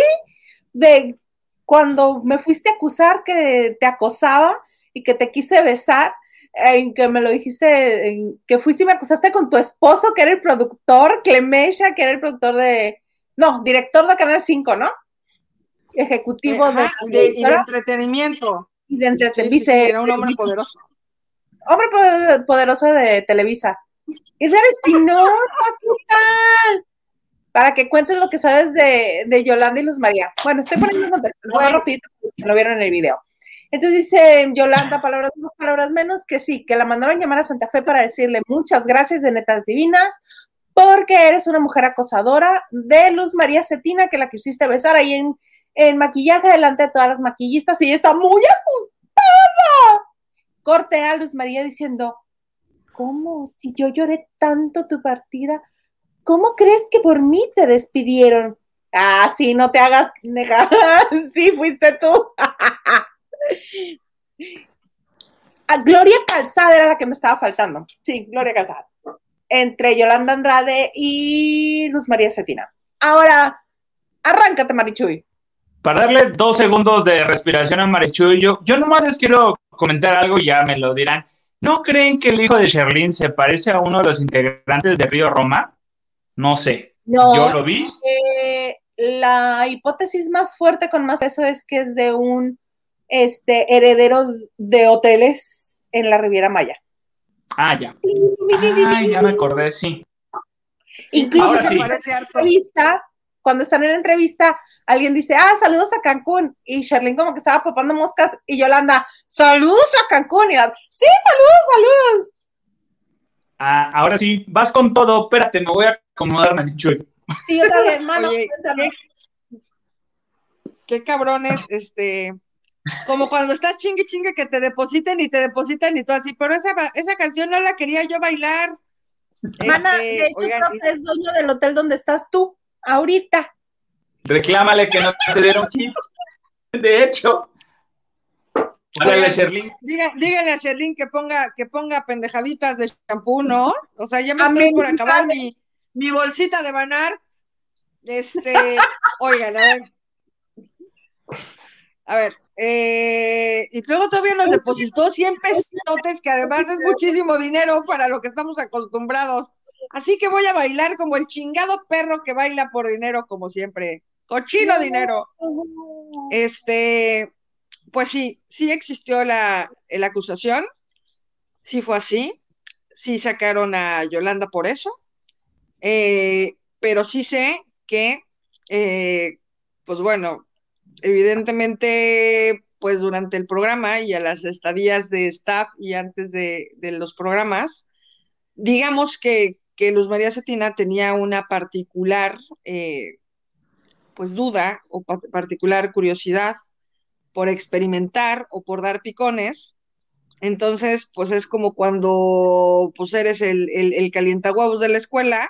de cuando me fuiste a acusar que te acosaba y que te quise besar, en que me lo dijiste, en que fuiste y me acusaste con tu esposo, que era el productor, Clemesha, que era el productor de, no, director de Canal 5, ¿no? Ejecutivo Ajá, de, de- y de entretenimiento. Y de Sí, dice, sí, era un hombre poderoso. hombre poder- poderoso de Televisa. Edgar Espinosa, ¿qué? Para que cuentes lo que sabes de, de Yolanda y Luz María. Bueno, estoy poniendo en contexto, lo Bueno. rapidito, lo vieron en el video. Entonces dice Yolanda, palabras más, palabras menos, que sí, que la mandaron llamar a Santa Fe para decirle muchas gracias de Netas Divinas, porque eres una mujer acosadora de Luz María Cetina, que la quisiste besar ahí en, en maquillaje delante de todas las maquillistas, y ella está muy asustada. Corte a Luz María diciendo, ¿cómo? Si yo lloré tanto tu partida, ¿cómo crees que por mí te despidieron? Ah, sí, no te hagas negar. sí, fuiste tú. Ah, Gloria Calzada era la que me estaba faltando. Sí, Gloria Calzada. Entre Yolanda Andrade y Luz María Cetina. Ahora, arráncate, Marichuy. Para darle dos segundos de respiración a Marichuy, yo, yo nomás les quiero comentar algo, ya me lo dirán. ¿No creen que el hijo de Sherlyn se parece a uno de los integrantes de Río Roma? No sé. No, yo lo vi. Eh, la hipótesis más fuerte con más eso es que es de un este, heredero de hoteles en la Riviera Maya. Ah, ya. Ah, ya me acordé, sí. Incluso en la entrevista, cuando están en la entrevista, alguien dice, ah, saludos a Cancún. Y Sherlyn como que estaba popando moscas y Yolanda, saludos a Cancún. Y la, sí, saludos, saludos. Ah, ahora sí, vas con todo. Espérate, me voy a acomodar, Marichuy. Sí, yo también. Oye, ¿qué, qué cabrones, este, como cuando estás chingue chingue que te depositen y te depositan y todo así, pero esa, esa canción no la quería yo bailar. Mana, este, de hecho, oigan, creo que es dueño del hotel donde estás tú, ahorita. Reclámale que no te dieron hit. De hecho. Dígale a Sherlyn. Dígale a Sherlyn que ponga, que ponga pendejaditas de shampoo, ¿no? O sea, ya me estoy por acabar mi, mi bolsita de banar. Este, oigan, a ver. A ver, eh, y luego todavía nos depositó 100 pesos, que además es muchísimo dinero para lo que estamos acostumbrados. Así que voy a bailar como el chingado perro que baila por dinero, como siempre. Cochino dinero. Este, pues sí, sí existió la, la acusación. Sí fue así. Sí sacaron a Yolanda por eso. Eh, pero sí sé que, eh, pues bueno, evidentemente, pues durante el programa y a las estadías de staff y antes de, los programas, digamos que, que, Luz María Cetina tenía una particular, eh, pues duda o particular curiosidad por experimentar o por dar picones. Entonces, pues es como cuando pues eres el, el, de la escuela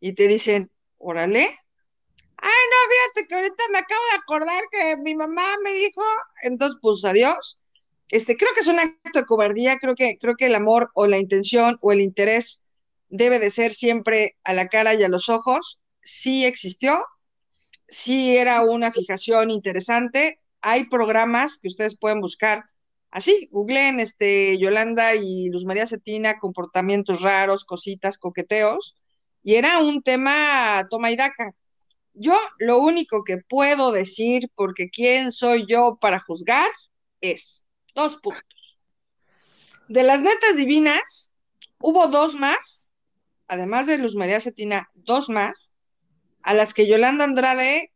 y te dicen, órale, ay, no, fíjate que ahorita me acabo de acordar que mi mamá me dijo, entonces, pues adiós. Este, creo que es un acto de cobardía, creo que, creo que el amor o la intención o el interés debe de ser siempre a la cara y a los ojos. Sí existió, sí era una fijación interesante. Hay programas que ustedes pueden buscar así, googleen este, Yolanda y Luz María Cetina, comportamientos raros, cositas, coqueteos, y era un tema toma y daca. Yo lo único que puedo decir, porque quién soy yo para juzgar, es dos puntos. De las netas divinas, hubo dos más, además de Luz María Cetina, dos más, a las que Yolanda Andrade,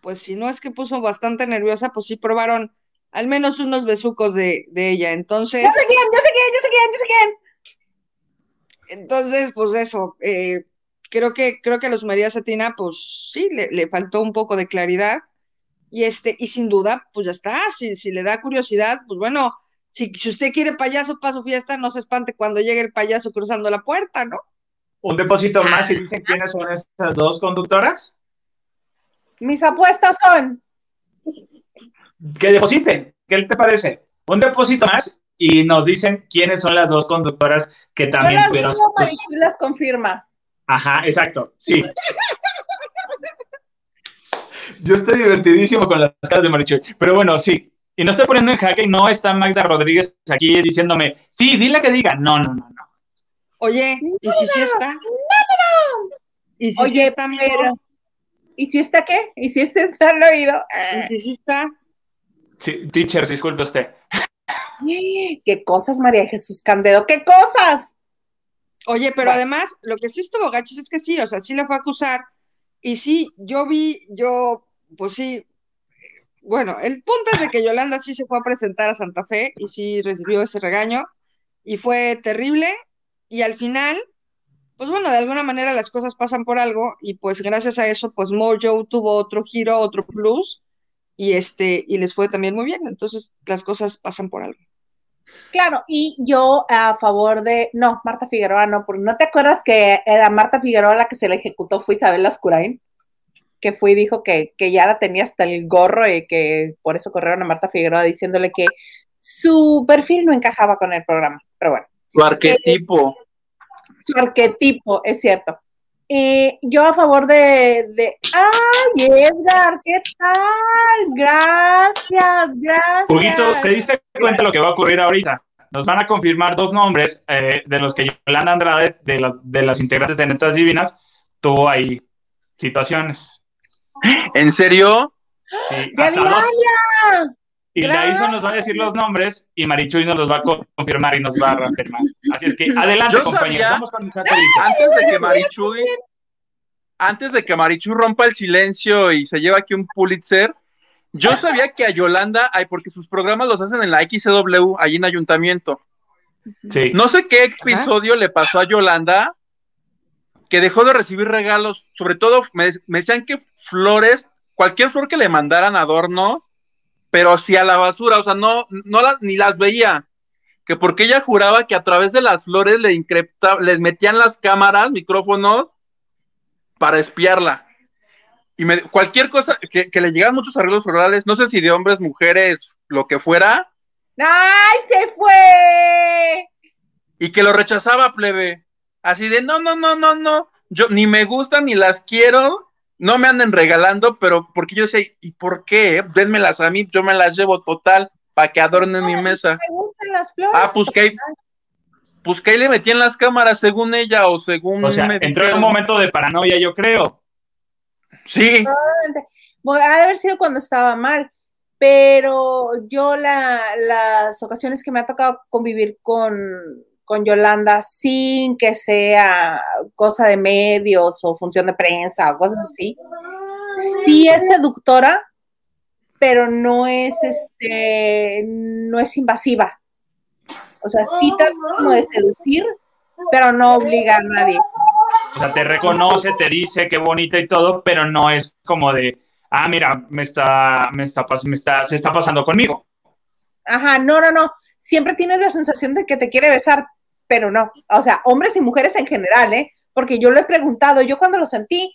pues si no es que puso bastante nerviosa, pues sí probaron al menos unos besucos de, de ella. Entonces. Yo sé quién, yo sé quién, yo sé quién, yo sé quién. Entonces, pues eso, eh, creo que, creo que a los María Satina, pues sí, le, faltó un poco de claridad. Y este, y sin duda, pues ya está. Si, si le da curiosidad, pues bueno, si, si usted quiere payaso para su fiesta, no se espante cuando llegue el payaso cruzando la puerta, ¿no? Un depósito más y dicen quiénes son esas dos conductoras. Mis apuestas son. Que depositen. ¿Qué te parece? Un depósito más y nos dicen quiénes son las dos conductoras que también fueron. Pues, las confirma. Ajá, exacto, sí. Yo estoy divertidísimo con las caras de Marichuy, pero bueno, sí. Y no estoy poniendo en jaque y no está Magda Rodríguez aquí diciéndome, sí, dile que diga. No, no, no, no. Oye, ¿y si sí está? ¿Y si Oye, sí está, pero, ¿Y si está qué? ¿Y si está el oído? ¿Y si sí está? Sí, teacher, disculpe usted. ¿Qué cosas, María Jesús Candedo? ¿Qué cosas? Oye, pero además, lo que sí estuvo gachis es que sí, o sea, sí la fue a acusar. Y sí, yo vi, yo, pues sí, bueno, el punto es de que Yolanda sí se fue a presentar a Santa Fe y sí recibió ese regaño y fue terrible. Y al final, pues bueno, de alguna manera las cosas pasan por algo y pues gracias a eso, pues Mojo tuvo otro giro, otro plus y este, y les fue también muy bien. Entonces las cosas pasan por algo. Claro, y yo a favor de, no, Marta Figueroa no, porque no te acuerdas que era Marta Figueroa la que se le ejecutó fue Isabel Lascurain, que fue y dijo que, que ya la tenía hasta el gorro y que por eso corrieron a Marta Figueroa diciéndole que su perfil no encajaba con el programa, pero bueno. Su arquetipo. su arquetipo, es cierto. Eh, yo a favor de, de, ¡ay, Edgar! ¿Qué tal? Gracias, gracias. Huguito, ¿te diste cuenta de lo que va a ocurrir ahorita? Nos van a confirmar dos nombres eh, de los que Yolanda Andrade, de, la, de las integrantes de Netas Divinas, tuvo ahí situaciones. ¿En serio? Sí, ¡Ya hasta dos. Y la ISO nos va a decir los nombres y Marichuy nos los va a co- confirmar y nos va a reafirmar. Así es que adelante, Yo compañeros. sabía- Vamos con el satélite. Antes de que Marichuy, antes de que Marichuy rompa el silencio y se lleve aquí un Pulitzer, yo sabía que a Yolanda, ay, porque sus programas los hacen en la XCW, allí en Ayuntamiento. Sí. No sé qué episodio le pasó a Yolanda que dejó de recibir regalos, sobre todo me, me decían que flores, cualquier flor que le mandaran adornos, pero sí a la basura, o sea, no, no las, ni las veía. Que porque ella juraba que a través de las flores le increpta- les metían las cámaras, micrófonos, para espiarla. Y me- cualquier cosa, que, que le llegaban muchos arreglos florales, no sé si de hombres, mujeres, lo que fuera, ¡Ay, se fue! y que lo rechazaba, plebe. Así de, no, no, no, no, no, yo ni me gustan ni las quiero, no me anden regalando, pero porque yo sé, ¿y por qué? Dénmelas a mí, yo me las llevo total para que adornen mi mesa. Me gustan las flores. Ah, pues que ahí, pues que ahí le metían las cámaras según ella o según O sea, me entró en un momento de paranoia, yo creo. Sí, Probablemente. Bueno, ha de haber sido cuando estaba mal, pero yo la, las ocasiones que me ha tocado convivir con, con Yolanda sin que sea cosa de medios o función de prensa o cosas así, sí es seductora, pero no es este, no es invasiva. O sea, sí trata como de seducir, pero no obliga a nadie. O sea, te reconoce, te dice qué bonita y todo, pero no es como de, ah, mira, me está, me está, me está, se está pasando conmigo. Ajá, no, no, no. Siempre tienes la sensación de que te quiere besar, pero no. O sea, hombres y mujeres en general, ¿eh? Porque yo lo he preguntado, yo cuando lo sentí,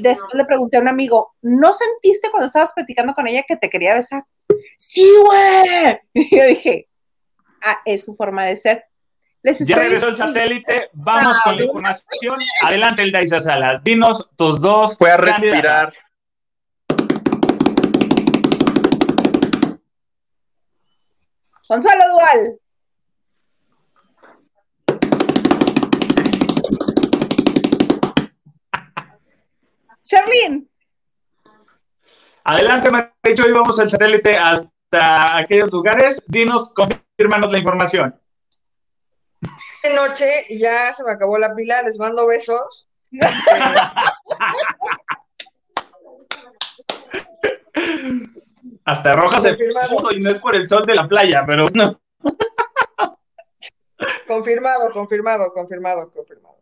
después le pregunté a un amigo, ¿no sentiste cuando estabas platicando con ella que te quería besar? Sí, güey. Y yo dije, ah, es su forma de ser. Les Ya regresó el satélite, vamos con la información. Adelante, el Daisa Sala. Dinos tus dos. fue a respirar. Consuelo Dual. Charlene. Adelante, Maricho, y vamos al satélite hasta aquellos lugares. Dinos, confírmanos la información. De noche y ya se me acabó la pila, les mando besos. Hasta roja se Confirmado. puso y no es por el sol de la playa, pero no. Confirmado, confirmado, confirmado, confirmado.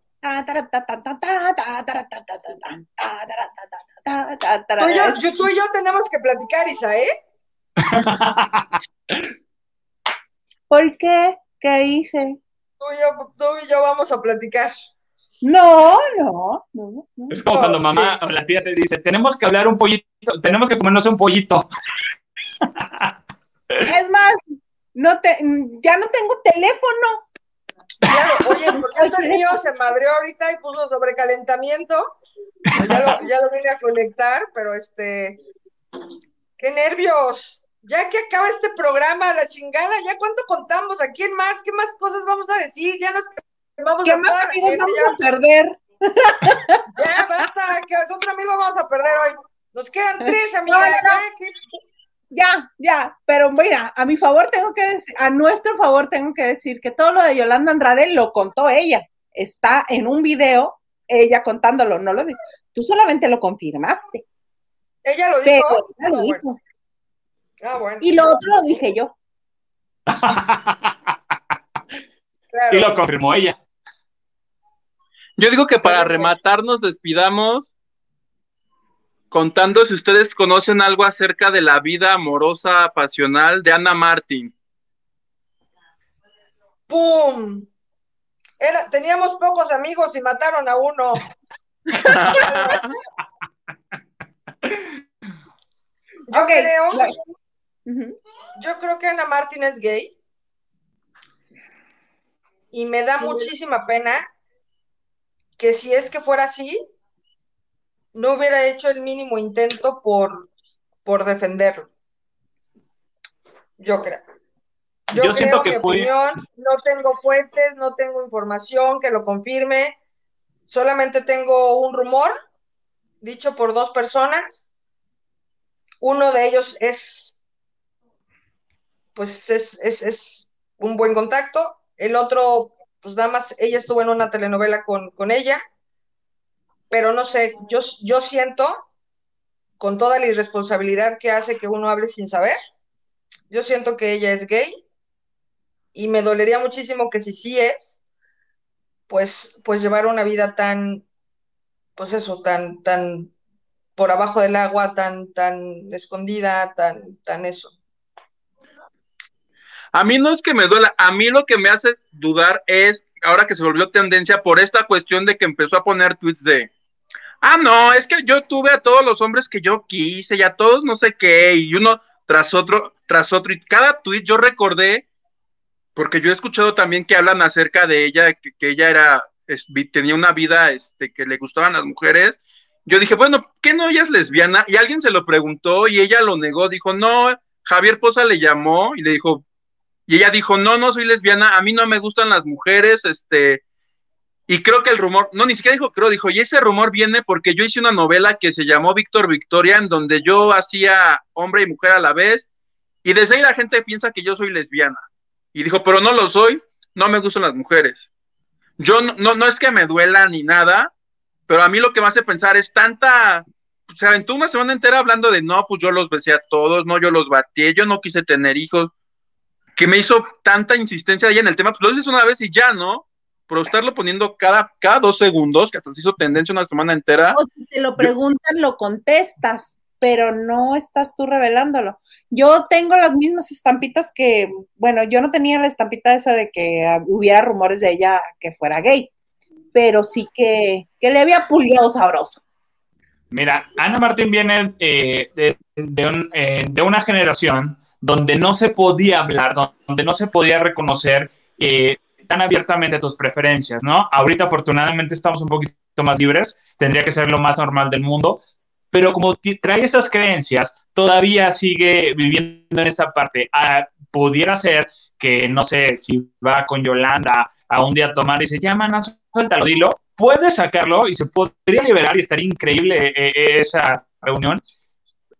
Tú y yo, yo- tú y yo tenemos que platicar, Isa, ¿eh? ¿Por qué? ¿Qué hice? Tú y yo, tú y yo vamos a platicar. No, no, no. no. Es como cuando mamá o la tía te dice, tenemos que hablar un pollito, tenemos que comernos un pollito. Es más, no te, ya no tengo teléfono. Claro, oye, por cierto, el mío se madreó ahorita y puso sobrecalentamiento. Ya lo, ya lo vine a conectar, pero este. ¡Qué nervios! Ya que acaba este programa, la chingada, ¿ya cuánto contamos? ¿A quién más? ¿Qué más cosas vamos a decir? Ya nos vamos ¿Qué a más toda la amigos gente, vamos ya, a perder? ya, basta, ¿qué qué otro amigo vamos a perder hoy? Nos quedan tres, amiga. No, no, no. Ya. Ya, pero mira, a mi favor tengo que decir, a nuestro favor tengo que decir que todo lo de Yolanda Andrade lo contó ella. Está en un video, ella contándolo, no lo dijo. Tú solamente lo confirmaste. Ella lo Pero dijo. ella Ah, lo bueno. dijo. Ah, bueno. Y lo otro lo dije yo. Claro. Y lo confirmó ella. Yo digo que para rematarnos despidamos contando si ustedes conocen algo acerca de la vida amorosa pasional de Ana Martín. ¡pum! Era, teníamos pocos amigos y mataron a uno. yo creo, yo creo que Ana Martín es gay y me da muchísima pena que si es que fuera así, no hubiera hecho el mínimo intento por, por defenderlo. Yo creo. Yo, siento que mi opinión, no tengo fuentes, no tengo información que lo confirme, solamente tengo un rumor dicho por dos personas. Uno de ellos es, pues es, es un buen contacto, el otro, pues nada más, ella estuvo en una telenovela con, ella, pero no sé, yo, yo siento, con toda la irresponsabilidad que hace que uno hable sin saber, yo siento que ella es gay y me dolería muchísimo que si sí es, pues, pues llevar una vida tan, pues eso, tan, tan por abajo del agua, tan, tan escondida, tan, tan eso. A mí no es que me duela, a mí lo que me hace dudar es, ahora que se volvió tendencia, por esta cuestión de que empezó a poner tweets de, ah, no, es que yo tuve a todos los hombres que yo quise y a todos no sé qué, y uno tras otro, tras otro, y cada tweet yo recordé, porque yo he escuchado también que hablan acerca de ella, que, ella era, tenía una vida, este, que le gustaban las mujeres, yo dije, bueno, ¿qué no ella es lesbiana? Y alguien se lo preguntó y ella lo negó, dijo, no, Javier Poza le llamó y le dijo, y ella dijo, no, no soy lesbiana, a mí no me gustan las mujeres, este, y creo que el rumor, no, ni siquiera dijo, creo, dijo, y ese rumor viene porque yo hice una novela que se llamó Víctor Victoria, en donde yo hacía hombre y mujer a la vez, y desde ahí la gente piensa que yo soy lesbiana. Y dijo, pero no lo soy, no me gustan las mujeres. Yo no, no, no es que me duela ni nada, pero a mí lo que me hace pensar es tanta, se aventó una semana entera hablando de, no, pues yo los besé a todos, no, yo los batí, yo no quise tener hijos que me hizo tanta insistencia ahí en el tema, pues lo dices una vez y ya, ¿no? Pero estarlo poniendo cada, cada dos segundos, que hasta se hizo tendencia una semana entera. O si te lo preguntan, lo contestas, pero no estás tú revelándolo. Yo tengo las mismas estampitas que, bueno, yo no tenía la estampita esa de que hubiera rumores de ella que fuera gay, pero sí que, que le había pulido sabroso. Mira, Ana Martín viene eh, de, eh, de, una generación donde no se podía hablar, donde no se podía reconocer eh, tan abiertamente tus preferencias, ¿no? Ahorita afortunadamente estamos un poquito más libres, tendría que ser lo más normal del mundo, pero como trae esas creencias, todavía sigue viviendo en esa parte. Ah, pudiera ser que, no sé, si va con Yolanda a un día a tomar y se llama, no, suéltalo, dilo, puede sacarlo y se podría liberar y estaría increíble eh, eh, esa reunión.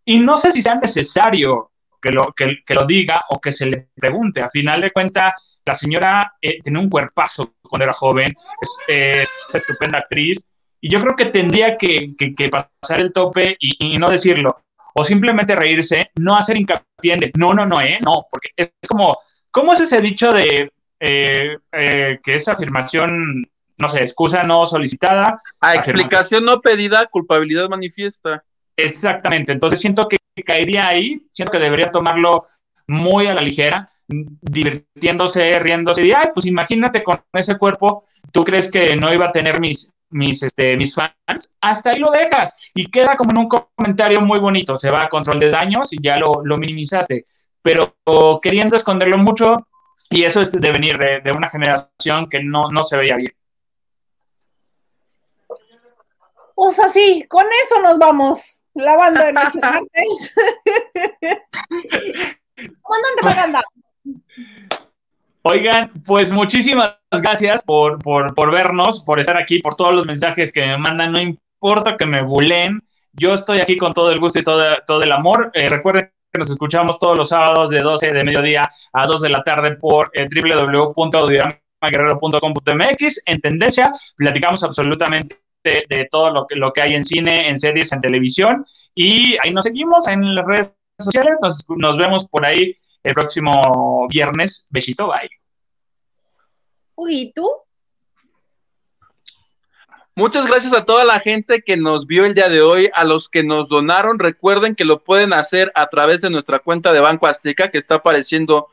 Y no sé si sea necesario que lo, que, lo diga o que se le pregunte. A final de cuentas, la señora eh, tiene un cuerpazo cuando era joven, es eh, estupenda actriz, y yo creo que tendría que, pasar el tope y, no decirlo, o simplemente reírse, no hacer hincapié en no, no, no, eh, no, porque es como, ¿cómo es ese dicho de eh, que esa afirmación, no sé, excusa no solicitada? A explicación no pedida, culpabilidad manifiesta. Exactamente, entonces siento que caería ahí, siento que debería tomarlo muy a la ligera, divirtiéndose, riéndose, y ay, pues imagínate con ese cuerpo, tú crees que no iba a tener mis, mis, este, mis fans, hasta ahí lo dejas y queda como en un comentario muy bonito, se va a control de daños y ya lo, lo minimizaste, pero queriendo esconderlo mucho, y eso es de venir de, de una generación que no, no se veía bien. Pues así, con eso nos vamos lavando de noche martes. ¿Cuándo pagando? Oigan, pues muchísimas gracias por, por, vernos, por estar aquí, por todos los mensajes que me mandan. No importa que me bulen, yo estoy aquí con todo el gusto y todo, todo el amor. Eh, recuerden que nos escuchamos todos los sábados de 12 de mediodía a 2 de la tarde por eh, www.guerrero.com.mx. En tendencia, platicamos absolutamente de, todo lo que, lo que hay en cine, en series, en televisión. Y ahí nos seguimos en las redes sociales. Nos, nos vemos por ahí el próximo viernes. Besito, bye. ¿Y tú? Muchas gracias a toda la gente que nos vio el día de hoy, a los que nos donaron. Recuerden que lo pueden hacer a través de nuestra cuenta de Banco Azteca que está apareciendo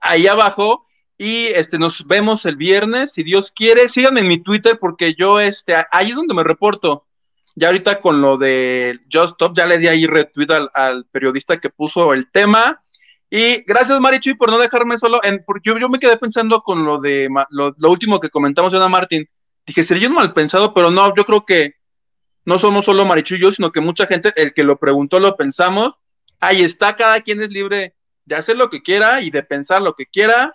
ahí abajo. Y este, nos vemos el viernes, si Dios quiere. Síganme en mi Twitter porque yo, este, ahí es donde me reporto. Ya ahorita con lo de Just Stop, ya le di ahí retweet al, periodista que puso el tema. Y gracias, Marichuy, por no dejarme solo. Porque yo, me quedé pensando con lo de lo, último que comentamos de Ana Martín. Dije, sería un mal pensado, pero no, yo creo que no somos solo Marichuy y yo, sino que mucha gente, el que lo preguntó, lo pensamos. Ahí está, cada quien es libre de hacer lo que quiera y de pensar lo que quiera.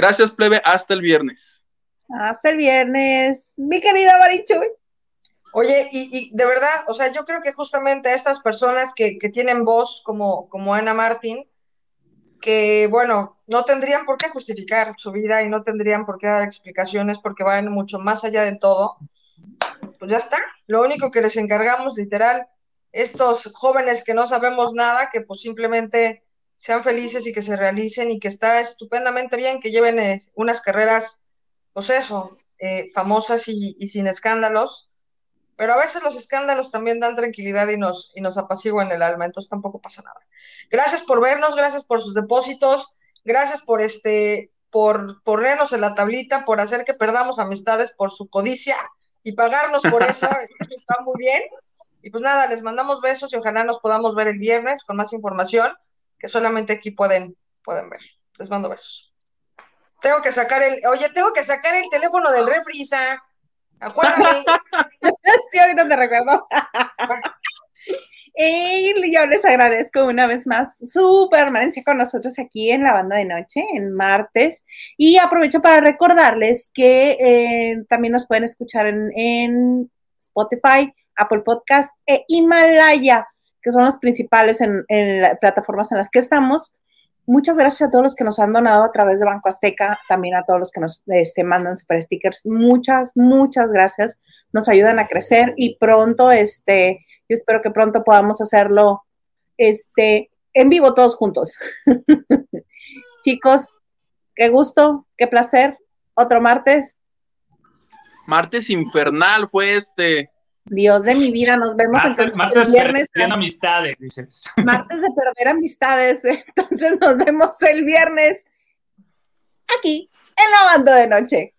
Gracias, plebe. Hasta el viernes. Hasta el viernes. Mi querida Marichuy. Oye, y, de verdad, o sea, yo creo que justamente estas personas que, tienen voz como, como Ana Martín, que bueno, no tendrían por qué justificar su vida y no tendrían por qué dar explicaciones porque van mucho más allá de todo, pues ya está. Lo único que les encargamos, literal, estos jóvenes que no sabemos nada, que pues simplemente sean felices y que se realicen y que está estupendamente bien que lleven eh, unas carreras, pues eso, eh, famosas y, y sin escándalos pero a veces los escándalos también dan tranquilidad y nos, y nos apaciguan el alma, entonces tampoco pasa nada. Gracias por vernos, gracias por sus depósitos, gracias por este, por ponernos en la tablita, por hacer que perdamos amistades por su codicia y pagarnos por eso, esto está muy bien. Y pues nada, les mandamos besos y ojalá nos podamos ver el viernes con más información que solamente aquí pueden, pueden ver. Les mando besos. Tengo que sacar el, oye, tengo que sacar el teléfono del reprisa. Acuérdame. sí, ahorita te recuerdo. y yo les agradezco una vez más su permanencia con nosotros aquí en la banda de noche, en martes. Y aprovecho para recordarles que eh, también nos pueden escuchar en, Spotify, Apple Podcast e Himalaya, que son los principales en, en las plataformas en las que estamos. Muchas gracias a todos los que nos han donado a través de Banco Azteca, también a todos los que nos este, mandan super stickers. Muchas, muchas gracias. Nos ayudan a crecer y pronto, este, yo espero que pronto podamos hacerlo este, en vivo todos juntos. Chicos, qué gusto, qué placer. Otro martes. Martes infernal fue este. Dios de mi vida, nos vemos entonces el viernes. De amistades, dices. Martes de perder amistades, entonces nos vemos el viernes aquí en la banda de noche.